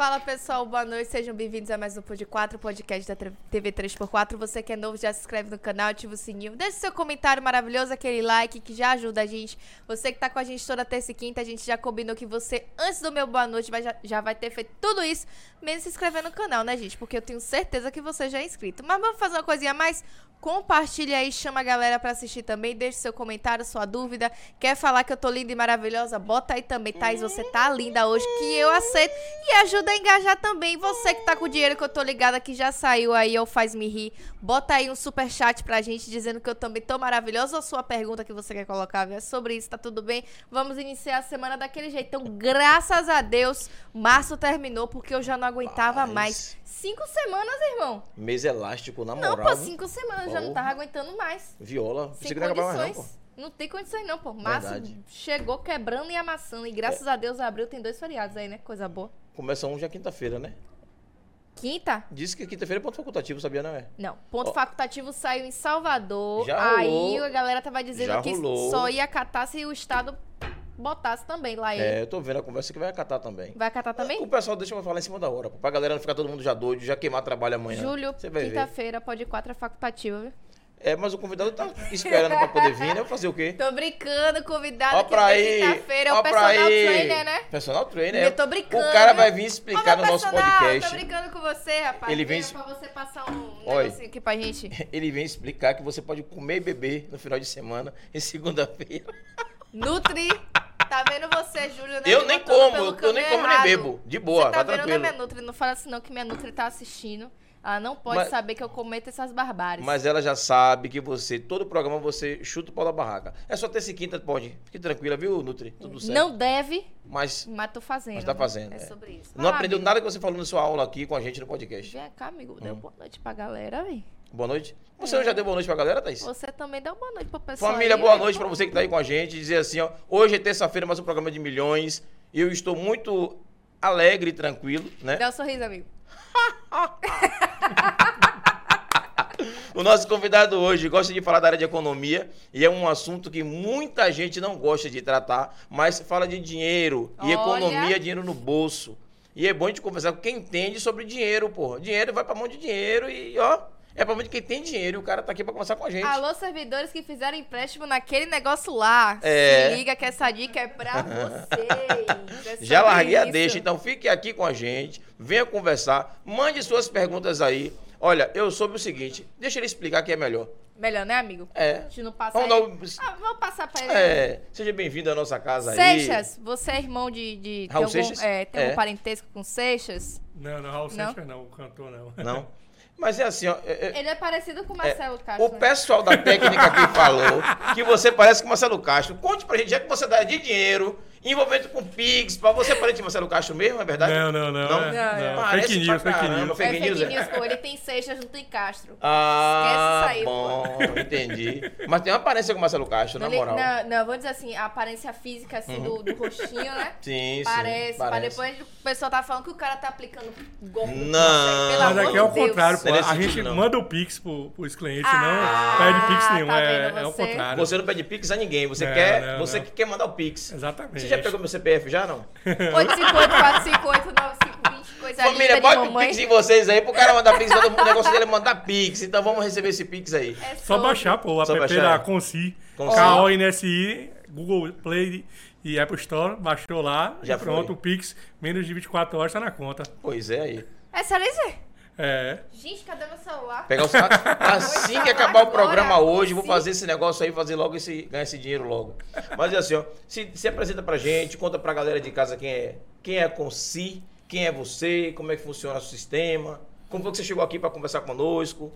Fala pessoal, boa noite, sejam bem-vindos a mais um Pod 4, podcast da TV 3x4. Você que é novo, já se inscreve no canal, ativa o sininho, deixa seu comentário maravilhoso, aquele like que já ajuda a gente. Você que tá com a gente toda terça e quinta, a gente já combinou que você, antes do meu boa noite, vai, já, já vai ter feito tudo isso, menos se inscrever no canal, né, gente? Porque eu tenho certeza que você já é inscrito. Mas vamos fazer uma coisinha a mais? Compartilha aí, chama a galera pra assistir também, deixa seu comentário, sua dúvida. Quer falar que eu tô linda e maravilhosa? Bota aí também, Thais, você tá linda hoje, que eu aceito. E ajuda a engajar também. Você que tá com o dinheiro que eu tô ligada que já saiu aí, ou faz me rir. Bota aí um super chat pra gente dizendo que eu também tô maravilhosa. Ou sua pergunta que você quer colocar? É sobre isso, tá tudo bem? Vamos iniciar a semana daquele jeito. Então, graças a Deus, março terminou porque eu já não aguentava mais. Cinco semanas, irmão. Mês elástico, na Não, moral. pô, viu? cinco semanas, já não tava aguentando mais. Viola. Sem não acabar mais não, pô. condições. Não tem condições não, pô. Março Verdade. chegou quebrando e amassando. E graças a Deus, abril tem dois feriados aí, né? Coisa boa. Começa um já quinta-feira, né? Quinta? Disse que quinta-feira é ponto facultativo, sabia, não é? Não. Ponto Ó. facultativo saiu em Salvador. Já aí rolou. a galera tava dizendo que rolou. só ia catar se o Estado botasse também lá. Ele. É, eu tô vendo a conversa que vai acatar também. Vai catar também? O pessoal deixa eu falar em cima da hora, pô, pra galera não ficar todo mundo já doido, já queimar trabalho amanhã. Julho, Você vai ver. quinta-feira, pode quatro é facultativo, viu? É, mas o convidado tá esperando pra poder vir, né? Eu vou fazer o quê? Tô brincando, convidado Ó que pra aí, quinta-feira é ó o personal aí. trainer, né? Personal trainer. Eu tô brincando, O cara viu? vai vir explicar meu no nosso podcast. Tô brincando com você, rapaz. Ele vem- pra você passar um Oi. negocinho aqui pra gente. Ele vem explicar que você pode comer e beber no final de semana, em segunda-feira. Nutri. Tá vendo você, Júlio? né? Eu nem como, eu nem como nem errado. bebo. De boa, Você tá tá vendo, né, tranquilo. minha Nutri? Não fala assim não, que minha Nutri tá assistindo. Ela não pode Mas- saber que eu cometo essas barbáries. Mas ela já sabe que você, todo programa, você chuta o pau da barraca. É só terça e quinta, pode. Fique tranquila, viu, Nutri? Tudo certo. Não deve, Mas mas tô fazendo. Mas tá fazendo, É, é. sobre isso. não lá, aprendeu amigo. nada que você falou na sua aula aqui com a gente no podcast. Vem cá, amigo. Hum. Deu boa noite pra galera, véi. Boa noite. Você não já deu boa noite pra galera, Thaís? Você também dá boa noite pro pessoal. Família, aí, boa véi. noite pra você que tá aí com a gente. Dizer assim, ó, hoje é terça-feira, mais um programa de milhões. E eu estou muito alegre e tranquilo, né? Dá um sorriso, amigo. O nosso convidado hoje gosta de falar da área de economia e é um assunto que muita gente não gosta de tratar, mas fala de dinheiro e Olha. economia, dinheiro no bolso. E é bom a gente conversar com quem entende sobre dinheiro, porra. Dinheiro vai pra mão de dinheiro e, ó, é pra mão de quem tem dinheiro. E o cara tá aqui pra conversar com a gente. Alô, servidores que fizeram empréstimo naquele negócio lá. É. Se liga que essa dica é pra vocês. É Já larguei a isso. deixa, então fique aqui com a gente, venha conversar, mande suas perguntas aí. Olha, eu soube o seguinte, deixa ele explicar que é melhor. Melhor, né, amigo? É. A gente não passa Vamos aí. dar o... Ah, vamos passar pra ele. É, seja bem-vindo à nossa casa aí. Seixas, você é irmão de. de Raul tem algum, Seixas? É, tem É. um parentesco com Seixas? Não, não, Raul Não? Seixas não, o cantor não. Não? Mas é assim, ó. é- é- Ele é parecido com o Marcelo Castro. o né? pessoal da técnica aqui falou que você parece com Marcelo Castro. Conte pra gente, já que você dá de dinheiro, envolvimento com Pix, pra você parece de Marcelo Castro mesmo, é verdade? Não, não, não. Não? é- Não, não. Parece Fake news, fake news. É fake fake news, é? news, pô. Ele tem Seixas, não tem Castro. Ah, Esquece isso aí, bom, entendi. Mas tem uma aparência com Marcelo Castro, na Ele- moral. não, não, vou dizer assim, a aparência física assim do, do rostinho, né? Sim, sim. Parece, mas parece. depois o pessoal tá falando que o cara tá aplicando golpe. Não. Pelo Mas amor aqui é o contrário, pô. Não é A gente não. manda o Pix pro, pros clientes, Ah, não pede Pix tá nenhum. vendo é, é o contrário. Você não pede Pix a ninguém, você quer, você que quer mandar o Pix. Exatamente. Você já pegou meu CPF já, não? 858-458-9520, coisa Família, linda de bota o mamãe. Pix em vocês aí pro cara mandar Pix. todo mundo- O negócio dele é mandar Pix. Então vamos receber esse Pix aí. É Só baixar, pô, o Só app baixar, da é. Consi. Consi. K-O-N-S-I, Google Play e Apple Store. Baixou lá Já e pronto, foi. o Pix, menos de 24 horas, tá na conta. Pois é aí. É sério isso? É. Gente, cadê meu celular? Pegar os Assim que acabar o agora, programa hoje, vou fazer esse negócio aí, fazer logo esse, ganhar esse dinheiro logo. Mas é assim, ó, se, se apresenta pra gente, conta pra galera de casa quem é, quem é a Consi, quem é você, como é que funciona o sistema, como foi que você chegou aqui pra conversar conosco.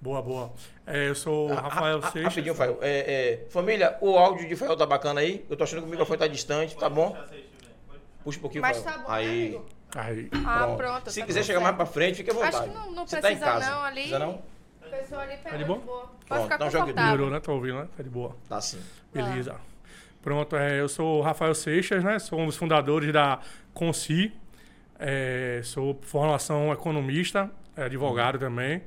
Boa, boa. É, eu sou o Rafael Ah, ah, Seixas. Rapidinho, Fael. É, é, família, o áudio de Fael tá bacana aí? Eu tô achando que o microfone tá distante, tá bom? Puxa um pouquinho, Mas Fael. tá bom, né, aí. amigo? Aí. Ah, pronto. Se tá quiser chegar mais certo. pra frente, fique à vontade. Acho que não, não Você precisa tá em casa. não, ali. Precisa não? O pessoal ali Tá de boa? boa. Pode Pronto, ficar então confortável. Melhorou, né? Tá ouvindo, né? Tá de boa. Tá sim. Beleza. Pronto, é, eu sou o Rafael Seixas, né? Sou um dos fundadores da Consi. É, sou formação economista, é, advogado também.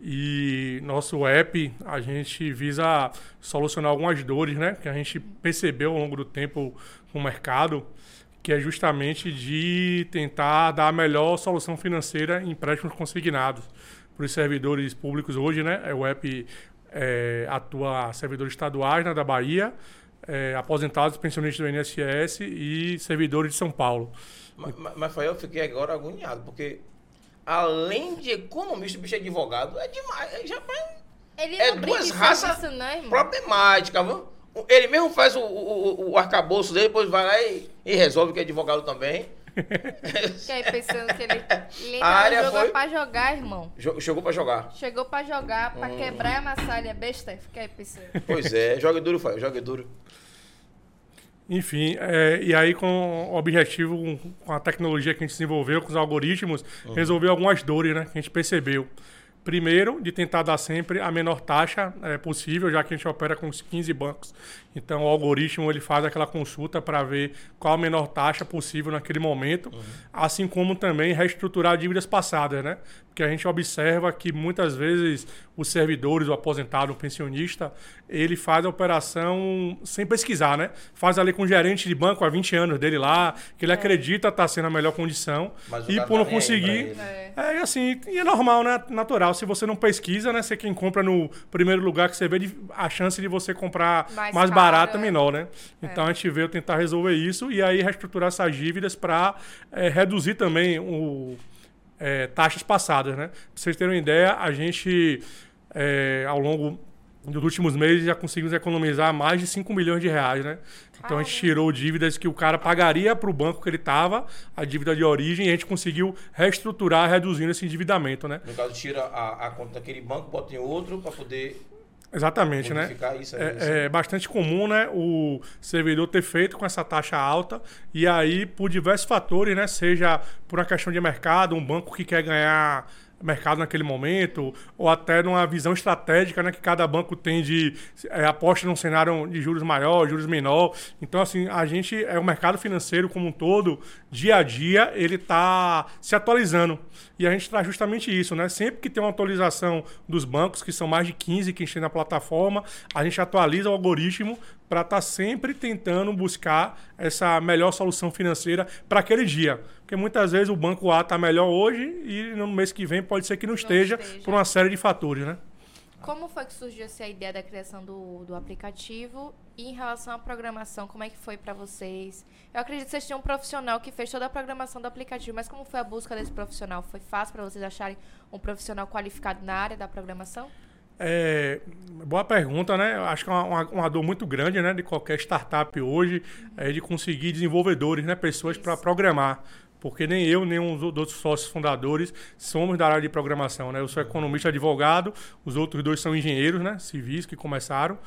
E nosso app, a gente visa solucionar algumas dores, né? Que a gente percebeu ao longo do tempo no mercado que é justamente de tentar dar a melhor solução financeira em empréstimos consignados para os servidores públicos hoje, né? O app é, atua servidores estaduais né, da Bahia, é, aposentados, pensionistas do INSS e servidores de São Paulo. Mas, mas eu fiquei agora agoniado, porque além de economista, bicho é advogado, é demais. É, já, Ele é não duas raças isso, problemáticas, viu? Ele mesmo faz o, o, o arcabouço dele, depois vai lá e, e resolve que é advogado também. Que aí pensando que ele, ele A área jogou foi- pra jogar, irmão. Chegou pra jogar. Chegou pra jogar, Hum. pra quebrar e amassar, ele é besta. Fica aí pensando. Pois é, joga duro, Fael, joga duro. Enfim, é, e aí com o objetivo, com a tecnologia que a gente desenvolveu, com os algoritmos, resolveu algumas dores né, que a gente percebeu. Primeiro, de tentar dar sempre a menor taxa é, possível, já que a gente opera com os 15 bancos. Então, o algoritmo ele faz aquela consulta para ver qual a menor taxa possível naquele momento, assim como também reestruturar dívidas passadas, né? Porque a gente observa que muitas vezes os servidores, o aposentado, o pensionista, ele faz a operação sem pesquisar, né? Faz ali com o gerente de banco há 20 anos dele lá, que ele acredita estar sendo a melhor condição. Mas E por não tá pra conseguir. É. É, assim, e é normal, né? Natural. Se você não pesquisa, né? Você quem compra no primeiro lugar que você vê, a chance de você comprar Mais mais, caro, barato é é. menor, né? Então a gente veio tentar resolver isso e aí reestruturar essas dívidas para reduzir também o, é, taxas passadas, né? Pra vocês terem uma ideia, a gente, é, ao longo dos últimos meses, já conseguimos economizar mais de 5 milhões de reais, né? Então a gente tirou dívidas que o cara pagaria para o banco que ele estava, a dívida de origem, e a gente conseguiu reestruturar, reduzindo esse endividamento, né? No caso, tira a, a conta daquele banco, bota em outro para poder Exatamente, né? isso. isso. É, é bastante comum, né, o servidor ter feito com essa taxa alta e aí por diversos fatores, né, seja por uma questão de mercado, um banco que quer ganhar mercado naquele momento, ou até numa visão estratégica né, que cada banco tem de é, aposta num cenário de juros maior, juros menor. Então, assim, a gente, é o mercado financeiro como um todo, dia a dia, ele está se atualizando. E a gente traz justamente isso, né? Sempre que tem uma atualização dos bancos, que são mais de 15 que a gente tem na plataforma, a gente atualiza o algoritmo para estar sempre tentando buscar essa melhor solução financeira para aquele dia. Porque muitas vezes o banco A está melhor hoje e no mês que vem pode ser que não, esteja, esteja. por uma série de fatores, né? Como foi que surgiu essa ideia da criação do, do aplicativo? E em relação à programação, como é que foi pra vocês? Eu acredito que vocês tinham um profissional que fez toda a programação do aplicativo, mas como foi a busca desse profissional? Foi fácil pra vocês acharem um profissional qualificado na área da programação? É, boa pergunta, né? Acho que é uma, uma, uma dor muito grande, né, de qualquer startup hoje, é de conseguir desenvolvedores, né, pessoas para programar. Porque nem eu, nem os outros sócios fundadores somos da área de programação, né? Eu sou economista advogado, os outros dois são engenheiros, né, civis que começaram.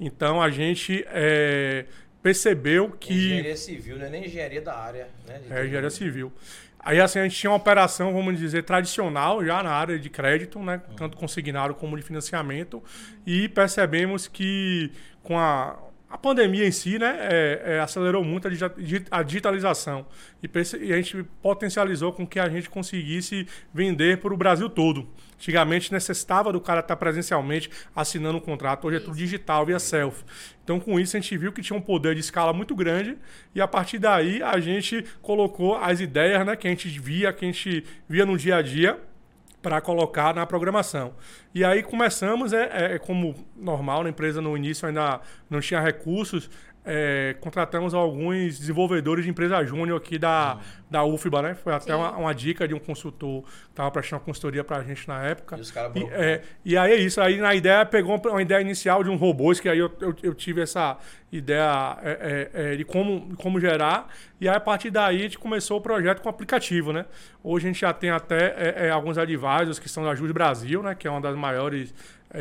Então a gente é, percebeu que Engenharia civil, não é nem engenharia da área. Né, de é, engenharia civil. Aí, assim, a gente tinha uma operação, vamos dizer, tradicional já na área de crédito, né? Tanto consignado como de financiamento. E percebemos que com a, a pandemia em si, né? é, é, acelerou muito a, digi- digi- a digitalização. E, e a gente potencializou com que a gente conseguisse vender para o Brasil todo. Antigamente necessitava do cara estar presencialmente assinando um contrato, hoje é tudo digital, via self. Então, com isso, a gente viu que tinha um poder de escala muito grande e a partir daí a gente colocou as ideias né, que a gente via, que a gente via no dia a dia para colocar na programação. E aí começamos, é, é, como normal, na empresa no início ainda não tinha recursos, é, contratamos alguns desenvolvedores de empresa júnior aqui da, da UFBA, né? Foi até uma, uma dica de um consultor que estava prestando uma consultoria para a gente na época. E os caras E, é, e aí é isso, aí na ideia pegou uma ideia inicial de um robôs, que aí eu, eu, eu tive essa ideia é, é, é, de como, como gerar, e aí a partir daí a gente começou o projeto com aplicativo, né? Hoje a gente já tem até é, é, alguns advisors que são da Jus Brasil, né? Que é uma das maiores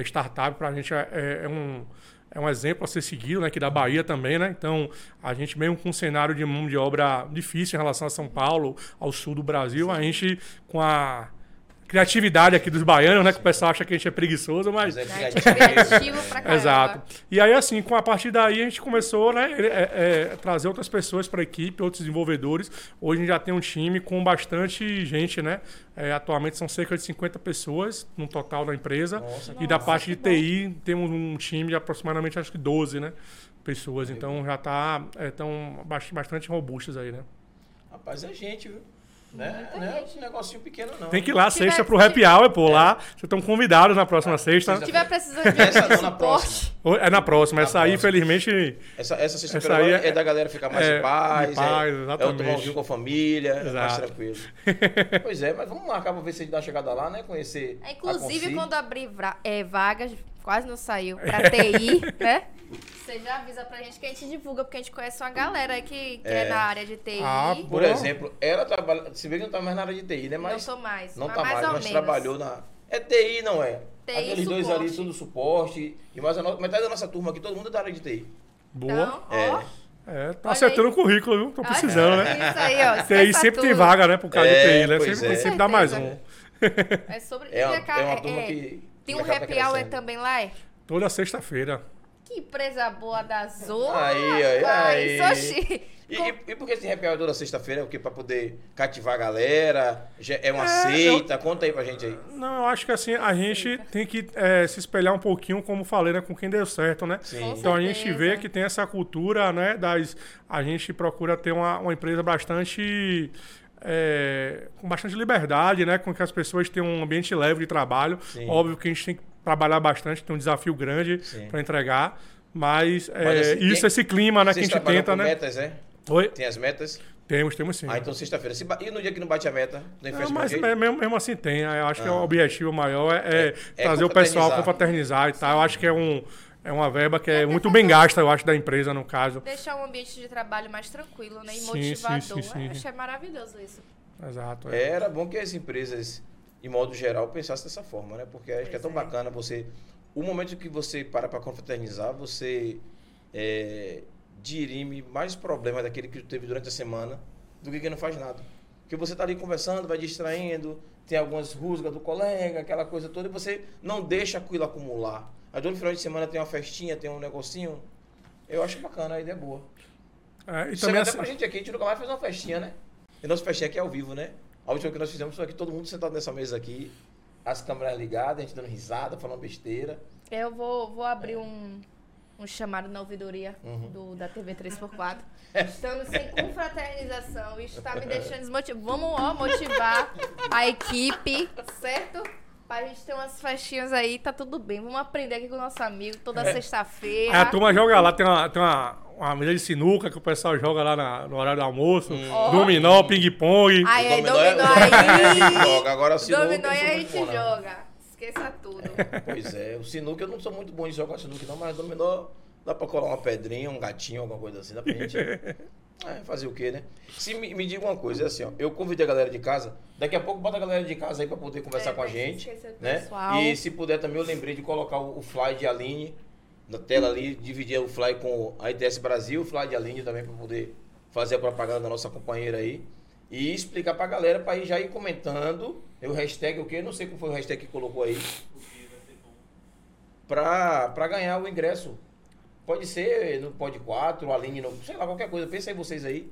startups, para a gente é um... É um exemplo a ser seguido, né? Que da Bahia também, né? Então, a gente mesmo com um cenário de mão de obra difícil em relação a São Paulo, ao sul do Brasil, a gente com a criatividade aqui dos baianos, né? Que o pessoal acha que a gente é preguiçoso, mas Mas é A gente é criativo. pra caramba. Exato. E aí, assim, com a partir daí, a gente começou né, é, é, trazer outras pessoas para a equipe, outros desenvolvedores. Hoje a gente já tem um time com bastante gente, né? É, atualmente são cerca de 50 pessoas no total da empresa. Nossa, e da Nossa, parte de que bom. TI, temos um time de aproximadamente, acho que 12, né? Pessoas. Então já está é, tão bast- bastante robustas aí, né? Rapaz, é gente, viu? Né? Não é um negocinho pequeno, não. Tem que ir lá Se tiver- sexta pro happy hour, pô, lá. Vocês estão convidados na próxima sexta. Se tiver precisando de Essa não na próxima. É na próxima. Na Essa aí, próxima. infelizmente. Essa, essa sexta-feira aí é, é- da galera ficar mais é, em paz. de paz, é, é o tomar um vinho com a família, é mais Exato. tranquilo. pois é, mas vamos marcar pra ver se a gente dá uma chegada lá, né? Conhecer. a Inclusive, quando abrir é, vagas, quase não saiu, pra TI, né? Você já avisa pra gente que a gente divulga, porque a gente conhece uma galera aí que, que é. É. da área de TI. Ah, Por exemplo, ela trabalha. Se bem que não tá mais na área de TI, né? Mas. não tô mais. Não mas tá mais, mais, ou mas menos. trabalhou na. É TI, não é? TI Aqueles dois suporte. ali, tudo suporte. E mais a no... metade da nossa turma aqui, todo mundo é da área de TI. Boa. Então, ó. É. É, tá Olha acertando aí. o currículo, viu? Tô olha precisando, né? Isso aí, ó. TI sempre tem tudo. vaga, né? Por causa É, de TI, né? Sempre, é. sempre dá mais um. É sobre. É uma, e a- é uma é- turma é- que. Tem um happy hour também lá, é? Toda sexta-feira. Que empresa boa da Zona. Aí, aí, aí. rapaz. Oxi. E, Com- e, e por que esse happy hour toda sexta-feira? É o quê? Pra poder cativar a galera? Já É uma É, seita? Conta aí pra gente aí. Não, eu acho que assim, a gente tem que é, se espelhar um pouquinho, como falei, né? Com quem deu certo, né? Sim. Com Então a gente vê que tem essa cultura, né? Das, a gente procura ter uma, uma empresa bastante. É, com bastante liberdade, né? Com que as pessoas tenham um ambiente leve de trabalho. Sim. Óbvio que a gente tem que trabalhar bastante, tem um desafio grande para entregar. Mas, é, Mas, assim, isso, tem- esse clima, né, que a Vocês gente tenta, com né? metas, é? Oi? Tem as metas? Temos, temos sim. Ah, então sexta-feira. E no dia que não bate a meta? Não faz mas mesmo, mesmo assim tem. Eu acho que Ah. o objetivo maior é, é É trazer o pessoal confraternizar. confraternizar e tal. Eu acho que é, um, é uma verba que é muito bem gasta, eu acho, da empresa, no caso. Deixar um ambiente de trabalho mais tranquilo, né? E Sim, motivador. sim, sim, Achei maravilhoso isso. Exato. é. É, Era bom que as empresas, de modo geral, pensassem dessa forma, né? Porque acho que é Pois tão é. bacana você. O momento que você para para confraternizar, você é, dirime mais problemas daquele que teve durante a semana do que quem não faz nada. Porque você tá ali conversando, vai distraindo, tem algumas rusgas do colega, aquela coisa toda, e você não deixa aquilo acumular. Aí no final de semana tem uma festinha, tem um negocinho. Eu acho bacana, a ideia é boa. É, e Chega também até assim, pra gente aqui, a gente nunca mais fez uma festinha, né? E nossa festinha aqui é ao vivo, né? A última que nós fizemos foi aqui, todo mundo sentado nessa mesa aqui, as câmeras ligadas, a gente dando risada, falando besteira. Eu vou, vou abrir um, um chamado na ouvidoria Uhum. do, da TV 3x4. Estamos sem confraternização. Isso tá me deixando desmotivado. Vamos ó, motivar a equipe, certo? Pra gente ter umas festinhas aí, tá tudo bem. Vamos aprender aqui com o nosso amigo toda É. sexta-feira. a turma joga lá, tem uma, tem uma, uma mesa de sinuca que o pessoal joga lá na- no horário do almoço. Ó. Dominó, ping-pong. Aí, aí, Dominó é- dominó aí. Joga, agora sinuca. Dominó aí a gente não. joga. Esqueça tudo. Pois é, o sinuca eu não sou muito bom de jogar sinuca não, mas dominó dá pra colar uma pedrinha, um gatinho, alguma coisa assim, dá pra gente... É, fazer o quê, né? Se me, me diga uma coisa, é assim, ó, eu convidei a galera de casa, daqui a pouco bota a galera de casa aí pra poder conversar É, com a gente né? pessoal. E se puder também, eu lembrei de colocar o, o fly de Aline na tela ali, dividir o fly com a ITS Brasil, o fly de Aline também pra poder fazer a propaganda da nossa companheira aí. E explicar pra galera pra ir já ir comentando o hashtag o quê? Não sei qual foi o hashtag que colocou aí. Pra ganhar o ingresso. Pode ser no Pod 4, Aline, no, sei lá, qualquer coisa. Pensa aí vocês aí.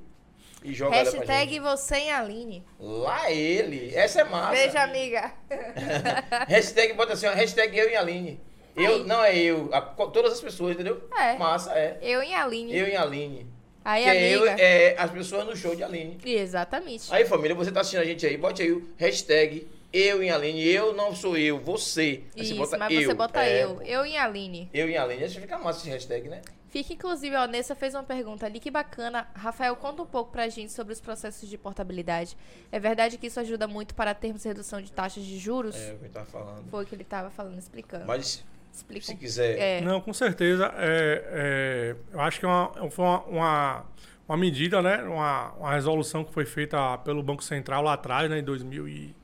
E joga. Hashtag você em Aline. Lá ele. Essa é massa. Beijo, amiga. hashtag, bota assim, ó, hashtag eu e Aline. Eu, não é eu. a- todas as pessoas, entendeu? É. Massa, é. Eu em Aline. Eu e Aline. Aí, que é eu, amiga. é as pessoas no show de Aline. Exatamente. Aí, família, você tá assistindo a gente aí, bote aí o hashtag eu em Aline. Eu não sou eu, você. Aí Isso, bota mas eu. você bota É, eu. Eu em Aline. Eu em Aline. Acho que fica massa esse hashtag, né? Fica, inclusive, ó, Nessa fez uma pergunta ali, que bacana. Rafael, conta um pouco pra gente sobre os processos de portabilidade. É verdade que isso ajuda muito para termos redução de taxas de juros? É o que eu tava falando. Foi o que ele tava falando, explicando. Mas Explica. se quiser. É. Não, com certeza. É, é, eu acho que é uma, foi uma, uma, uma medida, né? Uma, uma resolução que foi feita pelo Banco Central lá atrás, né? Em 2000 e,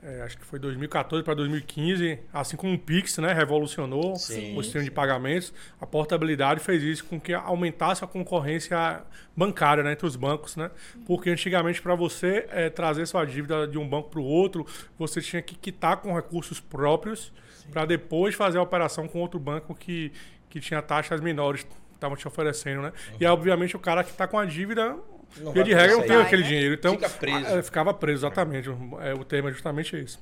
é, acho que foi 2014 para 2015, assim como o Pix, né? Revolucionou Sim, o sistema de pagamentos. A portabilidade fez isso com que aumentasse a concorrência bancária né, entre os bancos, né? Porque antigamente para você é, trazer sua dívida de um banco para o outro, você tinha que quitar com recursos próprios para depois fazer a operação com outro banco que, que tinha taxas menores que estavam te oferecendo, né? E aí, obviamente o cara que está com a dívida Uhum. Não via de regra não tem aquele né? dinheiro. Então, Fica preso. é, ficava preso, exatamente. O- é, o termo é justamente esse.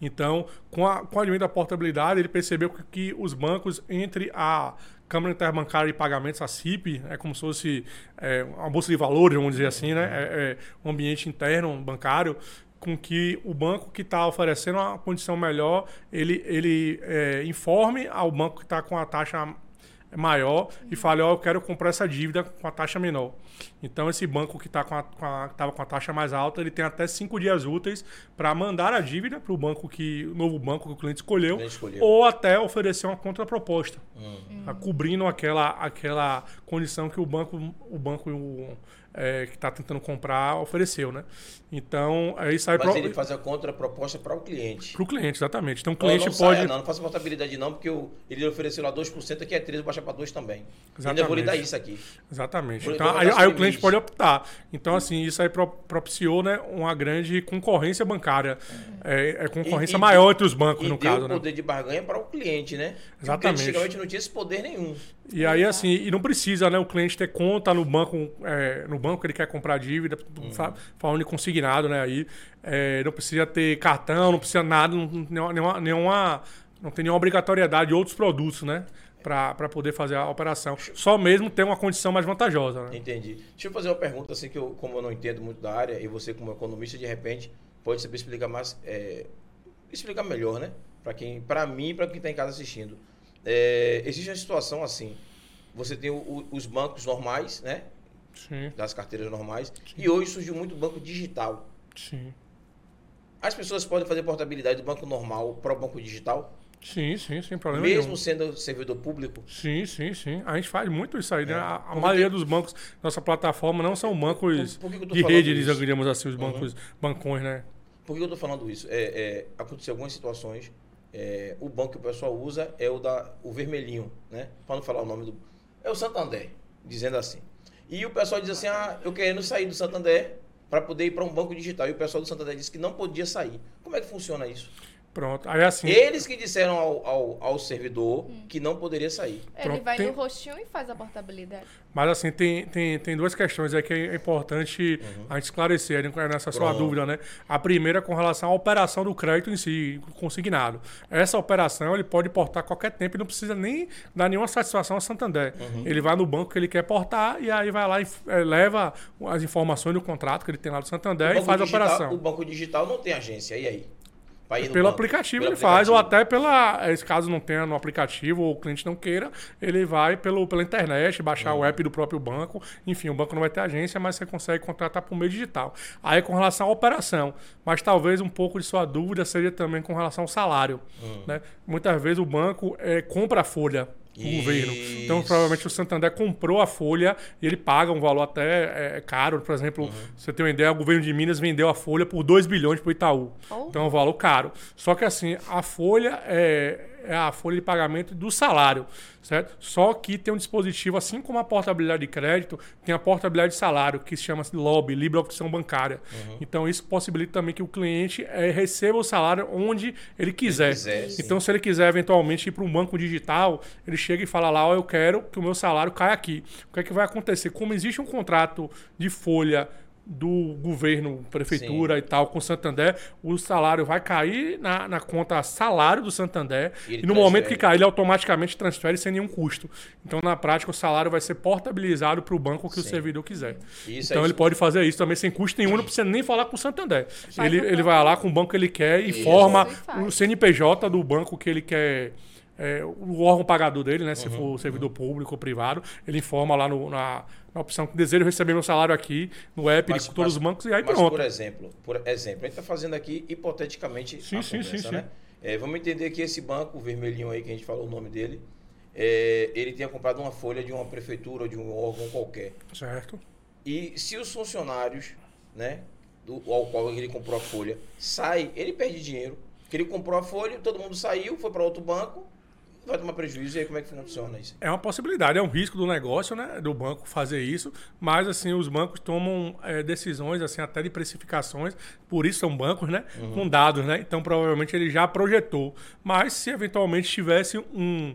Então, com, a, com o advento da portabilidade, ele percebeu que, que os bancos, entre a Câmara Interbancária de Pagamentos, a CIP, é como se fosse é, uma bolsa de valores, vamos dizer assim, né? É, é um ambiente interno bancário com que o banco que está oferecendo uma condição melhor, ele, ele é, informe ao banco que está com a taxa maior e fale, ó, oh, eu quero comprar essa dívida com a taxa menor. Então, esse banco que está com, com, a, com a taxa mais alta, ele tem até cinco dias úteis para mandar a dívida para o banco que o novo banco que o cliente escolheu, escolheu. ou até oferecer uma contraproposta, hum. Tá cobrindo aquela, aquela condição que o banco, o banco o, é, que está tentando comprar ofereceu, né? Então, aí sai... Mas pro... ele faz a contraproposta para o cliente. Para o cliente, exatamente. Então, o cliente não pode... Saia, não, não faça portabilidade não, porque o, ele ofereceu lá 2%, aqui é 13%, baixa para 2% também. Exatamente. Ainda vou lhe dar isso aqui. Exatamente. então, aí, aí o cliente pode optar. Então, assim, isso aí propiciou né, uma grande concorrência bancária. É, é concorrência e, maior entre os bancos, no caso. o né? poder de barganha para o cliente, né? Exatamente. Porque antigamente não tinha esse poder nenhum. E aí, assim, e não precisa, né, o cliente ter conta no banco, é, no banco que ele quer comprar dívida, uhum. falando de consignado, né? Aí é, não precisa ter cartão, não precisa nada, não, nenhuma, nenhuma, não tem nenhuma obrigatoriedade de outros produtos, né? Para poder fazer a operação. Só mesmo ter uma condição mais vantajosa. Né? Entendi. Deixa eu fazer uma pergunta, assim, que eu, como eu não entendo muito da área, e você, como economista, de repente, pode saber explicar mais, é, explicar melhor, né? Para quem, para mim para quem está em casa assistindo. É, existe uma situação assim. Você tem o, os bancos normais, né? Sim. Das carteiras normais. Sim. E hoje surgiu muito banco digital. Sim. As pessoas podem fazer portabilidade do banco normal para o banco digital? Sim, sim, sem problema Mesmo nenhum. sendo servidor público? Sim, sim, sim. A gente faz muito isso aí, né? é. né? A, a maioria dos bancos, nossa plataforma, não são bancos por, por de rede, digamos assim, os bancos, uhum. bancões, né? Por que eu estou falando isso? É, é, aconteceu algumas situações é, o banco que o pessoal usa é o da o vermelhinho, né? Para não falar o nome do. É o Santander, dizendo assim. E o pessoal diz assim: ah, eu querendo sair do Santander para poder ir para um banco digital. E o pessoal do Santander disse que não podia sair. Como é que funciona isso? Pronto. Aí assim. Eles que disseram ao, ao, ao servidor hum. que não poderia sair. Ele Pronto. vai tem... no rostinho e faz a portabilidade. Mas assim, tem, tem, tem duas questões aí que é importante uhum. a gente esclarecer nessa sua dúvida, né? A primeira é com relação à operação do crédito em si, consignado. Essa operação ele pode portar a qualquer tempo e não precisa nem dar nenhuma satisfação ao Santander. Uhum. Ele vai no banco que ele quer portar e aí vai lá e é, leva as informações do contrato que ele tem lá do Santander e faz digital, a operação. O banco digital não tem agência, e aí? Pelo aplicativo pelo ele aplicativo. faz, ou até pela. Caso não tenha no aplicativo ou o cliente não queira, ele vai pelo, pela internet, baixar uhum. o app do próprio banco. Enfim, o banco não vai ter agência, mas você consegue contratar por meio digital. Aí com relação à operação. Mas talvez um pouco de sua dúvida seja também com relação ao salário. Uhum. Né? Muitas vezes o banco é, compra a folha do governo. Então, provavelmente o Santander comprou a folha e ele paga um valor até é, caro. Por exemplo, uhum. você tem uma ideia, o governo de Minas vendeu a folha por 2 bilhões para o Itaú. Oh. Então é um valor caro. Só que assim, a folha é, é a folha de pagamento do salário, certo? Só que tem um dispositivo, assim como a portabilidade de crédito, tem a portabilidade de salário, que se chama LOB, Livre Opção Bancária. Uhum. Então, isso possibilita também que o cliente é, receba o salário onde ele quiser. Ele quiser então, se ele quiser eventualmente ir para um banco digital, ele chega e fala lá, oh, eu quero que o meu salário caia aqui. O que é que vai acontecer? Como existe um contrato de folha do governo, prefeitura Sim. e tal, com o Santander, o salário vai cair na, na conta salário do Santander e, e no transfere. momento que cair, ele automaticamente transfere sem nenhum custo. Então, na prática, o salário vai ser portabilizado para o banco que Sim. o servidor quiser. Isso então, é ele pode fazer isso também sem custo nenhum, não precisa nem falar com o Santander. ele, ele vai lá com o banco que ele quer e isso. forma o CNPJ do banco que ele quer é, o órgão pagador dele, né? Se uhum, for servidor uhum. público ou privado, ele informa lá no, na, na, opção que desejo receber meu salário aqui no app mas, de todos mas, os bancos e aí mas pronto. Por exemplo, por exemplo, a gente está fazendo aqui hipoteticamente sim, sim, conversa, sim, né? É, vamos entender que esse banco, vermelhinho aí que a gente falou o nome dele, é, ele tinha comprado uma folha de uma prefeitura ou de um órgão qualquer. Certo. E se os funcionários, né, do, ao qual ele comprou a folha, sai, ele perde dinheiro. Porque ele comprou a folha, todo mundo saiu, foi para outro banco, vai tomar prejuízo e aí como é que funciona isso? É uma possibilidade, é um risco do negócio, né, do banco fazer isso, mas assim os bancos tomam é, decisões assim até de precificações, por isso são bancos, né, uhum. com dados, né? Então provavelmente ele já projetou, mas se eventualmente tivesse um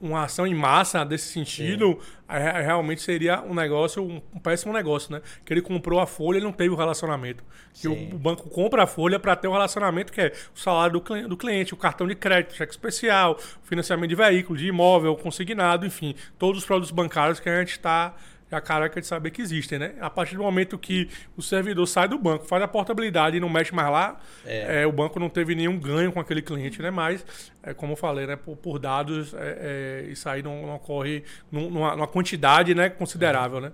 uma ação em massa desse sentido, é, realmente seria um negócio, um, um, péssimo negócio, né? Que ele comprou a folha e não teve o relacionamento. Que o, o, banco compra a folha para ter o relacionamento, que é o salário do, do cliente, o cartão de crédito, cheque especial, financiamento de veículo, de imóvel, consignado, enfim, todos os produtos bancários que a gente está a careca de saber que existem, né? A partir do momento que o servidor sai do banco, faz a portabilidade e não mexe mais lá, é. É, o banco não teve nenhum ganho com aquele cliente, né? Mas, é, como eu falei, né? por, por dados, é, é, isso aí não, não ocorre numa, numa, quantidade né? considerável, né?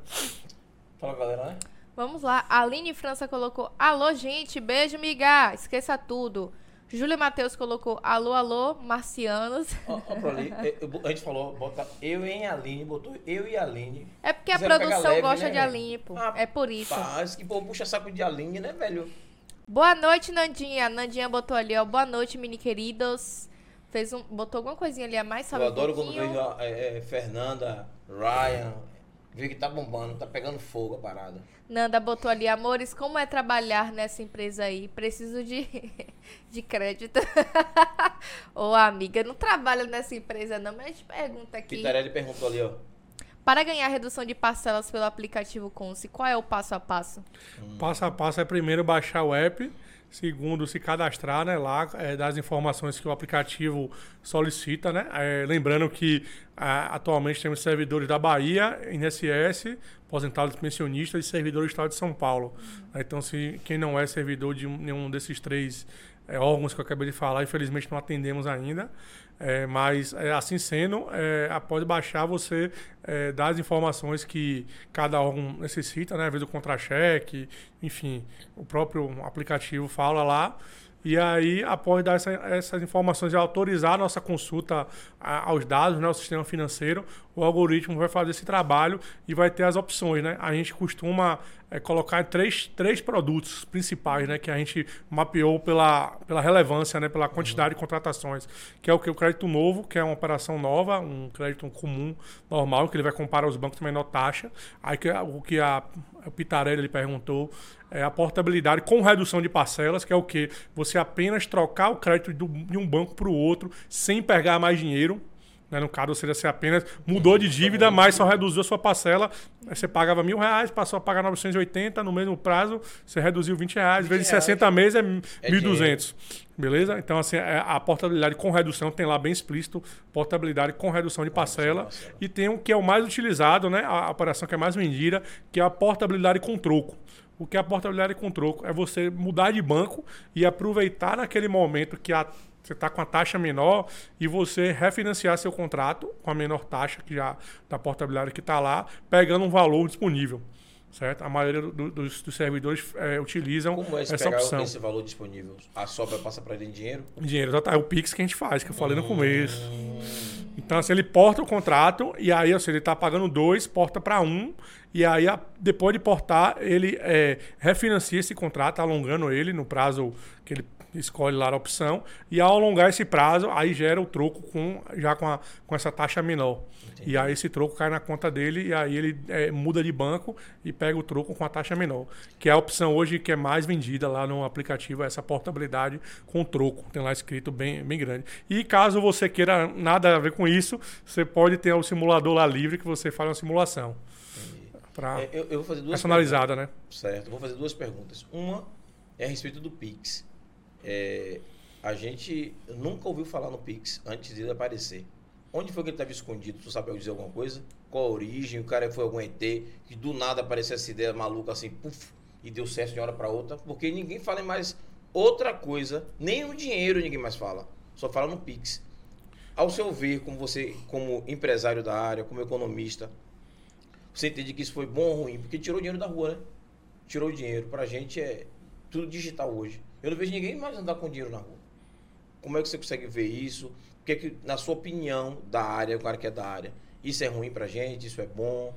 Fala, galera, né? Vamos lá. A Aline França colocou: Alô, gente, beijo, miga. Esqueça tudo. Júlia Matheus colocou alô, alô, marcianos. Ó, ó ali, a gente falou, bota eu e Aline, botou eu e Aline. É porque a produção leve, gosta né, de Aline, pô. Ah, é por isso. Mas que povo puxa saco de Aline, né, velho? Boa noite, Nandinha. Nandinha botou ali, ó. Boa noite, mini queridos. Fez um, botou alguma coisinha ali a mais, sabe? Eu adoro quando vejo é, é, Fernanda, Ryan, Viu que tá bombando, tá pegando fogo a parada. Nanda botou ali, amores, como é trabalhar nessa empresa aí? Preciso de, de crédito. Ô, amiga, não trabalha nessa empresa não, mas a gente pergunta aqui. Pitarelli perguntou ali, ó. Para ganhar redução de parcelas pelo aplicativo Conce, qual é o passo a passo? Hum. Passo a passo é primeiro baixar o app, segundo se cadastrar né, lá, é, das informações que o aplicativo solicita. Né? É, lembrando que a, atualmente temos servidores da Bahia, INSS, aposentados pensionistas e servidores do Estado de São Paulo. Uhum. Então, se quem não é servidor de nenhum desses três é, órgãos que eu acabei de falar, infelizmente não atendemos ainda. É, mas, é, assim sendo, é, após baixar, você é, dá as informações que cada órgão necessita, né? Às vezes o contra-cheque, enfim, o próprio aplicativo fala lá. E aí, após dar essa, essas informações e autorizar a nossa consulta aos dados, né, o sistema financeiro, o algoritmo vai fazer esse trabalho e vai ter as opções. Né? A gente costuma é, colocar três, três produtos principais né, que a gente mapeou pela, pela relevância, né, pela quantidade uhum. de contratações, que é o que o crédito novo, que é uma operação nova, um crédito comum, normal, que ele vai comparar os bancos com menor taxa. Aí que, o que a, o Pitarelli perguntou é a portabilidade com redução de parcelas, que é o que? Você apenas trocar o crédito de um banco para o outro sem pegar mais dinheiro. Né? No caso, seria você apenas mudou de dívida, mas só reduziu a sua parcela. Você pagava mil reais, passou a pagar 980 no mesmo prazo, você reduziu 20 reais, 20 vezes reais. 60 meses é, é 1.200. Beleza? Então, assim, é, a portabilidade com redução tem lá bem explícito, portabilidade com redução de parcela. E tem um que é o mais utilizado, né? A operação que é mais vendida, que é a portabilidade com troco. O que é a portabilidade com troco? É você mudar de banco e aproveitar naquele momento que a você está com a taxa menor e você refinanciar seu contrato com a menor taxa que já da portabilidade que está lá, pegando um valor disponível. Certo? A maioria do, dos, dos, servidores é, utilizam Como é essa pegar opção. esse valor disponível? A sobra passa para ele em dinheiro? Dinheiro, é o Pix que a gente faz, que eu falei hum. no começo. Então, assim, ele porta o contrato e aí, assim, ele está pagando dois, porta para um, e aí, depois de portar, ele é, refinancia esse contrato, alongando ele no prazo que ele escolhe lá a opção, e ao alongar esse prazo, aí gera o troco com, já com, a, com essa taxa menor. Entendi. E aí esse troco cai na conta dele, e aí ele é, muda de banco e pega o troco com a taxa menor. Que é a opção hoje que é mais vendida lá no aplicativo, essa portabilidade com troco. Tem lá escrito bem, bem grande. E caso você queira nada a ver com isso, você pode ter o simulador lá livre que você faz uma simulação. Pra é, eu, eu, vou fazer duas personalizada, né? Certo. Vou fazer duas perguntas. Uma é a respeito do Pix. É, a gente nunca ouviu falar no Pix antes dele aparecer. Onde foi que ele estava escondido? Tu sabe dizer alguma coisa? Qual a origem? O cara foi algum ET que do nada apareceu essa ideia maluca assim, puf, e deu certo de uma hora para outra? Porque ninguém fala mais outra coisa, nem o dinheiro ninguém mais fala. Só fala no Pix. Ao seu ver, como você, como empresário da área, como economista, você entende que isso foi bom ou ruim? Porque tirou dinheiro da rua, né? Tirou dinheiro. Pra gente é tudo digital hoje. Eu não vejo ninguém mais andar com dinheiro na rua. Como é que você consegue ver isso? Porque que, na sua opinião da área, o cara que é da área, isso é ruim pra gente, isso é bom?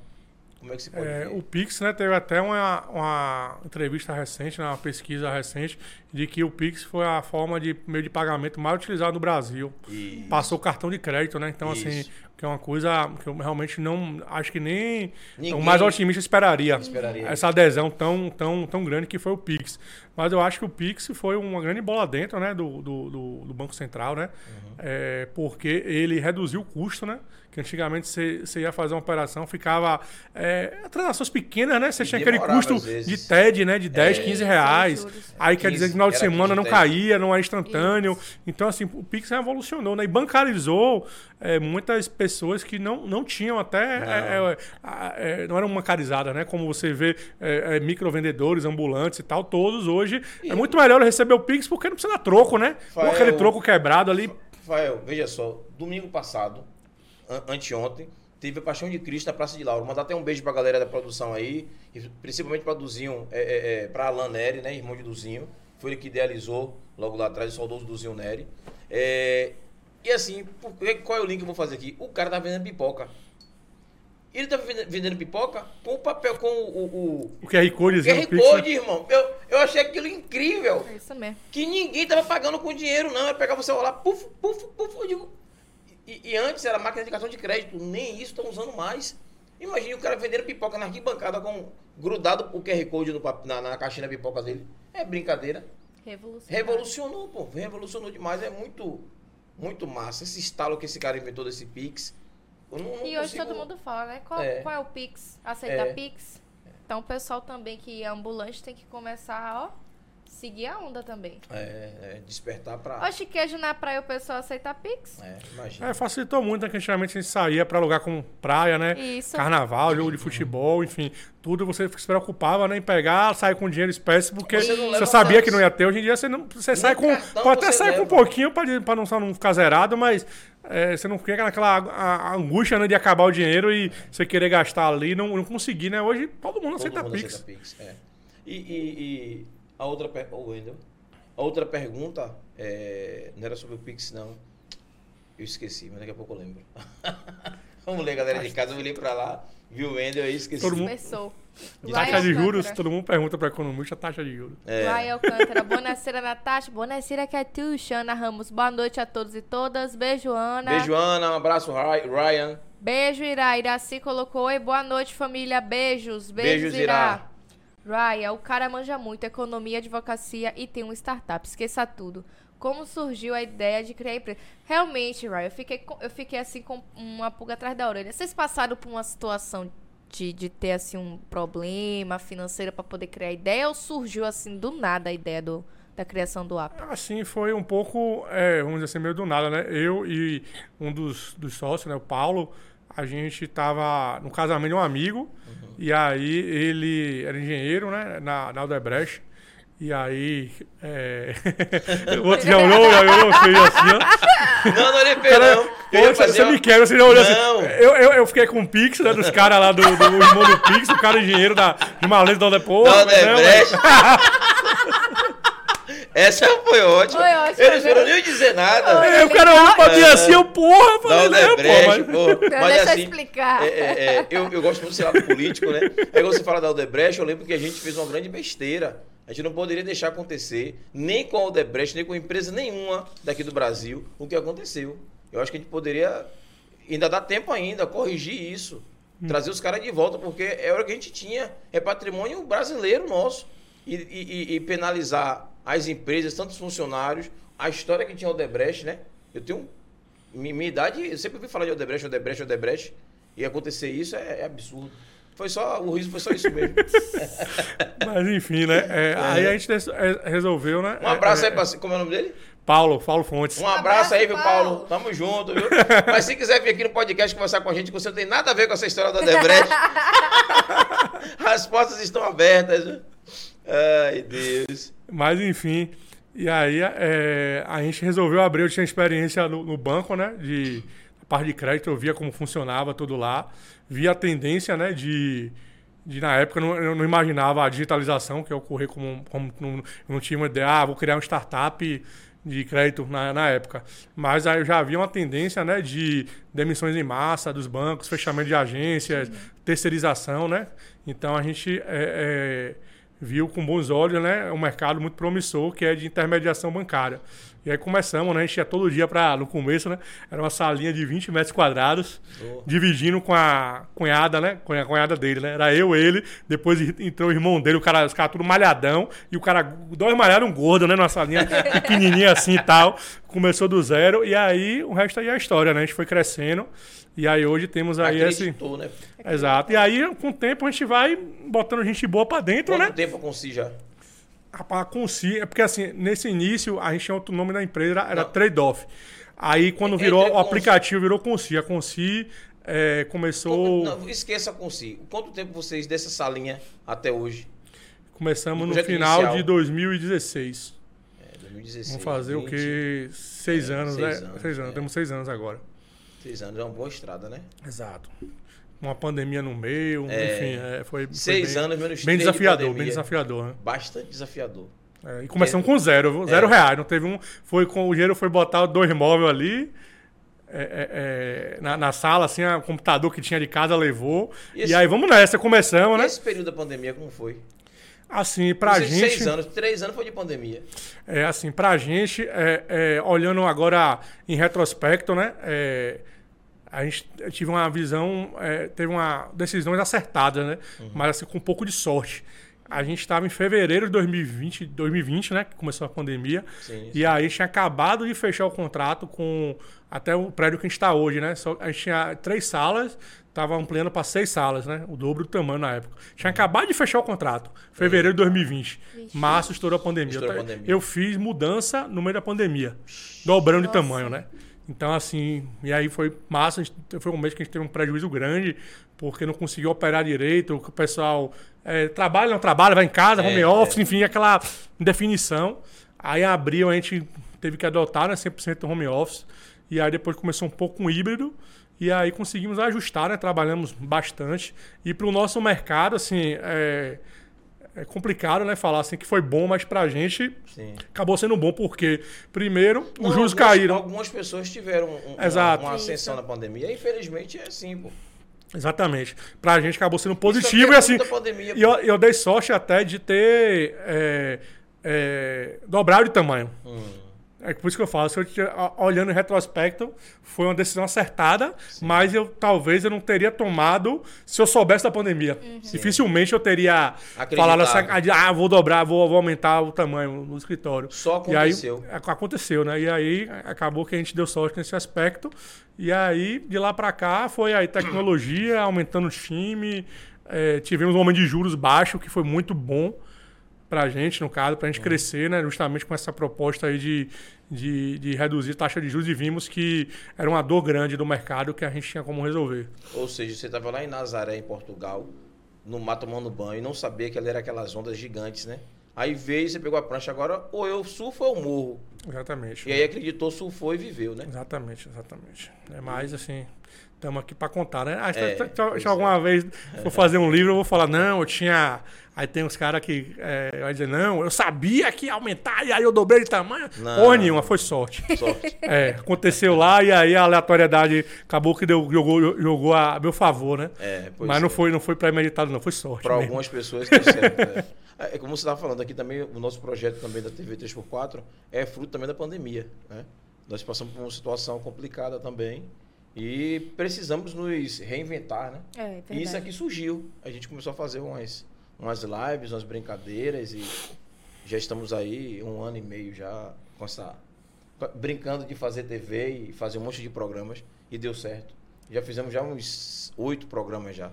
Como é que você pode é, O Pix, né, teve até uma, uma entrevista recente, né, uma pesquisa recente, de que o Pix foi a forma de meio de pagamento mais utilizada no Brasil. Isso. Passou o cartão de crédito, né? Então, assim, Isso. assim, que é uma coisa que eu realmente não. Acho que nem Ninguém o mais otimista esperaria. esperaria. Essa adesão tão, tão, tão grande que foi o Pix. Mas eu acho que o Pix foi uma grande bola dentro né, do, do, do- do Banco Central, né? Uhum. É, porque ele reduziu o custo, né? Que antigamente você ia fazer uma operação, ficava. É, transações pequenas, né? Você tinha aquele custo de TED, né? De 10, É, 15 reais. sem juros. Aí quer dizer que no final de 15 semana não caía, não era instantâneo. Então, assim, o Pix revolucionou, né? E bancarizou é, muitas pessoas que não, não tinham até. é, é, a- é, não eram né? Como você vê é, é, microvendedores, ambulantes e tal, todos hoje. É muito melhor receber o Pix porque não precisa dar troco, né? Ou Rafael, aquele troco quebrado ali. Rafael, veja só, domingo passado, an- anteontem, teve a Paixão de Cristo na Praça de Lauro. Mandar até um beijo pra galera da produção aí, e principalmente pra Duzinho, é, é, é, pra Alan Neri, né, irmão de Duzinho. Foi ele que idealizou logo lá atrás, o saudoso Duzinho Neri. É, e assim, por qual é o link que eu vou fazer aqui? O cara tá vendendo pipoca. Ele tá vende- vendendo pipoca com o papel, com o, o, O QR Code, o QR? Code, irmão. Eu, eu achei aquilo incrível É isso mesmo. que ninguém tava pagando com dinheiro, não. Era pegar o celular, puf, puf, puf. Eu digo, e, e antes era máquina de cartão de crédito, nem isso estão usando mais. Imagine o cara vendendo pipoca na arquibancada com grudado o QR Code no na, na caixinha da pipoca dele. É brincadeira. Revolução. Revolucionou, pô. Revolucionou demais. É muito, muito massa. Esse estalo que esse cara inventou desse Pix. Eu não, não E hoje consigo- todo mundo fala, né? Qual É. qual é o Pix? Aceita É. Pix? Então o pessoal também que é ambulante tem que começar, ó, seguir a onda também. É, é, despertar pra. Oxe, queijo na praia o pessoal aceita Pix? É, imagina. É, facilitou muito, né? Que antigamente a gente saía pra lugar como praia, né? Isso. Carnaval, jogo de futebol, enfim, tudo você se preocupava né, em pegar, sair com dinheiro espécie, porque Você você, sabia que não ia ter. Hoje em dia você, não, você sai com. Pode até sair com um pouquinho pra, pra não, só não ficar zerado, mas é, você não fica naquela a- a angústia né, de acabar o dinheiro e você querer gastar ali e não, não conseguir, né? Hoje todo mundo Todo aceita mundo Pix. aceita Pix, é. E, e- e a outra per... Ô, Wendel. A outra pergunta é, não era sobre o Pix, não. Eu esqueci, mas daqui a pouco eu lembro. Vamos ler, galera de casa. Eu olhei pra lá, vi o Wendel aí, esqueci. Todo mundo- Começou. Taxa de juros, todo mundo pergunta pra economista a taxa de juros. É. Ryan Alcântara. Bonaceira, Natasha. Bonaceira, Catiuxa. Ana Ramos. Boa noite a todos e todas. Beijo, Ana. Beijo, Ana. Um abraço, Ry- Ryan. Beijo, Irá. Iraci colocou. Oi, boa noite, família. Beijos. Beijos, Beijos, Irá. Raya, o cara manja muito economia, advocacia e tem um startup. Esqueça tudo. Como surgiu a ideia de criar empresa? Realmente, Raya, eu fiquei, eu fiquei assim com uma pulga atrás da orelha. Vocês passaram por uma situação de, de ter assim um problema financeiro para poder criar ideia ou surgiu assim do nada a ideia do, da criação do app? Assim, foi um pouco, é, vamos dizer assim, meio do nada, né? Eu e um dos, dos sócios, né, o Paulo, a gente tava no casamento de um amigo, e aí ele era engenheiro, né, na, na Aldebrecht, e aí é... o outro já olhou, já olhou, fez assim, ó. Não, não olhei pra não. Eu você, fazer você uma- me quer, você já olhou Não. assim. Eu, eu, eu fiquei com o Pix, né, dos caras lá do, do irmão do Pix, o cara engenheiro da, de Malês da Aldepô. Da Odebrecht. Essa foi ótima. Foi ótima, Eles viu? foram nem dizer nada. É, o cara olhou pra mim assim, eu, porra, eu falei, né, pô, Odebrecht, mas... pô. Então, Mas deixa eu assim, explicar. é, é, é, eu, eu gosto muito desse lado político, né? Aí quando você fala da Odebrecht, eu lembro que a gente fez uma grande besteira. A gente não poderia deixar acontecer, nem com a Odebrecht, nem com empresa nenhuma daqui do Brasil, o que aconteceu. Eu acho que a gente poderia, ainda dá tempo ainda, corrigir isso. Trazer os caras de volta, porque é hora que a gente tinha. É patrimônio brasileiro nosso. E- e- e penalizar as empresas, tantos funcionários, a história que tinha a Odebrecht, né? Eu tenho Mi- Minha idade, eu sempre ouvi falar de Odebrecht, Odebrecht, Odebrecht. E acontecer isso é, é absurdo. Foi só, o riso foi só isso mesmo. Mas enfim, né? é, Aí a gente é, resolveu, né? Um abraço é, aí pra. Como é o nome dele? Paulo, Paulo Fontes. Um abraço aí, viu, Paulo. Paulo? Tamo junto, viu? Mas se quiser vir aqui no podcast conversar com a gente, que você não tem nada a ver com essa história da Odebrecht, as portas estão abertas? Ai, Deus. Mas enfim. E aí é, a gente resolveu abrir, eu tinha experiência no, no banco, né? De parte de crédito, eu via como funcionava tudo lá. Via a tendência, né? De, de na época, eu não, eu não imaginava a digitalização que ia ocorrer como, como não, eu não tinha uma ideia, ah, vou criar uma startup de crédito na, na época. Mas aí eu já havia uma tendência, né? De demissões em massa dos bancos, fechamento de agências, terceirização, né? Então a gente... é, é, viu com bons olhos né, um mercado muito promissor que é de intermediação bancária. E aí começamos, né? A gente ia todo dia para no começo, né? Era uma salinha de 20 metros quadrados, Oh. dividindo com a cunhada, né? Com a cunhada dele, né? Era eu, ele, depois entrou o irmão dele, o cara, os caras tudo malhadão, e o cara, dois malharam um gordo, né? Numa salinha pequenininha assim e tal. Começou do zero, e aí o resto aí é a história, né? A gente foi crescendo, e aí hoje temos aí esse... Acreditou, né? Exato. E aí, com o tempo, a gente vai botando gente boa pra dentro, Quanto né? tempo com si já? Rapaz, com si, é porque assim, nesse início, a gente tinha outro nome da empresa, era. Trade-Off. Aí, quando Entre virou o Consi- aplicativo, virou Consi. A Consi é, começou... Não, esqueça com si. Quanto tempo vocês dessa salinha até hoje? Começamos no final inicial. de 2016. É, 2016. Vamos fazer o 20, quê? Seis É, anos, seis né? anos, seis anos. é. Temos seis anos agora. Seis anos é uma boa estrada, né? Exato. Uma pandemia no meio, É. enfim, é, foi, foi Seis bem, anos menos bem de desafiador, pandemia. bem desafiador, né? Bastante desafiador. É, e começamos com zero, viu? zero É. reais. Não teve um. Foi com o dinheiro foi botar dois móveis ali. é, é, é, na, na sala, assim, o computador que tinha de casa levou. E E, esse- aí vamos nessa, começamos, E né? esse período da pandemia, como foi? Assim, pra Vocês, gente. Seis anos, três anos foi de pandemia. É assim, pra gente, é, é, olhando agora em retrospecto, né? é, a gente tive uma visão, é, teve uma decisões acertadas, né? Mas assim, com um pouco de sorte. A gente estava em fevereiro de 2020, 2020, né? Que começou a pandemia. Sim, E aí tinha acabado de fechar o contrato com até o prédio que a gente está hoje, né? Só, a gente tinha três salas, estava ampliando para seis salas, né? O dobro do tamanho na época. Tinha acabado de fechar o contrato, fevereiro de 2020. Março estourou a pandemia. Estourou a Eu- pandemia. Eu fiz mudança no meio da pandemia, dobrando de Nossa. tamanho, né? Então, assim, e aí foi massa, foi um mês que a gente teve um prejuízo grande, porque não conseguiu operar direito, o pessoal é, trabalha, não trabalha, vai em casa, É, home office, enfim, aquela indefinição. Aí, em abril, a gente teve que adotar, né, 100% home office, e aí depois começou um pouco com híbrido, e aí conseguimos ajustar, né, trabalhamos bastante. E para o nosso mercado, assim, é, é complicado, né, falar assim que foi bom, mas pra gente Sim. acabou sendo bom, porque, primeiro, os Não, juros algumas- caíram. Algumas pessoas tiveram um- uma- Exato. uma ascensão Isso. na pandemia. Infelizmente é assim, pô. Exatamente. Pra gente acabou sendo positivo e assim. pandemia, E eu, eu dei sorte até de ter é, é, dobrado de tamanho. Hum. É por isso que eu falo, se eu olhando em retrospecto, foi uma decisão acertada, mas eu talvez eu não teria tomado se eu soubesse da pandemia. Dificilmente eu teria falado assim, ah, vou dobrar, vou, vou aumentar o tamanho no escritório. Só E aí, aconteceu. ac- aconteceu, né? E aí acabou que a gente deu sorte nesse aspecto. E aí, de lá pra cá, foi aí tecnologia, aumentando o time. é, tivemos um aumento de juros baixo, que foi muito bom pra gente, no caso, pra gente crescer, né? Justamente com essa proposta aí de, de, de reduzir taxa de juros e vimos que era uma dor grande do mercado que a gente tinha como resolver. Ou seja, você estava lá em Nazaré, em Portugal, no mar tomando banho, e não sabia que ali era aquelas ondas gigantes, né? Aí veio, você pegou a prancha, agora ou eu surfo ou eu morro. Exatamente. E aí acreditou, surfou e viveu, né? Exatamente, exatamente. É mais assim, estamos aqui para contar, né? Ah, É, se- se alguma vez for fazer um livro, eu vou falar, não, eu tinha. Aí tem uns caras que é, vai dizer, não, eu sabia que ia aumentar, e aí eu dobrei de tamanho. Não. Porra nenhuma, foi sorte. Sorte. É, aconteceu lá e aí a aleatoriedade acabou que deu, jogou, jogou a meu favor, né? É, pois Mas não é. foi, não foi premeditado, não, foi sorte. Para algumas pessoas deu certo. É. É como você estava falando aqui também, o nosso projeto também da TV 3x4 é fruto também da pandemia. Né? Nós passamos por uma situação complicada também e precisamos nos reinventar, né? É, verdade. E isso aqui surgiu. A gente começou a fazer umas, umas lives, umas brincadeiras e já estamos aí um ano e meio já com essa. brincando de fazer TV e fazer um monte de programas e deu certo. Já fizemos já uns oito programas já.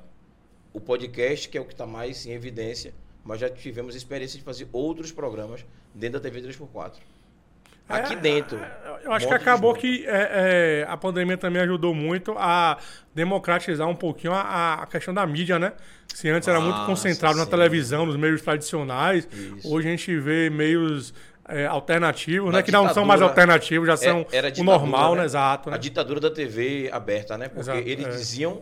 O podcast, que é o que está mais em evidência, mas já tivemos experiência de fazer outros programas dentro da TV 3x4. Aqui É, dentro. Eu acho que acabou que é, é, a pandemia também ajudou muito a democratizar um pouquinho a, a questão da mídia, né? Se antes era muito Nossa, concentrado na sim. televisão, nos meios tradicionais, Isso. hoje a gente vê meios é, alternativos, Na né? Que não são mais alternativos, já são É- era o normal, né? né? Exato. Né? A ditadura da TV aberta, né? Porque Exato, eles é. diziam,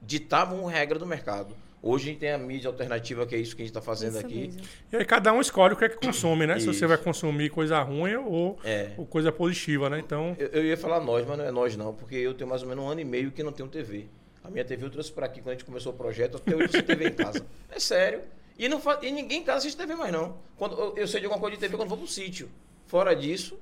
ditavam regra do mercado. Hoje a gente tem a mídia alternativa, que é isso que a gente está fazendo Isso aqui. mesmo. E aí cada um escolhe o que é que consome, né? Se você Isso. vai consumir coisa ruim ou, É. ou coisa positiva, né? Então, Eu, eu ia falar nós, mas não é nós não, porque eu tenho mais ou menos um ano e meio que não tenho TV. A minha TV eu trouxe para aqui quando a gente começou o projeto, até hoje eu tenho TV em casa. É sério. E, não fa... e ninguém em casa assiste TV mais não. Quando eu, eu sei de alguma coisa de TV quando vou pro sítio. Fora disso,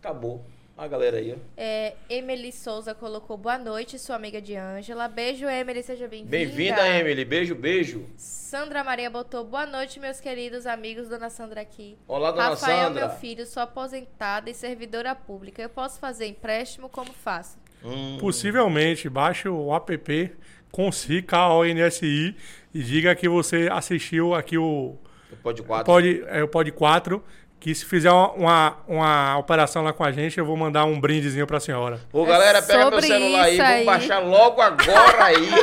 Acabou. A galera aí, ó. É, Emily Souza colocou boa noite, sua amiga de Ângela. Beijo, Emily, seja bem-vinda. Bem-vinda, Emily. Beijo, beijo. Sandra Maria botou boa noite, meus queridos amigos, dona Sandra aqui. Olá, dona Rafael, Sandra. meu filho, sou aposentada e servidora pública. Eu posso fazer empréstimo? Como faço? Hum, Possivelmente, baixe o app Consi, K-O-N-S-I, e diga que você assistiu aqui o Pode quatro. Pod, é, o Pod 4, que se fizer uma, uma, uma operação lá com a gente, eu vou mandar um brindezinho pra senhora. Ô, galera, pega meu sobre celular aí, aí. baixar logo agora aí.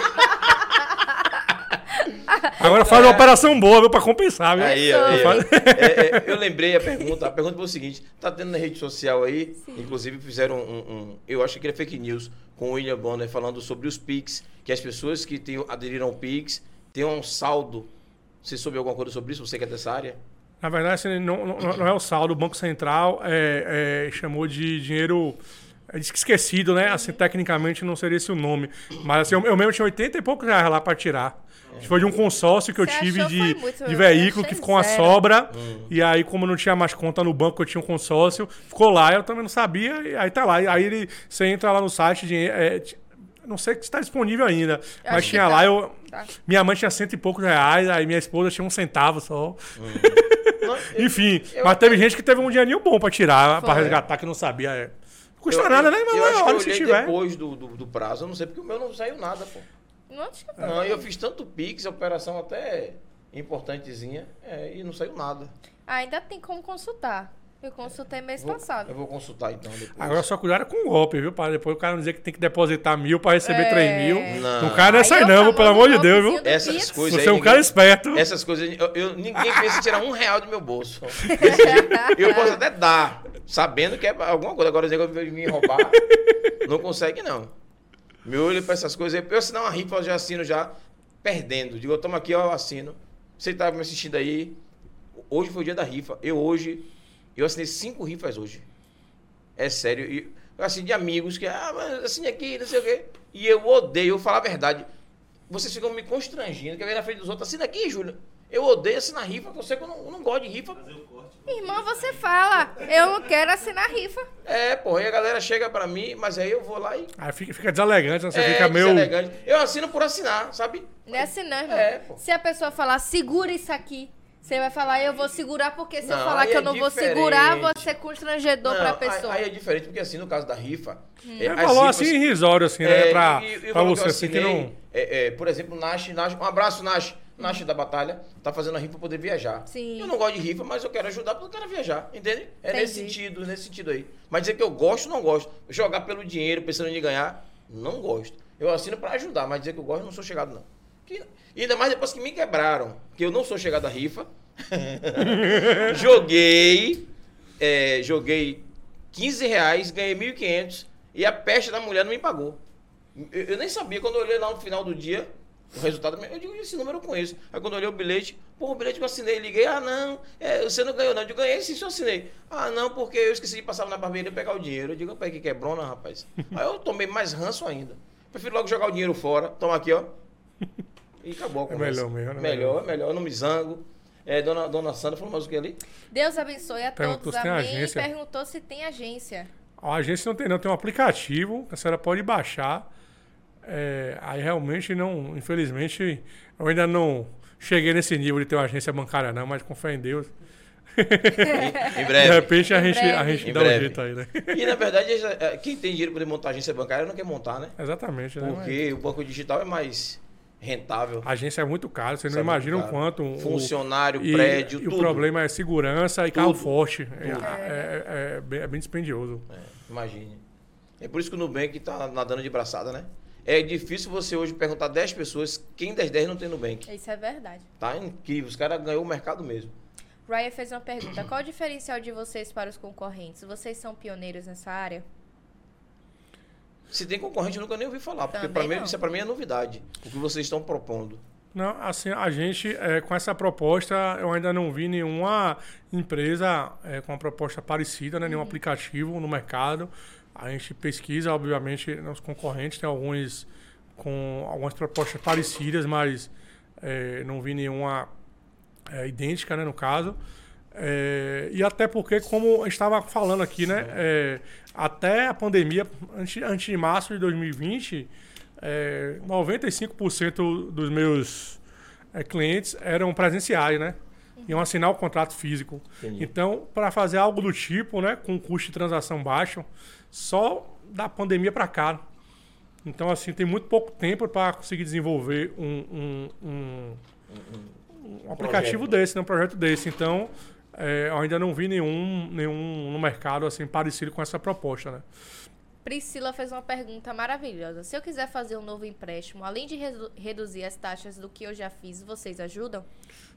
Agora faz uma operação boa, viu, pra compensar, viu? Aí, ó, aí, ó. Sobre. É, é, eu lembrei a pergunta. A pergunta foi o seguinte: tá tendo na rede social aí, inclusive fizeram um, um- Eu acho que era fake news com o William Bonner falando sobre os Pix, que as pessoas que tem, aderiram ao Pix têm um saldo. Você soube alguma coisa sobre isso? Você que é dessa área? Na verdade, assim, não, não, não é o saldo. O Banco Central é, é, chamou de dinheiro é, esquecido, né? Assim, tecnicamente não seria esse o nome. Mas assim, eu, eu mesmo tinha 80 e poucos reais lá pra tirar. Foi de um consórcio que eu Você tive achou de, muito, de eu veículo que ficou uma zero. sobra. E aí, como não tinha mais conta no banco, eu tinha um consórcio, ficou lá, eu também não sabia, e aí tá lá. E aí ele, você entra lá no site, de, é, não sei se está disponível ainda, mas acho que tinha tá. lá, eu. Tá. Minha mãe tinha cento e poucos reais, aí minha esposa tinha um centavo só. Não, Enfim, eu- mas teve gente que teve um dinheirinho bom pra tirar, pra Foi. resgatar, que não sabia. É. Não custa eu- nada, né? Eu, Mas eu vai, acho que olha eu olhei tiver. depois do, do, do prazo. Eu não sei porque o meu não saiu nada, pô. Não Não, eu fiz tanto Pix, operação até importantezinha, é, e não saiu nada. Ah, ainda tem como consultar. Eu consultei mês Vou- passado. Eu vou consultar então depois. Agora só cuidado com o golpe, viu? Pra depois o cara não dizer que tem que depositar mil pra receber É. três mil. Não. Não nessa aí, Aí é o não, pelo amor de Deus, viu? Essas coisas Você é um cara ninguém- esperto. Essas coisas, eu, eu- ninguém pensa em tirar um real do meu bolso. Jeito, eu posso até dar, sabendo que é alguma coisa. Agora dizer que eu vou me roubar, não consegue não. Meu olho pra essas coisas, eu assinar uma rifa, eu já assino já, perdendo. Digo, toma aqui, ó, eu assino. Você tá me assistindo aí, hoje foi o dia da rifa. Eu hoje, eu assinei cinco rifas hoje. É sério. E, assim, de amigos que, ah, mas assine aqui, não sei o quê. E eu odeio, eu falar a verdade. Vocês ficam me constrangindo, quer ver na frente dos outros, assina aqui, Júlio. Eu odeio assinar rifa, porque eu sei que eu não, eu não gosto de rifa. Irmão, você fala, eu não quero assinar rifa. É, porra, aí a galera chega pra mim, mas aí eu vou lá e. Aí fica, fica deselegante, né? você é, fica meio. deselegante. Eu assino por assinar, sabe? Não é assim não, irmão. É, pô. Se a pessoa falar, segura isso aqui, você vai falar, eu vou segurar, porque se eu Não, falar aí que eu é não vou segurar, vou ser constrangedor Não, pra aí- pessoa. Aí, é diferente, porque assim, no caso da rifa. é, É valor rifas- assim irrisório, assim, né? É, pra e- o pra você, eu assim, que não. é, é, por exemplo, Nash, Nash, um abraço, Nash. Nash da Batalha tá fazendo a rifa pra poder viajar. Sim. Eu não gosto de rifa, mas eu quero ajudar porque eu quero viajar, entende? É nesse Entendi. sentido, nesse sentido aí. Mas dizer que eu gosto, não gosto. Jogar pelo dinheiro, pensando em ganhar, não gosto. Eu assino pra ajudar, mas dizer que eu gosto, não sou chegado, não. Que- e ainda mais depois que me quebraram, que eu não sou chegado à rifa. joguei, é, joguei 15 reais, ganhei 1.500 e a peste da mulher não me pagou. Eu, eu nem sabia, quando eu olhei lá no final do dia, o resultado, eu digo, esse número eu conheço. Aí quando eu olhei o bilhete, pô, o bilhete que eu assinei, liguei, ah não, é, você não ganhou não. Eu digo, ganhei sim, só assinei. Ah não, porque eu esqueci de passar na barbearia e pegar o dinheiro. Eu digo, opa, que quebrona, rapaz. Aí eu tomei mais ranço ainda. Prefiro logo jogar o dinheiro fora, toma aqui, ó. E acabou a É conversa. melhor mesmo, né? Melhor, é melhor, eu não me zango. É, dona, dona Sandra falou mais o que ali? Deus abençoe a Perguntou todos, amém. Perguntou se tem agência. A agência não tem, não. Tem um aplicativo que a senhora pode baixar. É, aí realmente não, infelizmente, eu ainda não cheguei nesse nível de ter uma agência bancária, não, mas com fé em Deus. Em De breve. repente a Em gente, a gente Em dá um breve. jeito aí, né? E na verdade, é, quem tem dinheiro para poder montar agência bancária não quer montar, né? Exatamente, né? Porque o banco digital é mais rentável. A agência é muito caro, vocês Isso não é muito imaginam caro. quanto. o- Funcionário, e, prédio, e tudo. o problema é segurança e carro Tudo. forte. É, é- é bem, é bem dispendioso. É, imagine. É por isso que o Nubank tá nadando de braçada, né? É difícil você hoje perguntar 10 pessoas quem das 10 não tem Nubank. Isso é verdade. Tá incrível. Os caras ganhou o mercado mesmo. Ryan fez uma pergunta. Qual o diferencial de vocês para os concorrentes? Vocês são pioneiros nessa área? Se tem concorrente, eu nunca nem ouvi falar. Porque pra mim, isso é pra mim é novidade. O que vocês estão propondo. Não, assim, a gente, é, com essa proposta, eu ainda não vi nenhuma empresa é, com uma proposta parecida, né, nenhum aplicativo no mercado. A gente pesquisa, obviamente, nos concorrentes, tem alguns com algumas propostas parecidas, mas é, não vi nenhuma é, idêntica, né, no caso. É, e até porque, como a gente estava falando aqui, né? é, até a pandemia, antes, antes de março de 2020, é, 95% dos meus é, clientes eram presenciais, né? Iam assinar o contrato físico. Entendi. Então, para fazer algo do tipo, né, com custo de transação baixo, só da pandemia para cá. Então, assim, tem muito pouco tempo para conseguir desenvolver um, um, um, um aplicativo projeto. desse, né, um projeto desse. Então, é, eu ainda não vi nenhum, nenhum no mercado assim parecido com essa proposta, né? Priscila fez uma pergunta maravilhosa. Se eu quiser fazer um novo empréstimo, além de redu- reduzir as taxas do que eu já fiz, vocês ajudam?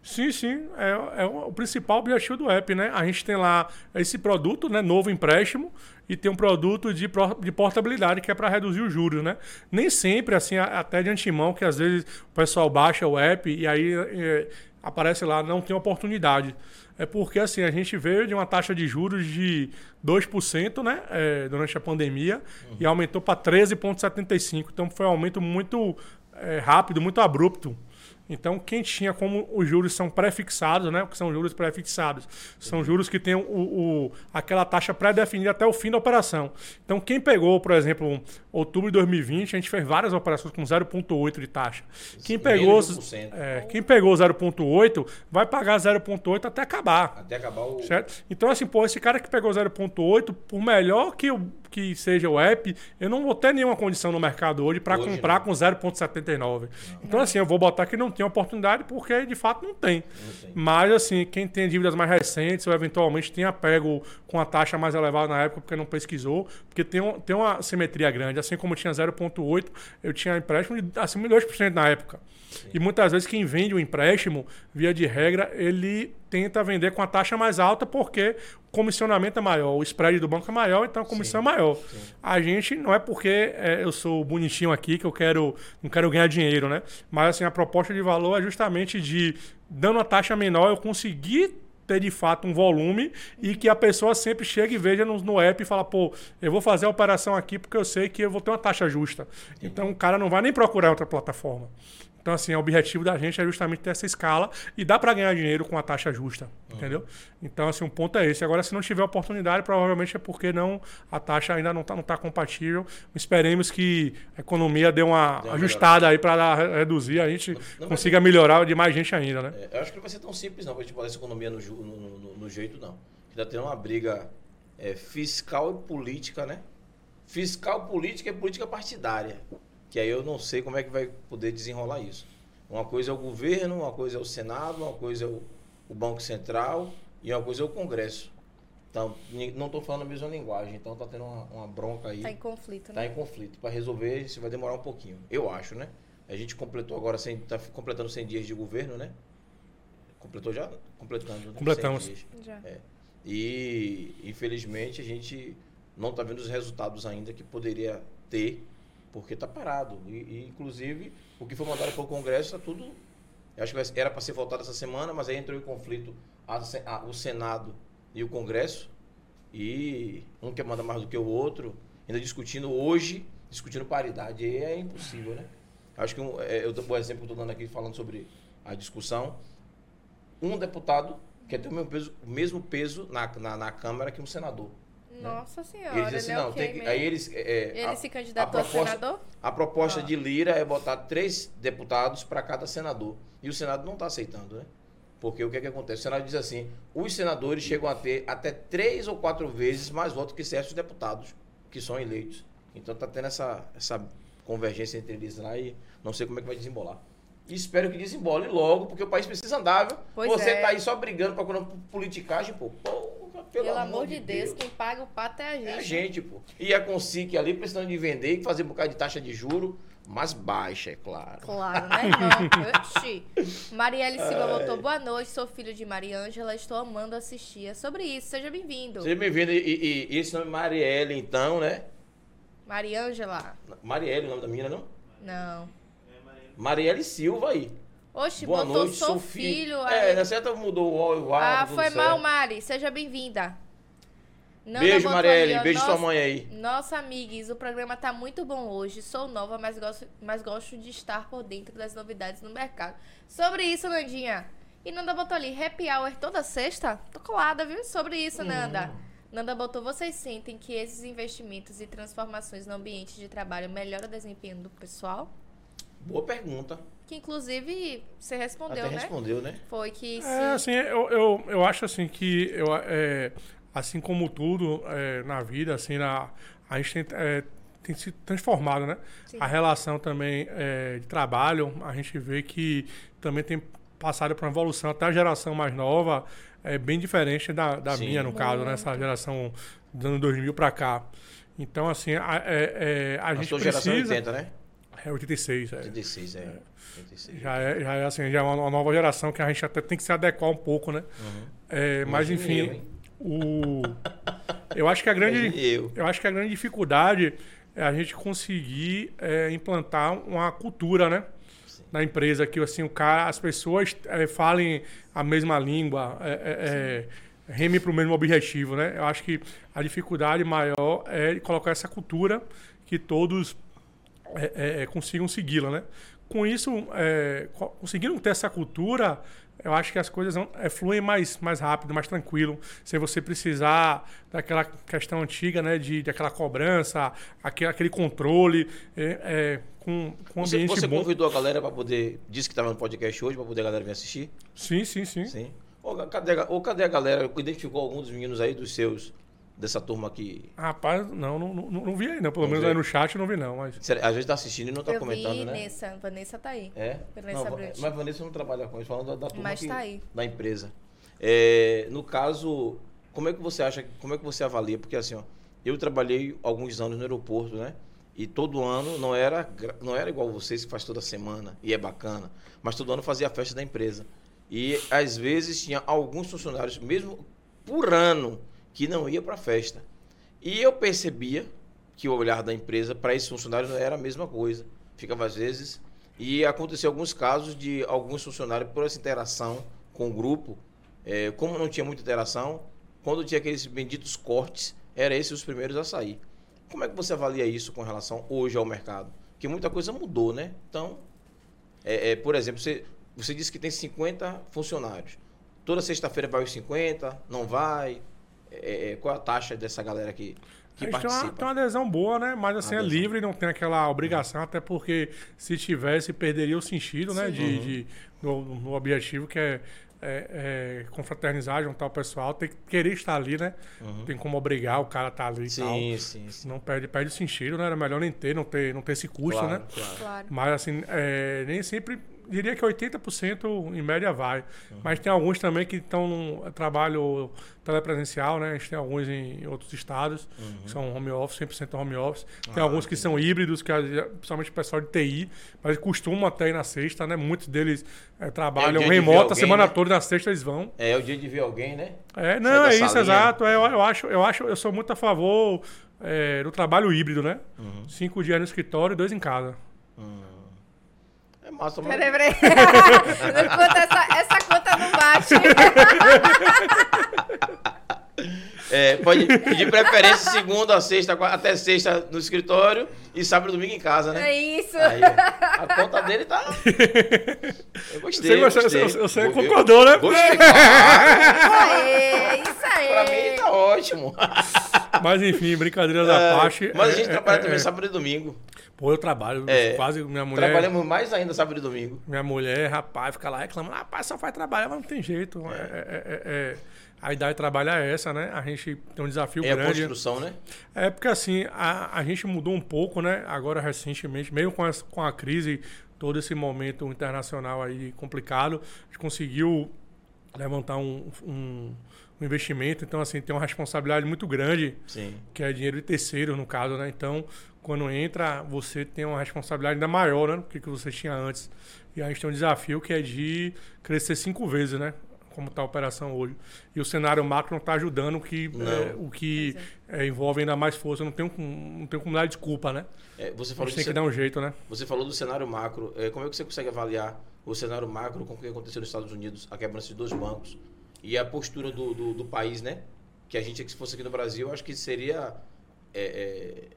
Sim, sim. É, é o principal objetivo do app, né? A gente tem lá esse produto, né? Novo empréstimo, e tem um produto de, de portabilidade que é para reduzir os juros, né? Nem sempre, assim, até de antemão, que às vezes o pessoal baixa o app e aí é, aparece lá, não tem oportunidade. É porque, assim, a gente veio de uma taxa de juros de 2%, né? é, durante a pandemia, e aumentou para 13,75%. Então, foi um aumento muito é, rápido, muito abrupto. Então, quem tinha como os juros são pré-fixados, né? O que são juros pré-fixados? São juros que têm o, o- aquela taxa pré-definida até o fim da operação. Então, quem pegou, por exemplo, outubro de 2020, a gente fez várias operações com 0,8 de taxa. Quem pegou, de 1%. é, quem pegou 0,8 vai pagar 0,8 até acabar. Até acabar o. Certo? Então, assim, pô, esse cara que pegou 0,8, por melhor que, o, que seja o app, eu não vou ter nenhuma condição no mercado hoje para comprar não. com 0,79. Então, assim, eu vou botar que não tem oportunidade porque de fato não tem. Não tem. Mas, assim, quem tem dívidas mais recentes ou eventualmente tenha pego com a taxa mais elevada na época porque não pesquisou, porque tem, um- tem uma simetria grande. Assim como tinha 0,8, eu tinha empréstimo de acima de 2% na época. E muitas vezes quem vende o empréstimo, via de regra, ele tenta vender com a taxa mais alta porque o comissionamento é maior, o spread do banco é maior, então a comissão é maior. A gente não é porque é, eu sou bonitinho aqui que eu quero não quero ganhar dinheiro, né? Mas assim, a proposta de valor é justamente de dando a taxa menor eu conseguir ter de fato um volume e que a pessoa sempre chegue e veja no, no app e fala, pô, eu vou fazer a operação aqui porque eu sei que eu vou ter uma taxa justa. Então o cara não vai nem procurar outra plataforma. Então, assim, o objetivo da gente é justamente ter essa escala e dá para ganhar dinheiro com a taxa justa, entendeu? Então, assim, um ponto é esse. Agora, se não tiver oportunidade, provavelmente é porque não a taxa ainda não está não tá compatível. Esperemos que a economia dê uma ajustada aí para reduzir, a gente Não consiga melhorar de mais gente ainda, né? É, eu acho que não vai ser tão simples não, pra gente botar essa economia no, no, no- no jeito, não. Ainda tem uma briga é, fiscal e política, né? Fiscal, política e política partidária. Que aí eu não sei como é que vai poder desenrolar isso. Uma coisa é o governo, uma coisa é o Senado, uma coisa é o, o Banco Central e uma coisa é o Congresso. Então, não estou falando a mesma linguagem, então tá tendo uma, uma bronca aí. Tá em conflito, Tá né? em conflito. Para resolver, isso vai demorar um pouquinho. Eu acho, né? A gente completou agora, 100, tá completando 100 dias de governo, né? Completou já? Completando. né? Completamos. 100 dias. Já. E, infelizmente, a gente não está vendo os resultados ainda que poderia ter, porque está parado. E, e, inclusive, o que foi mandado para o Congresso está tudo. Acho que era para ser votado essa semana, mas aí entrou em conflito a a- o Senado e o Congresso. E um quer mandar mais do que o outro, ainda discutindo hoje, discutindo paridade. E é impossível, né? Acho que um, é, eu, o exemplo eu estou dando aqui falando sobre a discussão, um deputado quer ter o mesmo peso, o mesmo peso na, na, na Câmara que um senador. Nossa senhora, Ele diz assim, ele é não, o quê tem que, aí eles, é, é, Ele a, se candidatou a, proposta- senador? a proposta Ah. de Lira é botar três deputados para cada senador. E o Senado não está aceitando, né? Porque o que, é que acontece? O Senado diz assim: os senadores chegam a ter até três ou quatro vezes mais votos que certos deputados que são eleitos. Então está tendo essa, essa convergência entre eles lá e não sei como é que vai desembolar. E espero que desembole logo, porque o país precisa andar, viu? Pois Você é. tá aí só brigando, procurando politicagem, pô. Porra, pelo, Pelo, amor de Deus, quem paga o pato é a gente. é a gente, pô. E a Consic ali precisando de vender e fazer um bocado de taxa de juro mais baixa, é claro. Claro, né, irmão? Marielle Silva botou boa noite, sou filho de Mariângela, estou amando assistir. É sobre isso, seja bem-vindo. Seja bem-vindo. E, e- e esse nome é Marielle, então, né? Mariângela? Marielle, o nome da menina, não? Não. Marielle Silva aí. Oxi, Boa botou noite, sou sou filho. É, na certa mudou o O ah, foi mal, Mari. Seja bem-vinda. Nanda Beijo, Marielle. ali, Beijo sua nossa- mãe aí. Nossa, amigues, o programa tá muito bom hoje. Sou nova, mas gosto, mas gosto de estar por dentro das novidades no mercado. Sobre isso, Nandinha, E Nanda botou ali, happy hour toda sexta? Tô colada, viu? Sobre isso, Nanda. Hum. Nanda botou, vocês sentem que esses investimentos e transformações no ambiente de trabalho melhoram o desempenho do pessoal? Boa pergunta. Que inclusive você respondeu, Até né? respondeu, né? Foi que se... É, assim, eu, eu, eu acho assim que eu, é, assim como tudo é, na vida, assim, na, a gente tem, é, tem se transformado, né? Sim. A relação também é, de trabalho, a gente vê que também tem passado por uma evolução, até a geração mais nova é bem diferente da, da Sim. minha, no caso, né? Essa geração dos anos 2000 para cá. Então, assim, a, é, é, a, A gente sua geração é precisa... 80, né? É 86, é. 86, é. 86. Já é, já é assim, já é uma, nova geração que a gente até tem que se adequar um pouco, né? É, mas eu, enfim, hein? o eu acho que a grande eu. eu acho que a grande dificuldade é a gente conseguir é, implantar uma cultura, né? Na empresa que assim o cara, as pessoas é, falem a mesma língua, é, é, é, remem para o mesmo objetivo, né? Eu acho que a dificuldade maior é colocar essa cultura que todos é, é, é, consigam segui-la, né? Com isso, é, co- conseguindo ter essa cultura, eu acho que as coisas é, fluem mais, mais rápido, mais tranquilo, sem você precisar daquela questão antiga, né? De, daquela cobrança, aquele, aquele controle, é, é, com, com Você, ambiente você convidou a galera para poder. Disse que estava no podcast hoje, para poder a galera vir assistir? Sim, sim, sim. Sim. Ô, cadê, a- ô, cadê a galera? Identificou algum dos meninos aí, dos seus, dessa turma que. Rapaz, não, não, não, não vi aí, não. Pelo Não menos vi. aí no chat eu não vi, não. Mas... Às vezes tá assistindo e não tá eu comentando, vi né? Nessa. Vanessa tá aí. É? Vanessa Não, mas Vanessa não trabalha com isso, falando da, da turma Mas que- tá aí. da empresa. É, no caso, como é que você acha, como é que você avalia? Porque assim, ó, eu trabalhei alguns anos no aeroporto, né? E todo ano não era, não era igual vocês que faz toda semana e é bacana, mas todo ano fazia a festa da empresa. E às vezes tinha alguns funcionários, mesmo por ano, que não ia para a festa. E eu percebia que o olhar da empresa para esses funcionários não era a mesma coisa. Ficava às vezes. E aconteceu alguns casos de alguns funcionários, por essa interação com o grupo, eh, como não tinha muita interação, quando tinha aqueles benditos cortes, eram esses os primeiros a sair. Como é que você avalia isso com relação hoje ao mercado? Porque muita coisa mudou, né? Então, é, é, por exemplo, você, você disse que tem 50 funcionários. Toda sexta-feira vai os 50? Não vai? É, é, qual a taxa dessa galera que, que a gente tem uma, participa? tem uma adesão boa, né? Mas assim, é livre, não tem aquela obrigação, até porque se tivesse, perderia o sentido, né? Uhum. De, de- no, no objetivo que é, é, é confraternizar, juntar o pessoal, tem que querer estar ali, né? Não tem como obrigar o cara a estar ali e tal. Sim, sim, sim. Não perde, perde o sentido, né? Era melhor nem ter, não ter, não ter esse custo, Claro, né? claro. Claro. Mas assim, é, nem sempre, diria que 80% em média vai. Uhum. Mas tem alguns também que estão no trabalho telepresencial, né? A gente tem alguns em outros estados, Uhum. que são home office, 100% home office. Tem Ah, alguns que são híbridos, que é, principalmente o pessoal de TI, mas costumam até ir na sexta, né? Muitos deles é, trabalham dia de ver remoto, a alguém, semana né? toda, na sexta eles vão. É, o dia de ver alguém, né? É, não, é isso, salinha. exato. É, Eu, eu acho, eu acho, eu sou muito a favor é, do trabalho híbrido, né? Uhum. Cinco dias no escritório e dois em casa. É massa, mas... Peraí, peraí. Essa, essa conta não bate. É, pode pedir preferência segunda a sexta, até sexta no escritório e sábado e domingo em casa, né? É isso. Aí, a conta dele tá. Eu gostei. Você, você, gostei. você, você concordou, né? Gostei, claro. Aê, isso aí. Pra mim tá ótimo. Mas enfim, brincadeiras à É, parte. mas a é, gente trabalha é, também sábado e domingo. Pô, eu trabalho. É, quase minha mulher. Trabalhamos mais ainda sábado e domingo. Minha mulher, rapaz, fica lá reclamando, rapaz, só faz trabalhar, mas não tem jeito. É, é, a ideia de trabalhar é essa, né? A gente tem um desafio É a grande. construção, né? É porque assim, a, a gente mudou um pouco, né? Agora recentemente, mesmo com, essa, com a crise, todo esse momento internacional aí complicado, a gente conseguiu levantar um, um, investimento. Então, assim, tem uma responsabilidade muito grande, Sim. que é dinheiro de terceiro, no caso, né? Então, quando entra, você tem uma responsabilidade ainda maior, né? Do que, que você tinha antes. E a gente tem um desafio que é de crescer cinco vezes, né? Como está a operação hoje. E o cenário macro não está ajudando, o que, é, o que é, envolve ainda mais força. Não tem, não tem como dar desculpa, né? É, você, A falou gente do tem que dar um jeito, né? você falou do cenário macro. É, como é que você consegue avaliar o cenário macro com o que aconteceu nos Estados Unidos, a quebrança de dois bancos e a postura do, do, do país, né? Que a gente, se fosse aqui no Brasil, acho que seria. é,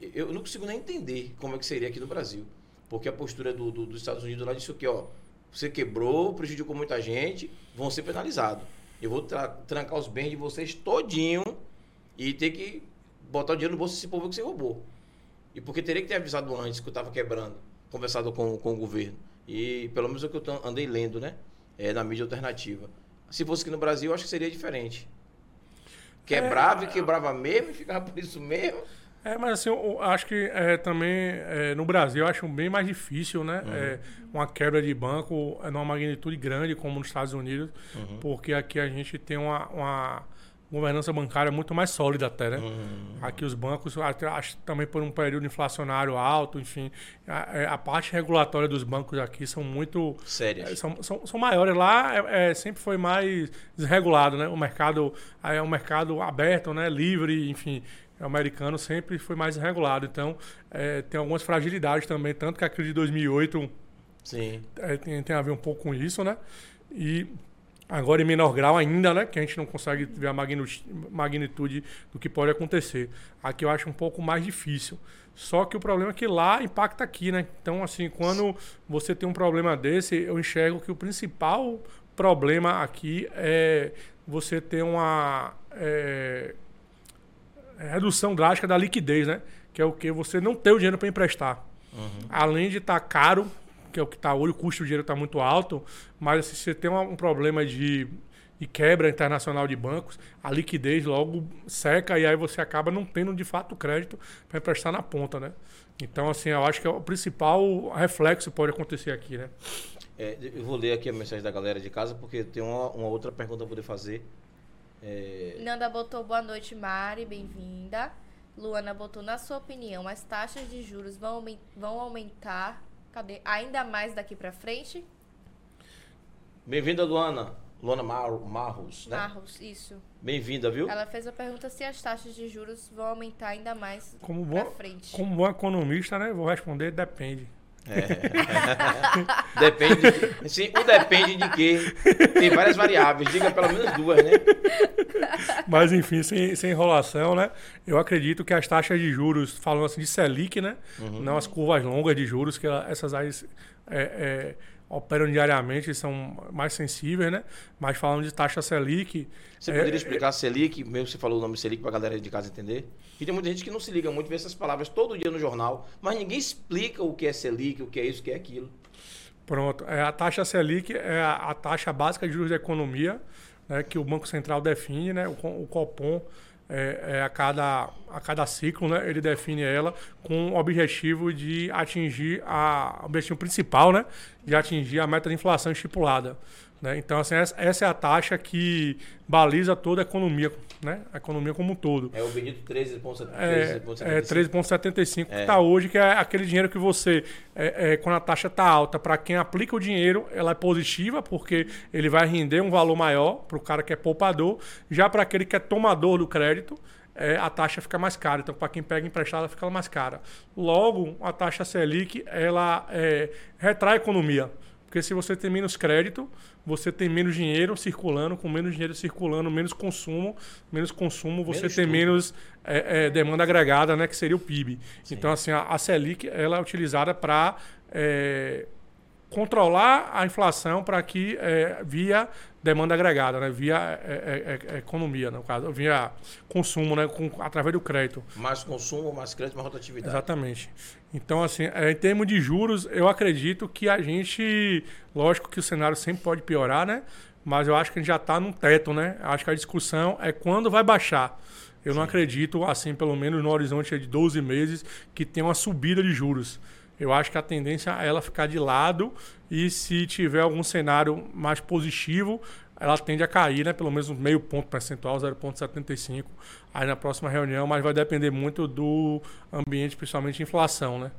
é, eu não consigo nem entender como é que seria aqui no Brasil. Porque a postura do, do- dos Estados Unidos lá disse o quê? Ó, você quebrou, prejudicou muita gente, vão ser penalizados. Eu vou tra trancar os bens de vocês todinho e ter que botar o dinheiro no bolso desse povo que você roubou. E porque teria que ter avisado antes que eu estava quebrando, conversado com, com o governo. E pelo menos é o que eu andei lendo, né? É, na mídia alternativa. Se fosse aqui no Brasil, eu acho que seria diferente. Quebrava é... e quebrava mesmo e ficava por isso mesmo. É, mas assim, eu acho que é, também é, no Brasil eu acho bem mais difícil, né? Uhum. É, uma quebra de banco é numa magnitude grande como nos Estados Unidos, uhum. porque aqui a gente tem uma, uma, governança bancária muito mais sólida até, né? Uhum. Aqui os bancos, acho também por um período inflacionário alto, enfim, a, é, a, parte regulatória dos bancos aqui são muito... Sérias. É, são, são, são maiores. Lá é, sempre foi mais desregulado, né? O mercado é um mercado aberto, né? Livre, enfim americano sempre foi mais regulado. Então, é, tem algumas fragilidades também, tanto que a crise de 2008 Sim. É, tem, tem a ver um pouco com isso, né? E agora em menor grau ainda, né? Que a gente não consegue ver a magnitude do que pode acontecer. Aqui eu acho um pouco mais difícil. Só que o problema é que lá impacta aqui, né? Então, assim, quando você tem um problema desse, eu enxergo que o principal problema aqui é você ter uma é, é, redução drástica da liquidez, né? Que é o que você não ter o dinheiro para emprestar. Uhum. Além de estar tá caro, que é o que está hoje, o custo do dinheiro está muito alto, mas se você tem um problema de, de quebra internacional de bancos, a liquidez logo seca e aí você acaba não tendo de fato crédito para emprestar na ponta, né? Então, assim, eu acho que é o principal reflexo que pode acontecer aqui, né? É, eu vou ler aqui a mensagem da galera de casa, porque tem uma, uma outra pergunta para poder fazer. É... Nanda botou boa noite, Mari, bem-vinda. Luana botou, na sua opinião, as taxas de juros vão, vão aumentar cadê? ainda mais daqui para frente? Bem-vinda, Luana. Luana Mar Marros, né? Marros, isso. Bem-vinda, viu? Ela fez a pergunta se as taxas de juros vão aumentar ainda mais como bom, frente. Como bom economista, né? Vou responder, depende. É. depende. De, sim, o depende de quê? Tem várias variáveis, diga pelo menos duas, né? Mas enfim, sem, sem enrolação, né? Eu acredito que as taxas de juros, falando assim de Selic, né? Uhum. Não as curvas longas de juros, que essas aí é, é, operam diariamente são mais sensíveis, né? Mas falando de taxa Selic. Você é, poderia explicar é, Selic, mesmo que você falou o nome Selic para a galera de casa entender? E tem muita gente que não se liga muito, vê essas palavras todo dia no jornal, mas ninguém explica o que é Selic, o que é isso, o que é aquilo. Pronto. É, a taxa Selic é a, a taxa básica de juros da economia, né, que o Banco Central define, né? O, o Copom é, é, a, cada, a cada ciclo, né, ele define ela com o objetivo de atingir a, o objetivo principal, né, de atingir a meta de inflação estipulada. Né? Então, assim, essa é a taxa que baliza toda a economia, né? a economia como um todo. É o bendito 13,75. É, é 13,75 que está hoje, que é aquele dinheiro que você, é, é quando a taxa está alta, para quem aplica o dinheiro, ela é positiva, porque ele vai render um valor maior para o cara que é poupador. Já para aquele que é tomador do crédito, é, a taxa fica mais cara. Então, para quem pega emprestado, fica mais cara. Logo, a taxa Selic, ela é, retrai a economia. Porque se você tem menos crédito, você tem menos dinheiro circulando, com menos dinheiro circulando, menos consumo, menos consumo, você menos tem tudo. menos é, é, demanda agregada, né, que seria o PIB. Sim. Então, assim, a, a Selic ela é utilizada para é, controlar a inflação para que é, via demanda agregada, né? via é, é, é, economia, no caso, via consumo, né? Com, através do crédito. Mais consumo, mais crédito, mais rotatividade. Exatamente. Então, assim, é, em termos de juros, eu acredito que a gente, lógico que o cenário sempre pode piorar, né? Mas eu acho que a gente já está num teto, né? Acho que a discussão é quando vai baixar. Eu Sim. não acredito, assim, pelo menos no horizonte de 12 meses, que tenha uma subida de juros eu acho que a tendência é ela ficar de lado e se tiver algum cenário mais positivo, ela tende a cair, né? Pelo menos meio ponto percentual, 0,75 aí na próxima reunião, mas vai depender muito do ambiente, principalmente inflação, né?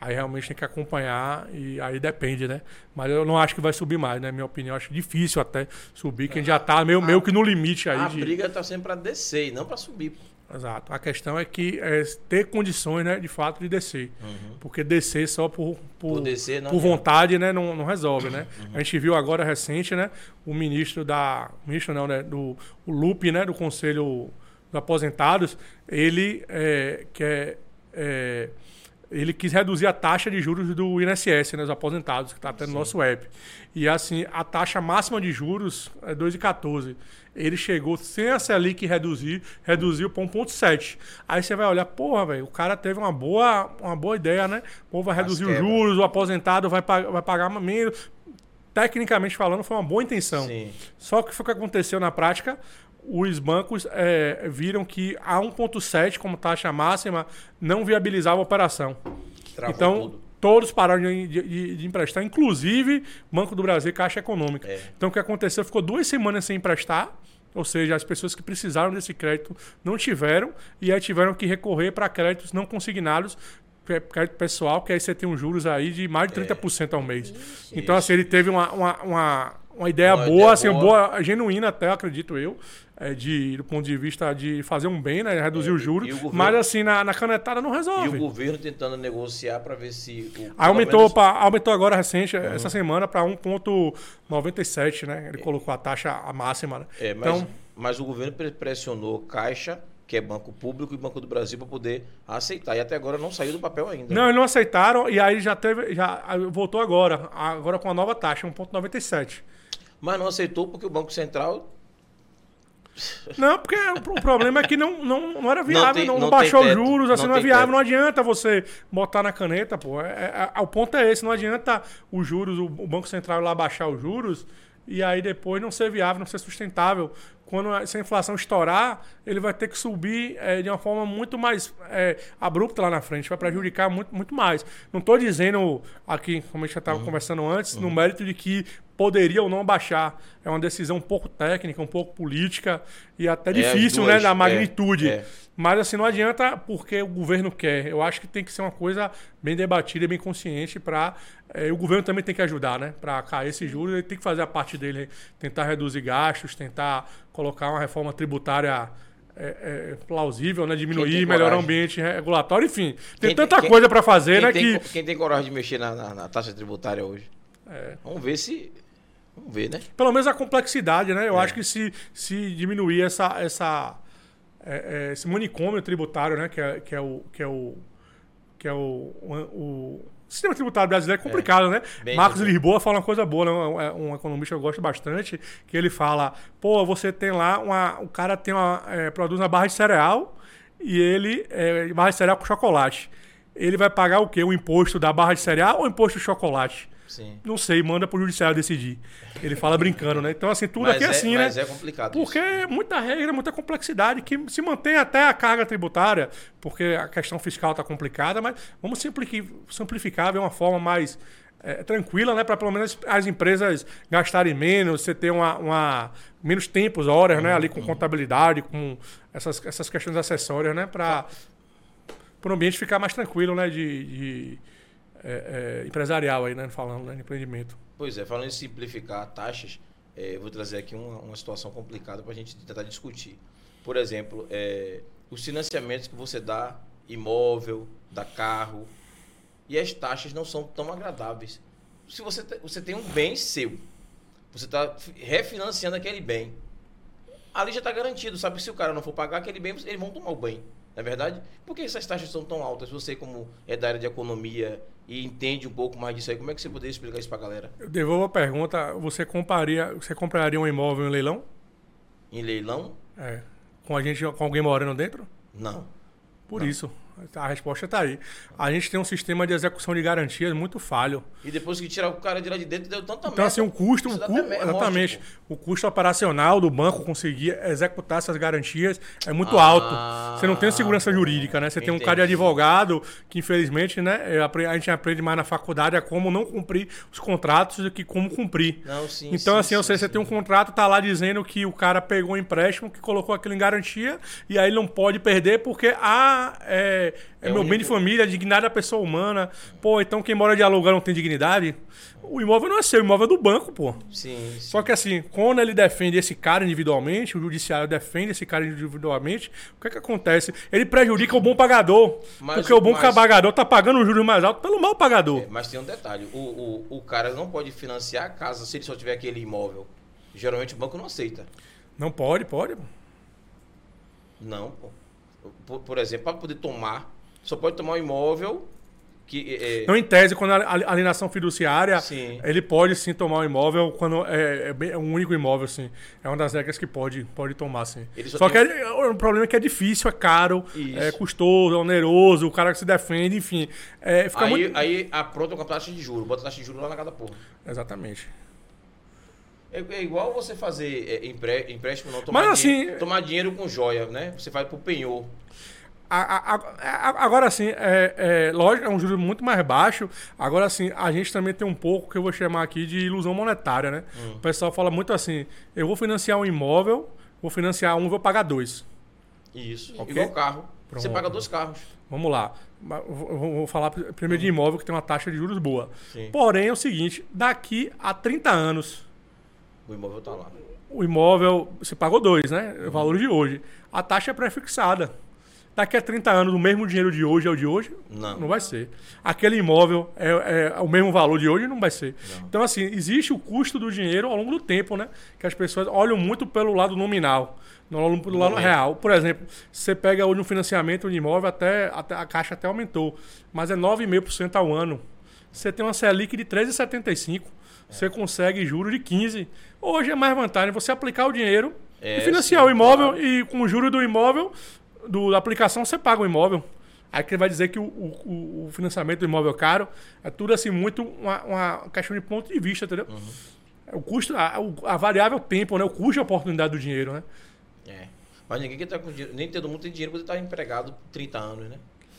Aí realmente tem que acompanhar e aí depende, né? Mas eu não acho que vai subir mais, né? Minha opinião, acho difícil até subir, que a gente já está meio, meio que no limite aí. A de... briga está sempre para descer e não para subir. Exato. A questão é que é ter condições, né, de fato, de descer. Uhum. Porque descer só por, por, por, descer, por vontade, né, não, não resolve, né? Uhum. A gente viu agora recente, né, o ministro da... Ministro não, né, do o Lupe, né, do Conselho dos Aposentados, ele é, quer é, ele quis reduzir a taxa de juros do INSS, né, os aposentados, que está até no nosso app. E assim, a taxa máxima de juros é 2,14. Ele chegou sem a Selic reduzir, reduziu para 1,7. Aí você vai olhar, porra, velho, o cara teve uma boa, uma boa ideia, né? Pô, vai reduzir os juros, o aposentado vai, pa- vai pagar menos. Tecnicamente falando, foi uma boa intenção. Sim. Só que foi o que aconteceu na prática. Os bancos é, viram que a 1,7 como taxa máxima não viabilizava a operação. Travou então, tudo. todos pararam de, de- de emprestar, inclusive Banco do Brasil e Caixa Econômica. É. Então, o que aconteceu? Ficou duas semanas sem emprestar, ou seja, as pessoas que precisaram desse crédito não tiveram, e aí tiveram que recorrer para créditos não consignados, é crédito pessoal, que aí você tem uns juros aí de mais de 30% ao mês. Então, assim, ele teve uma, uma, uma, uma ideia Uma boa, ideia assim, boa. boa, genuína até, acredito eu, é, de, do ponto de vista de fazer um bem, né? Reduzir É, os juros, e o governo- mas assim, na, na canetada não E resolve. o governo tentando negociar para ver se. o- aumentou, menos- pra- aumentou agora recente, essa semana, para 1,97, né? Ele colocou a taxa a máxima. Né? É, mas, então, mas o governo pre- pressionou Caixa, que é Banco Público, e Banco do Brasil para poder aceitar. E até agora não saiu do papel ainda. não, eles não aceitaram e aí já teve, já voltou agora, agora com a nova taxa, 1,97. Mas não aceitou porque o Banco Central. Não, porque o problema é que não, não, não era viável, não, tem- não, não baixou os juros, assim, não é viável, teto. não adianta você botar na caneta, pô. É, é- é- o ponto é esse, não adianta os juros, o, o Banco Central ir lá baixar os juros e aí depois não ser viável, não ser sustentável. Quando a- se a inflação estourar, ele vai ter que subir é, de uma forma muito mais é, abrupta lá na frente, vai prejudicar muito, muito mais. Não estou dizendo aqui, como a gente já estava conversando antes, no mérito de que poderia ou não baixar. É uma decisão um pouco técnica, um pouco política e até as difícil, duas, né, da é, magnitude. é. Mas assim, não adianta porque o governo quer. Eu acho que tem que ser uma coisa bem debatida, bem consciente para o governo também tem que ajudar, né? Para cair esses juros, ele tem que fazer a parte dele, tentar reduzir gastos, tentar colocar uma reforma tributária é, é, plausível, né? Diminuir, melhorar o ambiente regulatório, enfim. Tem Quem tanta quem- coisa para fazer, né? Tem, Que quem tem coragem de mexer na, na- na taxa tributária hoje? É. Vamos ver se. Vamos ver, né? pelo menos a complexidade, né? Eu É. acho que se, se diminuir essa, essa, é, é, esse manicômio tributário, né? Que é, que é o. Que é o, que é o, o, o sistema tributário brasileiro é complicado, né? Bem Marcos difícil. Lisboa fala uma coisa boa, né? Um, é um economista que eu gosto bastante, que ele fala, pô, você tem lá uma. O cara tem uma. é, produz uma barra de cereal e ele. É, barra de cereal com chocolate. Ele vai pagar o quê? O imposto da barra de cereal ou o imposto do chocolate? Sim. Não sei, manda pro judiciário decidir. Ele fala brincando, né? Então, assim, tudo Mas aqui é é, assim, né? mas é complicado. Porque isso. é muita regra, muita complexidade, que se mantém até a carga tributária, porque a questão fiscal está complicada, mas vamos simplificar, ver uma forma mais é, tranquila, né? Para pelo menos as empresas gastarem menos, você ter uma, uma- menos tempos, horas, né? Ali com contabilidade, com essas, essas questões acessórias, né? Para o ambiente ficar mais tranquilo, né? De, de, é, é, empresarial aí, né? Falando, né? De empreendimento. Pois é, falando em simplificar taxas, é, vou trazer aqui uma, uma situação complicada para a gente tentar discutir. Por exemplo, é, os financiamentos que você dá, imóvel, dá carro, e as taxas não são tão agradáveis. Se você, você tem um bem seu, você está refinanciando aquele bem, ali já está garantido, sabe? Se o cara não for pagar aquele bem, eles vão tomar o bem. Não é verdade? Por que essas taxas são tão altas? Você, como é da área de economia e entende um pouco mais disso aí, como é que você poderia explicar isso para a galera? Eu devolvo a pergunta, você compraria, você compraria um imóvel em leilão? Em leilão? É. Com a gente, com alguém morando dentro? Não. Por isso. A resposta está aí. A gente tem um sistema de execução de garantias muito falho. E depois que tirar o cara de lá de dentro, deu tanta Então, assim, o custo, o cu- exatamente, morte, o custo operacional do banco conseguir executar essas garantias é muito Ah, alto. Você não tem segurança jurídica, né? Você tem um cara de entendi. advogado que, infelizmente, né, é, a gente aprende mais na faculdade é como não cumprir os contratos do que como cumprir. Não, sim, Então, sim, assim, ou sim, seja, você tem um contrato, tá lá dizendo que o cara pegou um empréstimo, que colocou aquilo em garantia, e aí ele não pode perder porque ah, é, é, É meu um bem de família, dignidade da pessoa humana. Pô, então quem mora de aluguel não tem dignidade? O imóvel não é seu, o imóvel é do banco, pô. Sim, sim. Só que assim, quando ele defende esse cara individualmente, o judiciário defende esse cara individualmente, o que é que acontece? Ele prejudica o bom pagador. Mas porque o bom mas- pagador tá pagando um juros mais alto pelo mau pagador. É, mas tem um detalhe: o, o, o cara não pode financiar a casa se ele só tiver aquele imóvel. Geralmente o banco não aceita. Não pode, pode. pô. Não, pô. Por, por exemplo, para poder tomar, só pode tomar um imóvel que é, Então, em tese, quando a alienação fiduciária, Sim. ele pode sim tomar o imóvel quando é, é é um único imóvel, sim. É uma das regras que pode, pode tomar, sim. Ele só Só, tem- que é, o problema é que é difícil, é caro, Isso. é custoso, é oneroso, o cara que se defende, enfim. É, fica aí, muito... aí apronta com a taxa de juros, bota a taxa de juros lá na cada porra. Exatamente. É, é igual você fazer é, empre- empréstimo, não tomar, Mas, dinheiro, assim- tomar dinheiro com joia, né? Você vai pro penhor. A- a- a- agora sim, é, é, lógico, é um juro muito mais baixo. Agora sim, a gente também tem um pouco que eu vou chamar aqui de ilusão monetária, né? Hum. O pessoal fala muito assim: eu vou financiar um imóvel, vou financiar um, vou pagar dois. Isso. Ok. Igual carro. Você Pronto. paga dois carros. Vamos lá. Vou, falar pr- primeiro de imóvel que tem uma taxa de juros boa. Sim. Porém, é o seguinte: daqui a 30 anos, O imóvel tá lá. o imóvel, você pagou dois, né? O valor de hoje. A taxa é pré-fixada. Daqui a 30 anos, o mesmo dinheiro de hoje é o de hoje? Não. Não vai ser. Aquele imóvel é, é o mesmo valor de hoje? Não vai ser. Então, assim, existe o custo do dinheiro ao longo do tempo, né? Que as pessoas olham muito pelo lado nominal, não olham pelo lado Momento. real. Por exemplo, você pega hoje um financiamento de imóvel, até, até a caixa até aumentou, mas é 9,5% ao ano. Você tem uma Selic de 13,75%. Você consegue juros de 15%. Hoje é mais vantagem você aplicar o dinheiro É, e financiar sim, o imóvel claro. e com o juro do imóvel, do, da aplicação, você paga o imóvel. Aí que vai dizer que o, o- o financiamento do imóvel caro é tudo assim, muito uma, uma questão de ponto de vista, entendeu? Uhum. O custo, a, a variável tempo, né? O custo de oportunidade do dinheiro, né? É. Mas ninguém que tá com dinheiro, nem todo mundo tem dinheiro para estar empregado 30 anos, né?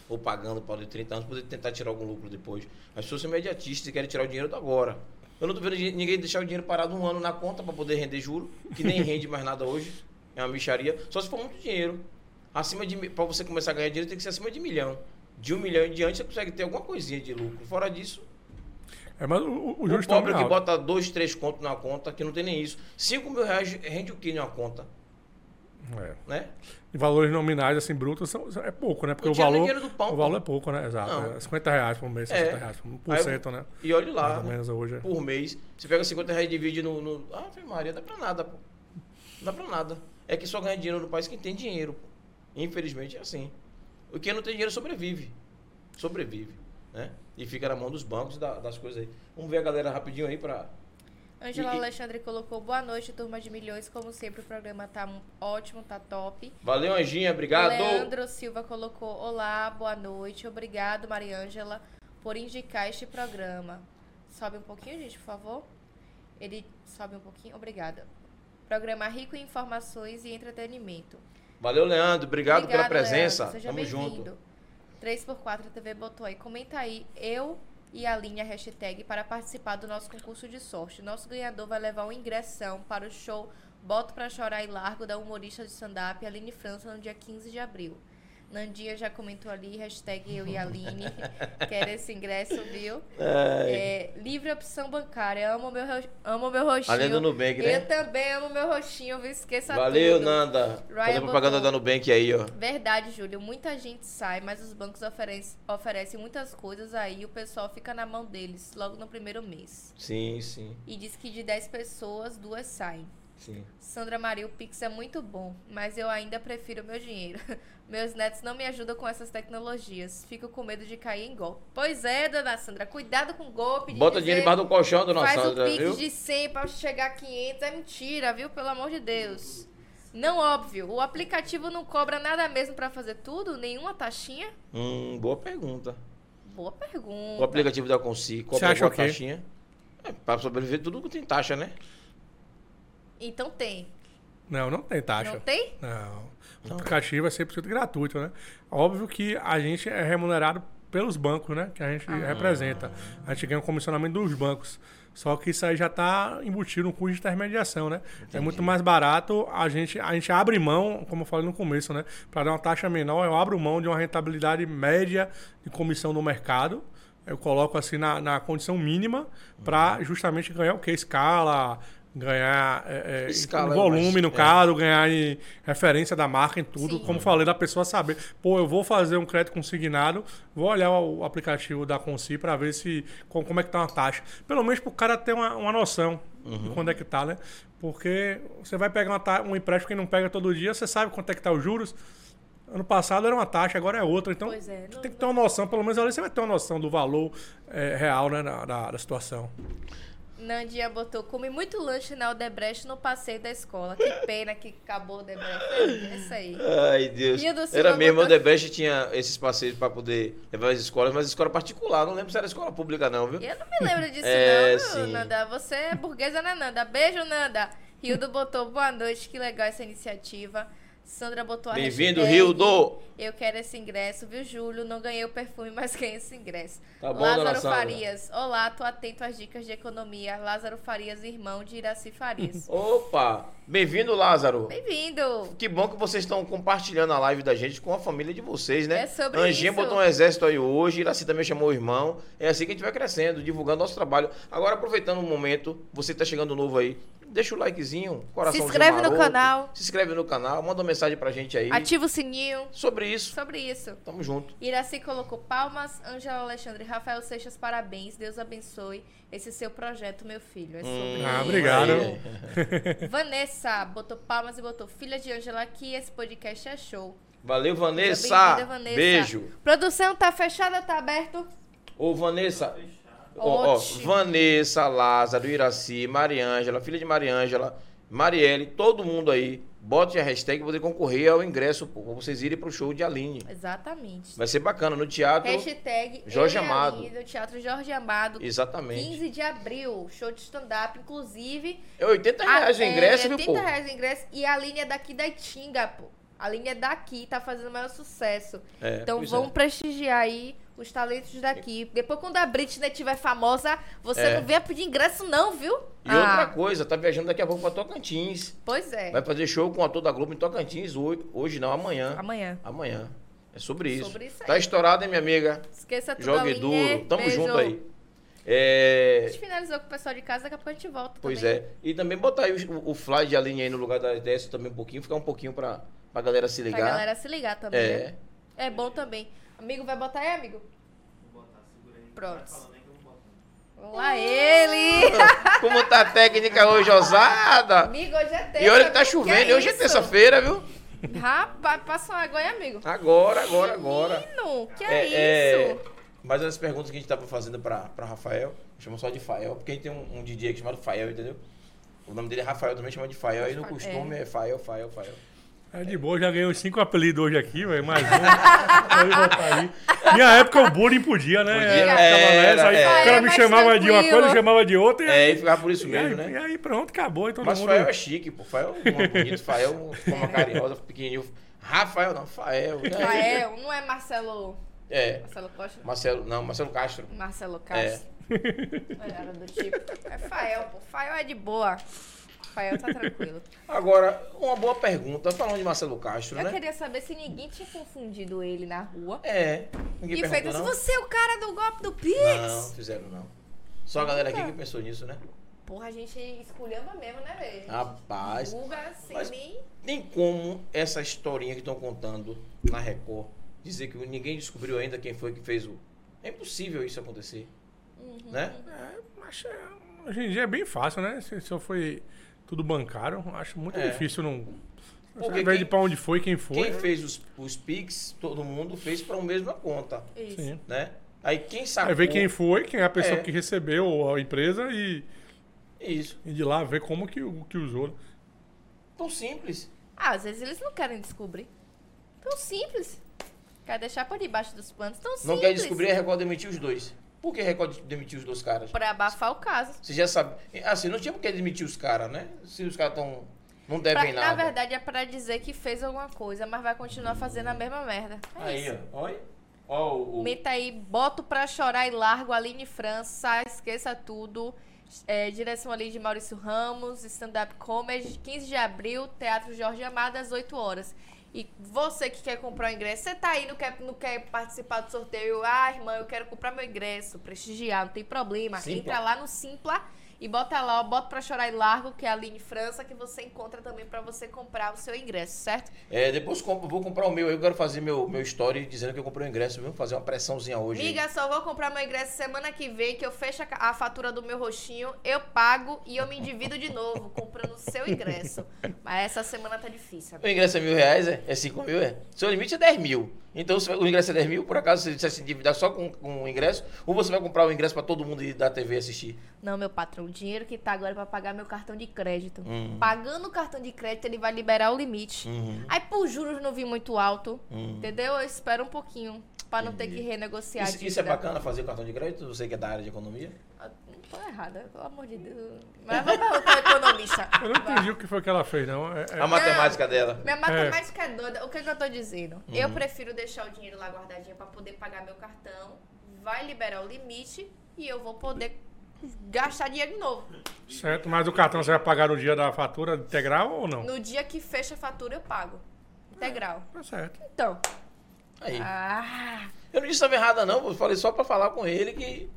Ou pagando para de 30 anos, poder tentar tirar algum lucro depois. As pessoas são imediatistas e querem tirar o dinheiro do agora. Eu não tô vendo ninguém deixar o dinheiro parado um ano na conta para poder render juro, que nem rende mais nada hoje. É uma micharia. Só se for muito dinheiro. Acima de para você começar a ganhar dinheiro tem que ser acima de milhão. De um milhão em diante você consegue ter alguma coisinha de lucro. Fora disso, É, mas o, o, o tá pobre que bota dois, três contos na conta, que não tem nem isso. 5 mil reais rende o que numa conta? É. Né? E valores nominais, assim, brutos, são, é pouco, né? Porque o valor, do pão, o valor é pouco, né? Exato. Não. É 50 reais por mês, É. 60 reais por cento, né? E olhe lá. Mais menos hoje. é. por mês. Você pega 50 reais e divide no. no... Ah, Maria, dá pra nada, pô. Não dá pra nada. É que só ganha dinheiro no país quem tem dinheiro, pô. Infelizmente é assim. O que não tem dinheiro sobrevive. Sobrevive. Né? E fica na mão dos bancos e da- das coisas aí. Vamos ver a galera rapidinho aí pra. Angela E- Alexandre colocou boa noite, turma de milhões. Como sempre, o programa tá ótimo, tá top. Valeu, Anjinha. Obrigado. Leandro Silva colocou olá, boa noite. Obrigado, Mariângela, por indicar este programa. Sobe um pouquinho, gente, por favor. Ele sobe um pouquinho. Obrigada. Programa rico em informações e entretenimento. Valeu, Leandro. Obrigado, pela presença. Leandro. Seja Tamo junto. bem-vindo. 3x4 TV botou aí. Comenta aí, eu e a linha hashtag para participar do nosso concurso de sorte. Nosso ganhador vai levar um ingressão para o show Boto Pra Chorar e Largo da humorista de stand-up Aline França no dia 15 de abril. Nandinha já comentou ali, hashtag eu e Aline. Quero esse ingresso, viu? É, livre opção bancária. Amo meu, amo meu rostinho. Além do Nubank, né? Eu também amo meu rostinho, viu? Esqueça Valeu, tudo. Nanda. Ryan Fazer propaganda da Nubank aí, ó. Verdade, Júlio. Muita gente sai, mas os bancos oferecem, oferecem muitas coisas aí e o pessoal fica na mão deles logo no primeiro mês. Sim, sim, E diz que de 10 pessoas, duas saem. Sim. Sandra Maria, o Pix é muito bom, mas eu ainda prefiro meu dinheiro. Meus netos não me ajudam com essas tecnologias. Fico com medo de cair em golpe. Pois é, dona Sandra, cuidado com golpe. de Bota dizer, dinheiro embaixo do colchão, dona Faz Sandra, o Pix viu? de 100 pra chegar a 500. É mentira, viu? Pelo amor de Deus. Não óbvio. O aplicativo não cobra nada mesmo pra fazer tudo? Nenhuma taxinha? Hum, boa pergunta. Boa pergunta. O aplicativo da Consi Você cobra alguma taxinha? É, pra sobreviver tudo tem taxa, né? Então tem. Não, não tem taxa. Não tem? Não. O aplicativo é 100% gratuito, né? Óbvio que a gente é remunerado pelos bancos, né? Que a gente Ah. representa. A gente ganha um comissionamento dos bancos. Só que isso aí já está embutido no custo de intermediação, né? É muito mais barato a gente, a gente abre mão, como eu falei no começo, né? Para dar uma taxa menor, eu abro mão de uma rentabilidade média de comissão no mercado. Eu coloco assim na, na condição mínima para justamente ganhar o que? Escala, ganhar é, é, Escala volume, mais- no é. caso, ganhar em referência da marca em tudo. Sim. Como falei, da pessoa saber. Pô, eu vou fazer um crédito consignado, vou olhar o aplicativo da Consi para ver se como, como é que tá uma taxa. Pelo menos para o cara ter uma, uma noção de quando é que tá, né? Porque você vai pegar uma um empréstimo que não pega todo dia, você sabe quanto é que tá os juros. Ano passado era uma taxa, agora é outra. Então Pois é, não- tem que ter uma noção, pelo menos ali você vai ter uma noção do valor é, real né, da, da- da situação. Nandinha botou, comi muito lanche na Odebrecht no passeio da escola. Que pena que acabou o Odebrecht. É isso aí. Ai, Deus. Era mesmo, botou- Odebrecht tinha esses passeios para poder levar as escolas, mas escola particular. Não lembro se era escola pública, não, viu? Eu não me lembro disso, É, não, sim. Nanda. Você é burguesa, né, Nanda? Beijo, Nanda. Rildo botou boa noite, que legal essa iniciativa. Sandra botou a Bem-vindo, Rildo. Eu quero esse ingresso, viu, Júlio? Não ganhei o perfume, mas ganhei esse ingresso. Tá bom, Lázaro. Farias. Olá, tô atento às dicas de economia. Lázaro Farias, irmão de Iraci Farias. Opa! Bem-vindo, Lázaro. Bem-vindo. Que bom que vocês estão compartilhando a live da gente com a família de vocês, né? É sobre Anjinha isso. botou um exército aí hoje, Iraci também chamou o irmão. É assim que a gente vai crescendo, divulgando nosso trabalho. Agora, aproveitando o momento, você tá chegando novo aí, deixa o likezinho, coraçãozinho inscreve no maroto, canal. Se inscreve no canal, manda uma mensagem pra gente aí. Ativa o sininho. Sobre isso. Sobre isso. Tamo junto. Iraci colocou palmas, Ângela Alexandre, Rafael Seixas, parabéns, Deus abençoe esse seu projeto, meu filho. É sobre Hum, Ah, isso. obrigado. aí. Vanessa botou palmas e botou filha de Ângela aqui, esse podcast é show. Valeu, Vanessa. Vanessa. Beijo. Produção tá fechada, tá aberto? Ô, Vanessa. Ó, ó. Vanessa, Lázaro, Iraci, Mariângela, filha de Mariângela, Marielle, todo mundo aí. Bote a hashtag pra poder concorrer ao ingresso, pô, pra vocês irem pro show de Aline. Exatamente. Vai ser bacana, no teatro. Hashtag Jorge Amado. Aline, do Teatro Jorge Amado. Exatamente. 15 de abril, show de stand-up, inclusive. É 80 reais o a- ingresso, é, viu, 80 pô? reais o ingresso. E a linha é daqui da Itinga, pô. A linha é daqui, tá fazendo o maior sucesso. É, então vamos é. prestigiar aí os talentos daqui. Depois, quando a Britney tiver famosa, você É. não venha pedir ingresso, não, viu? E Ah, outra coisa, tá viajando daqui a pouco pra Tocantins. Pois é. Vai fazer show com o ator da Globo em Tocantins hoje, hoje não, amanhã. Amanhã. Amanhã. É sobre isso. Sobre isso aí. Tá estourado, hein, minha amiga? Esqueça tudo, Jogue Aline. duro. Tamo Beijo. junto aí. É, A gente finalizou com o pessoal de casa, daqui a pouco a gente volta Pois também. é. E também botar aí o, o fly de Aline aí no lugar da DS também um pouquinho, ficar um pouquinho pra, pra galera se Pra ligar. galera se ligar também. É. né? É bom também. Amigo, vai botar aí, amigo? Pronto. Lá ele! Como tá a técnica hoje, ousada? amigo, hoje é terça. E olha que tá chovendo, é hoje é terça-feira, viu? Rapaz, passa uma água aí, amigo. Agora, agora, agora. Menino, que é, É, isso? Mas as perguntas que a gente tava fazendo pra, pra Rafael, chama só de Fael, porque a gente tem um, um DJ aqui chamado Fael, entendeu? O nome dele é Rafael, também chama de Fael, aí no costume é Fael, Fael, Fael. É de boa, já ganhei cinco apelidos hoje aqui, velho. Mais um. Minha época o bullying podia, né? Podia. Era, nessa, aí é. o cara É me chamava de uma tranquilo. coisa, chamava de outra. E É, e ficava por isso e aí, mesmo, e né? aí pronto, acabou. E todo Mas mundo... Fael é chique, pô. Fael é um bonito, Fael com uma carinhosa, pequenininho. Rafael não, Fael. Aí? Rafael, não é Marcelo. É. Marcelo Costa? Marcelo, não, Marcelo Castro. Marcelo Castro. Era do tipo. É Fael, pô. Fael é de boa. Fael tá tranquilo. Agora, uma boa pergunta, falando de Marcelo Castro, Eu né? queria saber se ninguém tinha confundido ele na rua. É. Ninguém E feito assim, você é o cara do golpe do Pix? Não, fizeram não. Só a galera aqui que pensou nisso, né? Porra, a gente esculhamba mesmo, né, velho? Rapaz, Vulga sem mas- nem... tem como essa historinha que estão contando na Record dizer que ninguém descobriu ainda quem foi que fez o. É impossível isso acontecer. Uhum. Né? É, acho, é, hoje em dia é bem fácil, né? Se, se eu foi tudo bancário, acho muito É. difícil não... Porque Ao de pra onde foi, quem foi. Quem fez os, os Pix, todo mundo fez para a mesma conta. Isso. Sim. Né? Aí quem sacou. Aí ver quem foi, quem é a pessoa É. que recebeu a empresa e, Isso. e de lá ver como que, o- que usou. Tão simples. Ah, às vezes eles não querem descobrir. Tão simples. Quer deixar por debaixo dos panos. Tão simples. Não quer descobrir, a Record demitiu os dois. Por que a Record demitiu os dois caras? Pra abafar o caso. Você já sabe. Assim, não tinha por que demitir os caras, né? Se os caras estão. Não Pra- devem na nada. verdade, é pra dizer que fez alguma coisa, mas vai continuar fazendo a mesma merda. É Aí, isso. ó. Olha. Ó, o. o- Meta aí, boto pra chorar e largo, Aline França, esqueça tudo. É, direção ali de Maurício Ramos, stand-up comedy, 15 de abril, Teatro Jorge Amado, às 8 horas. E você que quer comprar o ingresso, você tá aí, não quer, não quer participar do sorteio, ah, irmã, eu quero comprar meu ingresso, prestigiar, não tem problema. Simpla. Entra lá no Simpla E bota lá, ó, bota pra chorar e largo, que é ali em França, que você encontra também pra você comprar o seu ingresso, certo? É, depois compro- vou comprar o meu. Eu quero fazer meu, meu story dizendo que eu comprei o ingresso, viu? Fazer uma pressãozinha hoje. Miga, só vou comprar meu ingresso semana que vem, que eu fecho a, a fatura do meu roxinho, eu pago e eu me endivido de novo, comprando o seu ingresso. Mas essa semana tá difícil. O ingresso é mil reais, é? É cinco mil, é? Seu limite é 10 mil. Então, o ingresso é 10 mil, por acaso você se endividar só com, com o ingresso? Ou você vai comprar o ingresso pra todo mundo ir da TV assistir? Não, meu patrão, o dinheiro que tá agora é pra pagar meu cartão de crédito. Hum. Pagando o cartão de crédito, ele vai liberar o limite. Uhum. Aí, por juros, não vi muito alto. Hum. Entendeu? Eu espero um pouquinho. Pra não ter que renegociar Isso, isso é bacana fazer cartão de crédito? Você que é da área de economia? Tô errada, pelo amor de Deus. Mas vamos perguntar ao economista. Eu não entendi o que foi que ela fez, não. É- é- A matemática dela. Minha matemática é, doida. O que, que eu tô dizendo? Eu prefiro deixar o dinheiro lá guardadinho pra poder pagar meu cartão. Vai liberar o limite e eu vou poder gastar dinheiro de novo. certo, mas o cartão você vai pagar no dia da fatura integral ou não? No dia que fecha a fatura, eu pago. Integral. Tá certo. Então. Aí. Ah. Eu não disse que estava errada, não. Eu falei só pra falar com ele que.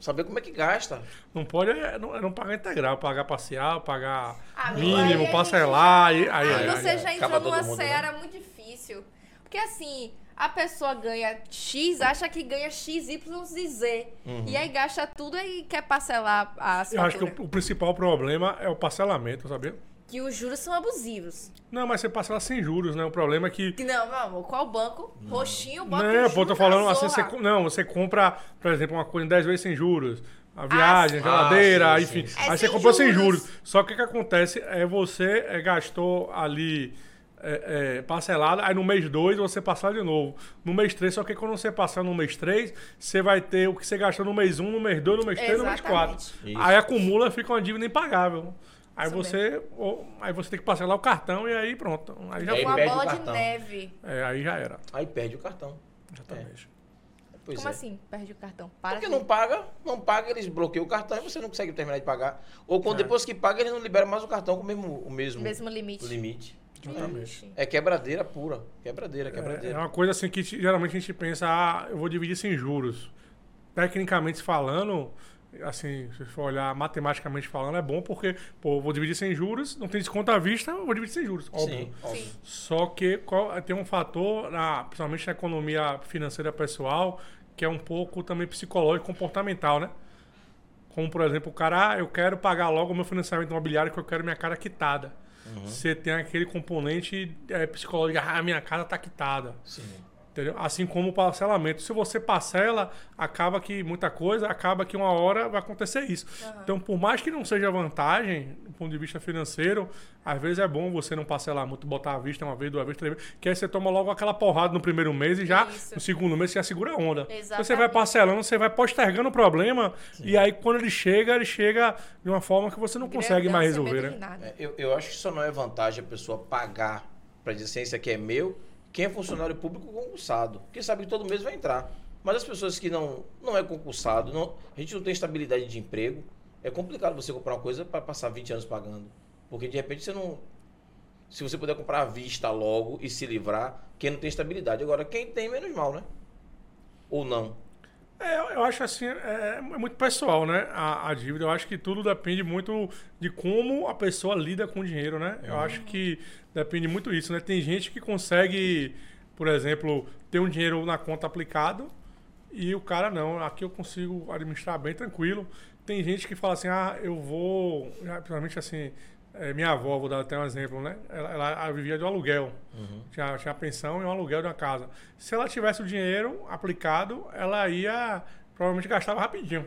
Saber como é que gasta. Não pode é, não, é não pagar integral, pagar parcial, pagar Ah, mínimo, aí a parcelar. Aí, aí, Aí aí, você aí. já acaba entrou numa todo mundo, né? seara muito difícil. Porque assim, a pessoa ganha X, acha que ganha X, Y e Z. E aí gasta tudo e quer parcelar as Eu acho que o, o principal problema é o parcelamento, sabia? Que os juros são abusivos. Não, mas você parcela sem juros, né? O problema é que. Que Não, meu amor, qual banco? Roxinho, bota Não, um pô, tô falando assim, você, não, você compra, por exemplo, uma coisa em 10 vezes sem juros. A viagem, a sim. geladeira, Ah, sim, enfim. sim. É Aí você comprou sem juros. juros. Só que o que acontece é você é, gastou ali é, é, parcelado, aí no mês 2 você parcela de novo. No mês 3, só que quando você passar no mês 3, você vai ter o que você gastou no mês 1, um, no mês 2, no mês 3, no mês 4. Exatamente. Isso. Aí acumula, fica uma dívida impagável. Aí você, ou- aí você tem que parcelar o cartão e aí pronto. Aí já aí foi. Uma bola de cartão. neve. É, aí já era. Aí perde o cartão. Exatamente. Pois Como é. assim? Perde o cartão. Para Porque não paga, não paga, eles bloqueiam o cartão e você não consegue terminar de pagar. Ou quando É. depois que paga, eles não liberam mais o cartão com o mesmo, o mesmo, Mesmo limite. limite. Exatamente. É quebradeira pura. Quebradeira, É, quebradeira. é uma coisa assim que geralmente a gente pensa, ah, eu vou dividir sem juros. Tecnicamente falando, assim, se for olhar matematicamente falando, é bom porque, pô, vou dividir sem juros, não tem desconto à vista, vou dividir sem juros, óbvio. Sim, óbvio. Sim. Só que qual- tem um fator, na, principalmente na economia financeira pessoal, que é um pouco também psicológico, comportamental, né? Como, por exemplo, o cara, ah, eu quero pagar logo o meu financiamento imobiliário que eu quero minha cara quitada. Você tem aquele componente é, psicológico, ah, minha casa tá quitada. Sim. Entendeu? Assim como o parcelamento. Se você parcela, acaba que muita coisa, acaba que uma hora vai acontecer isso. Então, por mais que não seja vantagem, do ponto de vista financeiro, às vezes é bom você não parcelar muito, botar à vista uma vez, duas vezes, três vezes, que aí você toma logo aquela porrada no primeiro mês e já Isso. no segundo mês você já segura a onda. Então, Você vai parcelando, você vai postergando o problema e aí quando ele chega, ele chega de uma forma que você não consegue mais resolver, né? É, eu, eu acho que só não é vantagem a pessoa pagar para dizer assim, isso aqui é meu, quem é funcionário público concursado. Porque sabe que todo mês vai entrar. Mas as pessoas que não, não é concursado, não, a gente não tem estabilidade de emprego, é complicado você comprar uma coisa para passar 20 anos pagando. Porque de repente você não. Se você puder comprar à vista logo e se livrar, quem não tem estabilidade. Agora, quem tem, menos mal, né? Ou não. É, eu, acho assim, é, é muito pessoal, né? A, a dívida. Eu acho que tudo depende muito de como a pessoa lida com o dinheiro, né? Eu acho que depende muito disso, né? Tem gente que consegue, por exemplo, ter um dinheiro na conta aplicado e o cara não. Aqui eu consigo administrar bem tranquilo. Tem gente que fala assim, ah, eu vou. Principalmente assim, é, minha avó, vou dar até um exemplo, né? Ela, ela- ela vivia de um aluguel. Tinha, tinha pensão e um aluguel de uma casa. Se ela tivesse o dinheiro aplicado, ela ia. Provavelmente gastava rapidinho.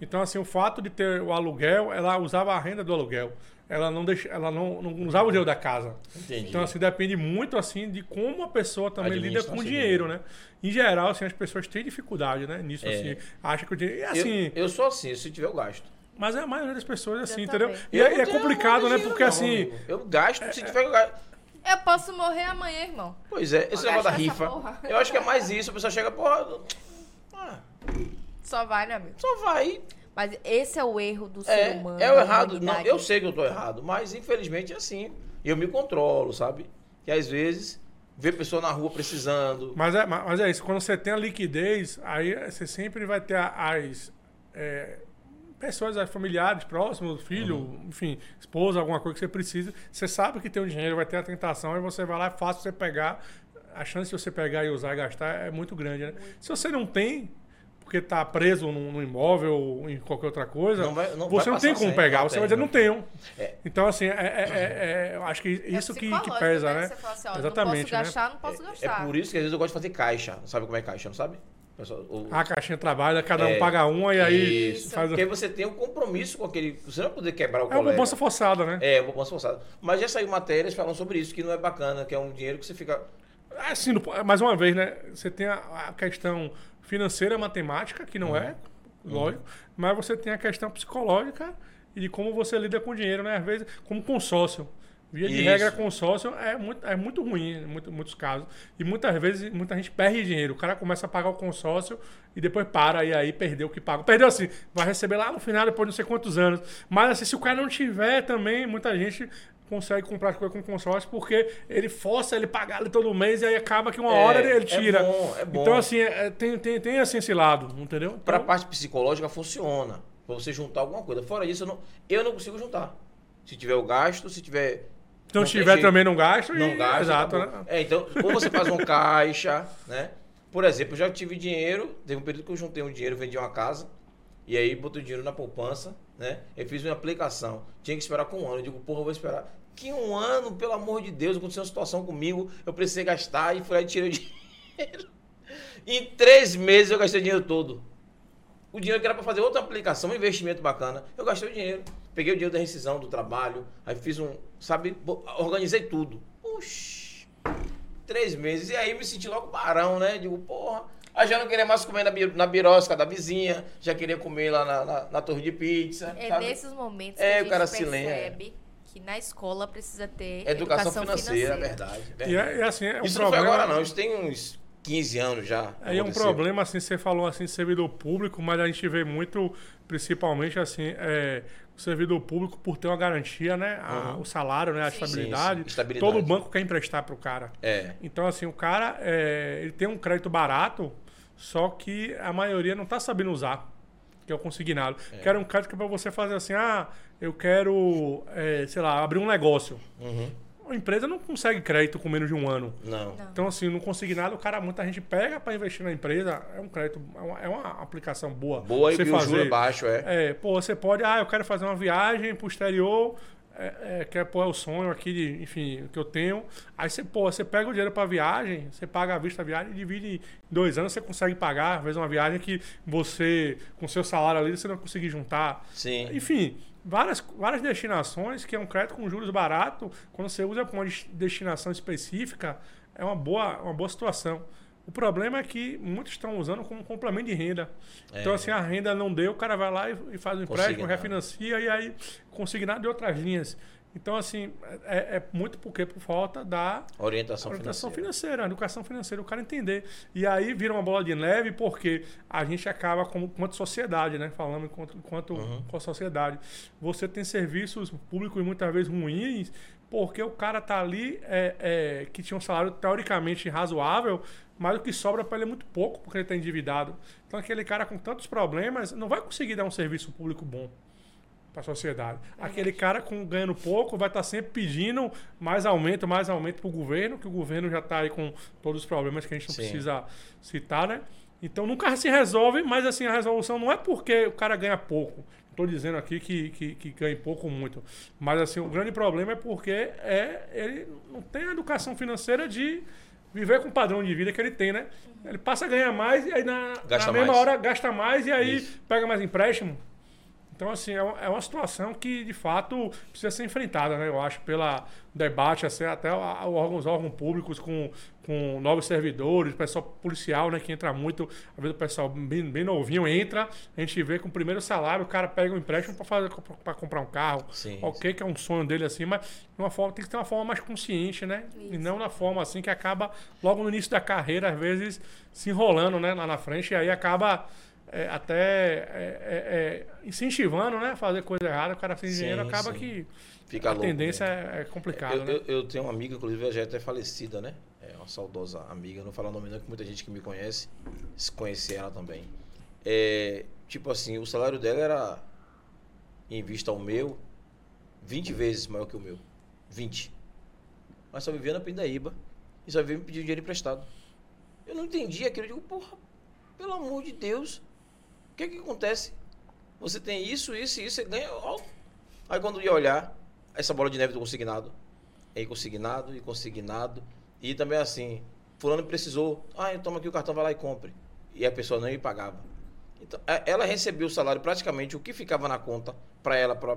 Então, assim, o fato de ter o aluguel, ela usava a renda do aluguel. Ela não, deixa, ela não, não usava o dinheiro da casa. Entendi. Então, assim, depende muito, assim, de como a pessoa também lida com o esse dinheiro, dinheiro. né? Em geral, assim, as pessoas têm dificuldade, né? Nisso, É. assim. Acha que o dinheiro... E, Eu- assim, eu, sou assim, se tiver, eu gasto. Mas a maioria das pessoas é assim, Eu entendeu? também. E, Eu é- não é complicado, né? Porque, assim... não, amigo. Eu gasto, se tiver, eu gasto. Eu posso morrer amanhã, irmão. Pois é, esse negócio da rifa. porra. Eu acho que é mais isso. A pessoa chega, porra. Ah, Só vai, né, amigo? só vai. Mas esse é o erro do ser É, humano. é o errado. Não, eu sei que eu tô errado, mas infelizmente é assim. E eu me controlo, sabe? Que às vezes vê pessoa na rua precisando. Mas é, ma- mas é isso, quando você tem a liquidez, aí você sempre vai ter as. é, pessoas eh, familiares, próximos, filho, Uhum. enfim, esposa, alguma coisa que você precisa. Você sabe que tem o dinheiro, vai ter a tentação, e você vai lá, é fácil você pegar. A chance de você pegar e usar e gastar é muito grande, né? Se você não tem, porque está preso num, num imóvel ou em qualquer outra coisa, Não vai- não você não tem como pegar, você vai dizer, não tenho. É. Então, assim, é, é- é- é- eu acho que isso que, que pesa, né? Você fala assim, ó, Exatamente, não posso né? gastar, não posso É gastar. por isso que às vezes eu gosto de fazer caixa. Não sabe como é caixa, não sabe? O- A caixinha trabalha, cada um É, paga uma e aí Isso. faz Porque você tem um compromisso com aquele. Você não vai poder quebrar o É uma colega. poupança forçada, né? É, uma poupança forçada. Mas já saiu matérias falando sobre isso, que não é bacana, que é um dinheiro que você fica. Assim, mais uma vez, né? Você tem a, a questão financeira, matemática, que não é, lógico, mas você tem a questão psicológica e de como você lida com o dinheiro, né? Às vezes, como consórcio. Via de Isso. regra, consórcio é muito, é muito ruim em muito- muitos casos. E muitas vezes, muita gente perde dinheiro. O cara começa a pagar o consórcio e depois para, e aí perdeu o que paga. Perdeu assim, vai receber lá no final, depois de não sei quantos anos. Mas assim, se o cara não tiver também, muita gente consegue comprar as coisas com consórcio porque ele força ele pagar ali todo mês e aí acaba que uma É, hora ele, é tira. bom, é bom. Então, assim, é- tem, tem, tem assim esse lado, entendeu? Então, parte psicológica funciona. Pra você juntar alguma coisa. Fora isso, eu não, eu não consigo juntar. Se tiver o gasto, se tiver. Então, não tiver também não gasta. e- Não gasta. Exato, acabou. né? É, então, ou você faz um caixa, né? Por exemplo, eu já tive dinheiro, teve um período que eu juntei um dinheiro, vendi uma casa, e aí botei o dinheiro na poupança, né? Eu fiz uma aplicação. Tinha que esperar com um ano. Eu digo, porra, eu vou esperar. Que um ano, pelo amor de Deus, aconteceu uma situação comigo, eu precisei gastar e fui lá e tirei o dinheiro. Em três meses eu gastei o dinheiro todo. O dinheiro que era para fazer outra aplicação, um investimento bacana, eu gastei o dinheiro. Peguei o dinheiro da rescisão do trabalho, aí fiz um, sabe, organizei tudo. Puxa, três meses. E aí me senti logo barão, né? Digo, porra. Aí já não queria mais comer na, na birosca da vizinha, já queria comer lá na, na, na torre de pizza. É sabe? nesses momentos É, que a o gente cara se lembra. percebe que na escola precisa ter Educação, educação, financeira, financeira. verdade. E verdade. é, é assim, é um Isso problema. não foi agora, não. Isso tem uns 15 anos já. Aí é um aconteceu. problema, assim, você falou assim, servidor público, mas a gente vê muito, principalmente assim, é, o servidor público por ter uma garantia, né? a- Uhum. o salário, né? A Sim. estabilidade. Sim, sim, estabilidade. Todo banco quer emprestar pro cara. É. Então, assim, o cara é, ele tem um crédito barato, só que a maioria não tá sabendo usar, que é o consignado. Quero um crédito que é pra você fazer assim, ah, eu quero, é, sei lá, abrir um negócio. Uhum. A empresa não consegue crédito com menos de um ano. Não. Não. Então, assim, no consignado, o cara, muita gente pega para investir na empresa, é um crédito, é uma, é uma aplicação boa. Boa e o juro é baixo, é. É, pô, você pode, ah, eu quero fazer uma viagem pro exterior, é, é, que é, pô, é o sonho aqui, de, enfim, que eu tenho. Aí você, pô, você pega o dinheiro pra viagem, você paga à vista a viagem, divide em dois anos, você consegue pagar, às vezes uma viagem que você, com seu salário ali, você não conseguir juntar. Sim. Enfim, várias, várias destinações que é um crédito com juros barato, quando você usa para uma des- destinação específica, é uma boa, uma boa situação. O problema é que muitos estão usando como complemento de renda. É. Então, assim, a renda não deu, o cara vai lá e, faz um empréstimo, refinancia e aí consignado de outras linhas. Então, assim, é, é muito porque por falta da Orientação, orientação financeira. financeira, educação financeira, o cara entender. E aí vira uma bola de neve porque a gente acaba, como, enquanto sociedade, né? Falando enquanto, enquanto Uhum. com a sociedade. Você tem serviços públicos muitas vezes ruins porque o cara tá ali é, é, que tinha um salário teoricamente razoável, mas o que sobra para ele é muito pouco porque ele está endividado. Então aquele cara com tantos problemas não vai conseguir dar um serviço público bom para a sociedade. Aquele cara com ganhando pouco vai estar sempre pedindo mais aumento, mais aumento para o governo, que o governo já está aí com todos os problemas que a gente não Sim. precisa citar, né? Então nunca se resolve, mas assim, a resolução não é porque o cara ganha pouco. Estou dizendo aqui que, que, que ganha pouco ou muito. Mas assim, o grande problema é porque é, ele não tem a educação financeira de viver com o padrão de vida que ele tem, né? Ele passa a ganhar mais e aí na, Gasta na mesma mais. hora gasta mais e aí Isso. pega mais empréstimo. Então, assim, é uma, é uma situação que, de fato, precisa ser enfrentada, né? Eu acho, pela debate, assim, até a- a- os órgãos públicos com, com novos servidores, pessoal policial, né? Que entra muito, às vezes o pessoal bem, bem novinho entra, a gente vê com o primeiro salário, o cara pega um empréstimo para fazer para comprar um carro. Sim, ok, que é um sonho dele assim, mas de uma forma, tem que ter uma forma mais consciente, né? E Isso. não na forma assim que acaba logo no início da carreira, às vezes, se enrolando, né? Lá na frente, e aí acaba é, até é, é, é, incentivando, né? a Fazer coisa errada, o cara sem Sim, dinheiro acaba sim. que Fica a louco. tendência né? é, é complicado, Eu, né? eu, eu tenho uma amiga, inclusive, já é até falecida, né? É uma saudosa amiga, não falar o nome não, que muita gente que me conhece se conhece ela também. É, tipo assim, o salário dela era em vista ao meu, 20 vezes maior que o meu. 20. Mas só vivia na Pindaíba e só vivia me pedindo dinheiro emprestado. Eu não entendi aquilo. Eu digo, porra, pelo amor de Deus, o que é que acontece? Você tem isso, isso e isso, você ganha. ó. Aí quando ia olhar, essa bola de neve do consignado. Aí consignado e consignado. E também assim, fulano precisou. Ah, toma aqui o cartão, vai lá e compre. E a pessoa não me pagava. Então, é- ela recebia o salário praticamente o que ficava na conta para ela para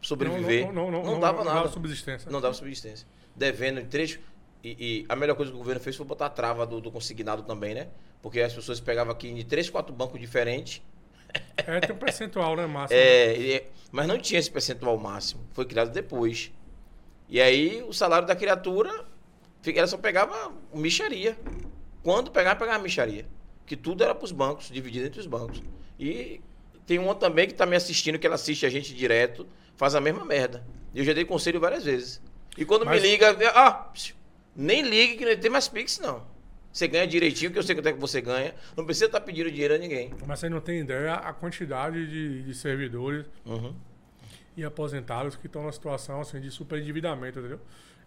sobreviver. Não, não, não, não, dava não nada. dava subsistência. Não dava subsistência. Devendo em três. E, e a melhor coisa que o governo fez foi botar a trava do, do consignado também, né? Porque as pessoas pegavam aqui em três, quatro bancos diferentes. É, tem um percentual, né, máximo? É, e- mas não tinha esse percentual máximo. Foi criado depois. E aí o salário da criatura, ela só pegava micharia. Quando pegava, pegava micharia. Que tudo era para os bancos, dividido entre os bancos. E tem uma também que está me assistindo, que ela assiste a gente direto, faz a mesma merda. E eu já dei conselho várias vezes. E quando Mas- me liga, ah, nem ligue que não tem mais Pix, não. Você ganha direitinho, que eu sei quanto é que você ganha. Não precisa estar pedindo dinheiro a ninguém. Mas você não tem ideia a quantidade de, de servidores Uhum. e aposentados que estão numa situação assim, de superendividamento, entendeu?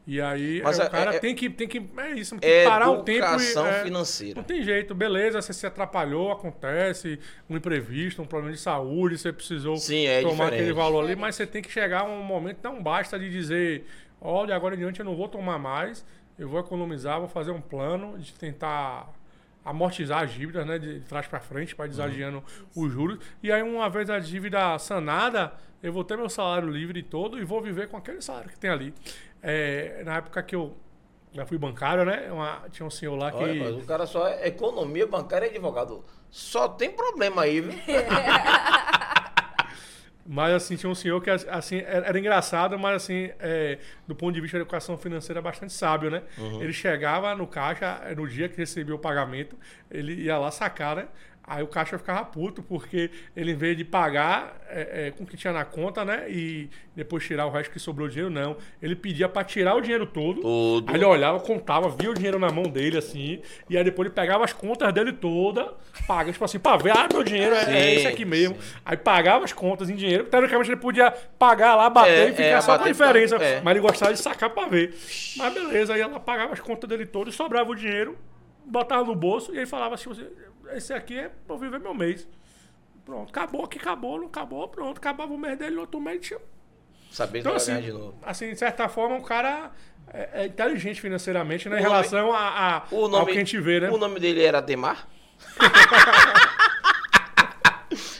E aí Mas é, é- o cara é- tem que tem que é isso, tem É que parar o tempo e é, financeira. não tem jeito, beleza, você se atrapalhou, acontece um imprevisto, um problema de saúde, você precisou Sim, é tomar diferente. aquele valor ali, mas você tem que chegar a um momento, não basta de dizer, olha, agora em diante eu não vou tomar mais, eu vou economizar, vou fazer um plano de tentar amortizar as dívidas, né, de trás para frente, para desagiando os juros. E aí uma vez a dívida sanada, eu vou ter meu salário livre todo e vou viver com aquele salário que tem ali. É, na época que eu já fui bancário, né, uma- tinha um senhor lá que Olha, mas o cara só é economia bancária e advogado. Só tem problema aí, viu? Mas assim, tinha um senhor que assim, era, engraçado, mas assim, é, do ponto de vista da educação financeira, bastante sábio, né? Ele chegava no caixa, no dia que recebia o pagamento, ele ia lá sacar, né? Aí o caixa ficava puto, porque ele, em vez de pagar é, é, com o que tinha na conta, né? E depois tirar o resto que sobrou dinheiro, não. Ele pedia pra tirar o dinheiro todo. Todo. Aí ele olhava, contava, via o dinheiro na mão dele, assim. E aí depois ele pegava as contas dele toda, paga, tipo assim, pra ver, ah, meu dinheiro é, é Sim, esse aqui mesmo. sim. Aí pagava as contas em dinheiro. Teoricamente ele podia pagar lá, bater É, e ficar é, só com a diferença. é. Mas ele gostava de sacar pra ver. Mas beleza, aí ela pagava as contas dele todas, sobrava o dinheiro, botava no bolso e aí falava assim: "Você- esse aqui é pra eu viver meu mês. Pronto, acabou aqui, acabou, não acabou, pronto. Acabava o mês dele, no outro mês tinha. Saber Então, assim, ganhar de novo. assim, de certa forma, o cara é, é inteligente financeiramente, né? Em O nome- relação a, a- O ao nome, que a gente vê, né? O nome dele era Ademar?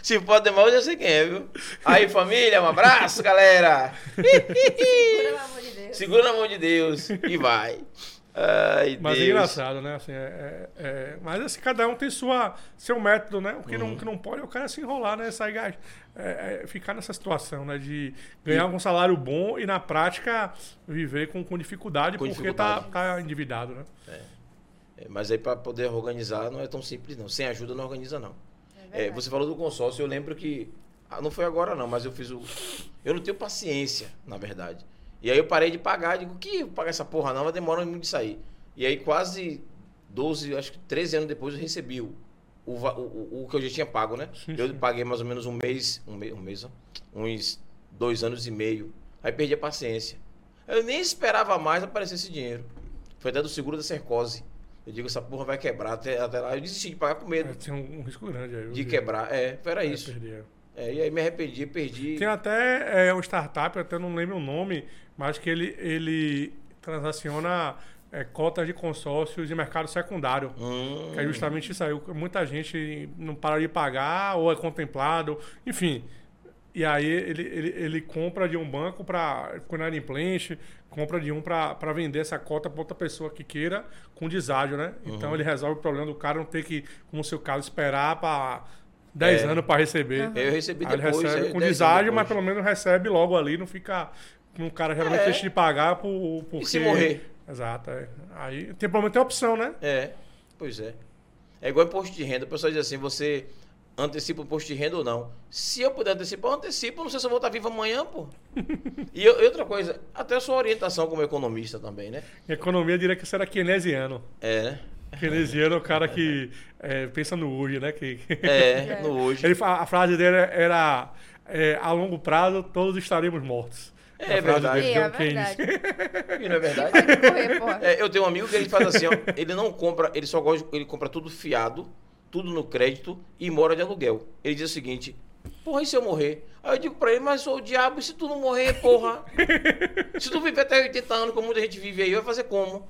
Se for Ademar, eu já sei quem é, viu? Aí, família, um abraço, galera. Pelo amor de Deus. Segura na mão de Deus e vai. Ai, Mas Deus. é engraçado, né? Assim, é, é- é- Mas assim, cada um tem sua, seu método, né? O que, Uhum. não, que não pode é o cara se enrolar, né? Sair, é, é, ficar nessa situação, né? De ganhar um salário bom e na prática viver com, com dificuldade Com porque Tá, dificuldade. tá endividado, né? É, Mas aí para poder organizar não é tão simples não. Sem ajuda não organiza não. É, você falou do consórcio, eu lembro que ah, não foi agora não, mas eu fiz o eu não tenho paciência, na verdade. E aí eu parei de pagar, digo, que pagar essa porra não, vai demorar muito de sair. E aí quase 12, acho que 13 anos depois eu recebi o, o, o, o- que eu já tinha pago, né? Sim, eu sim. paguei mais ou menos um mês, um mês, um mês, uns dois anos e meio. Aí perdi a paciência. Eu nem esperava mais aparecer esse dinheiro. Foi até do seguro da Cercose. Eu digo, essa porra vai quebrar até, até lá. Eu desisti de pagar com medo É, Tinha um, um risco grande aí. eu de vi. quebrar. É, era É, isso. perdi, é. E aí me arrependi, perdi. Tem até é, um startup, eu até não lembro o nome, mas que ele, ele transaciona é, cotas de consórcios de mercado secundário. Hum, Que é justamente isso aí. Muita gente não para de pagar ou é contemplado, enfim. E aí ele, ele, ele compra de um banco para ficou inadimplente, compra de um para vender essa cota para outra pessoa que queira com deságio, né? Então ele resolve o problema do cara não ter que, como no seu caso, esperar para 10 É. anos para receber. eu recebi Aí ele depois. recebe é, com 10 deságio, mas depois. pelo menos recebe logo ali, não fica. Um cara geralmente É. deixa de pagar por, porque... se morrer? Exato. É. Aí tem problema, tem opção, né? É, pois é. É igual imposto de renda. O pessoal diz assim, você antecipa o imposto de renda ou não. Se eu puder antecipar, eu antecipo. Não sei se eu vou estar vivo amanhã, pô. e, eu- e outra coisa, até a sua orientação como economista também, né? Economia, eu diria que era keynesiano. É, né? Keynesiano é o cara que é, pensa no hoje, né? Que, É, no hoje. ele, a frase dele era é, a longo prazo todos estaremos mortos. É frase verdade. de É, é verdade. E não é verdade? Correr, porra. É, eu tenho um amigo que ele faz assim, ó, ele não compra, ele só gosta, ele compra tudo fiado, tudo no crédito e mora de aluguel. Ele diz o seguinte: "Porra, e se eu morrer?" Aí eu digo pra ele: "Mas sou o diabo, e se tu não morrer, porra? se tu viver até 80 anos, como muita gente vive aí, vai fazer como?"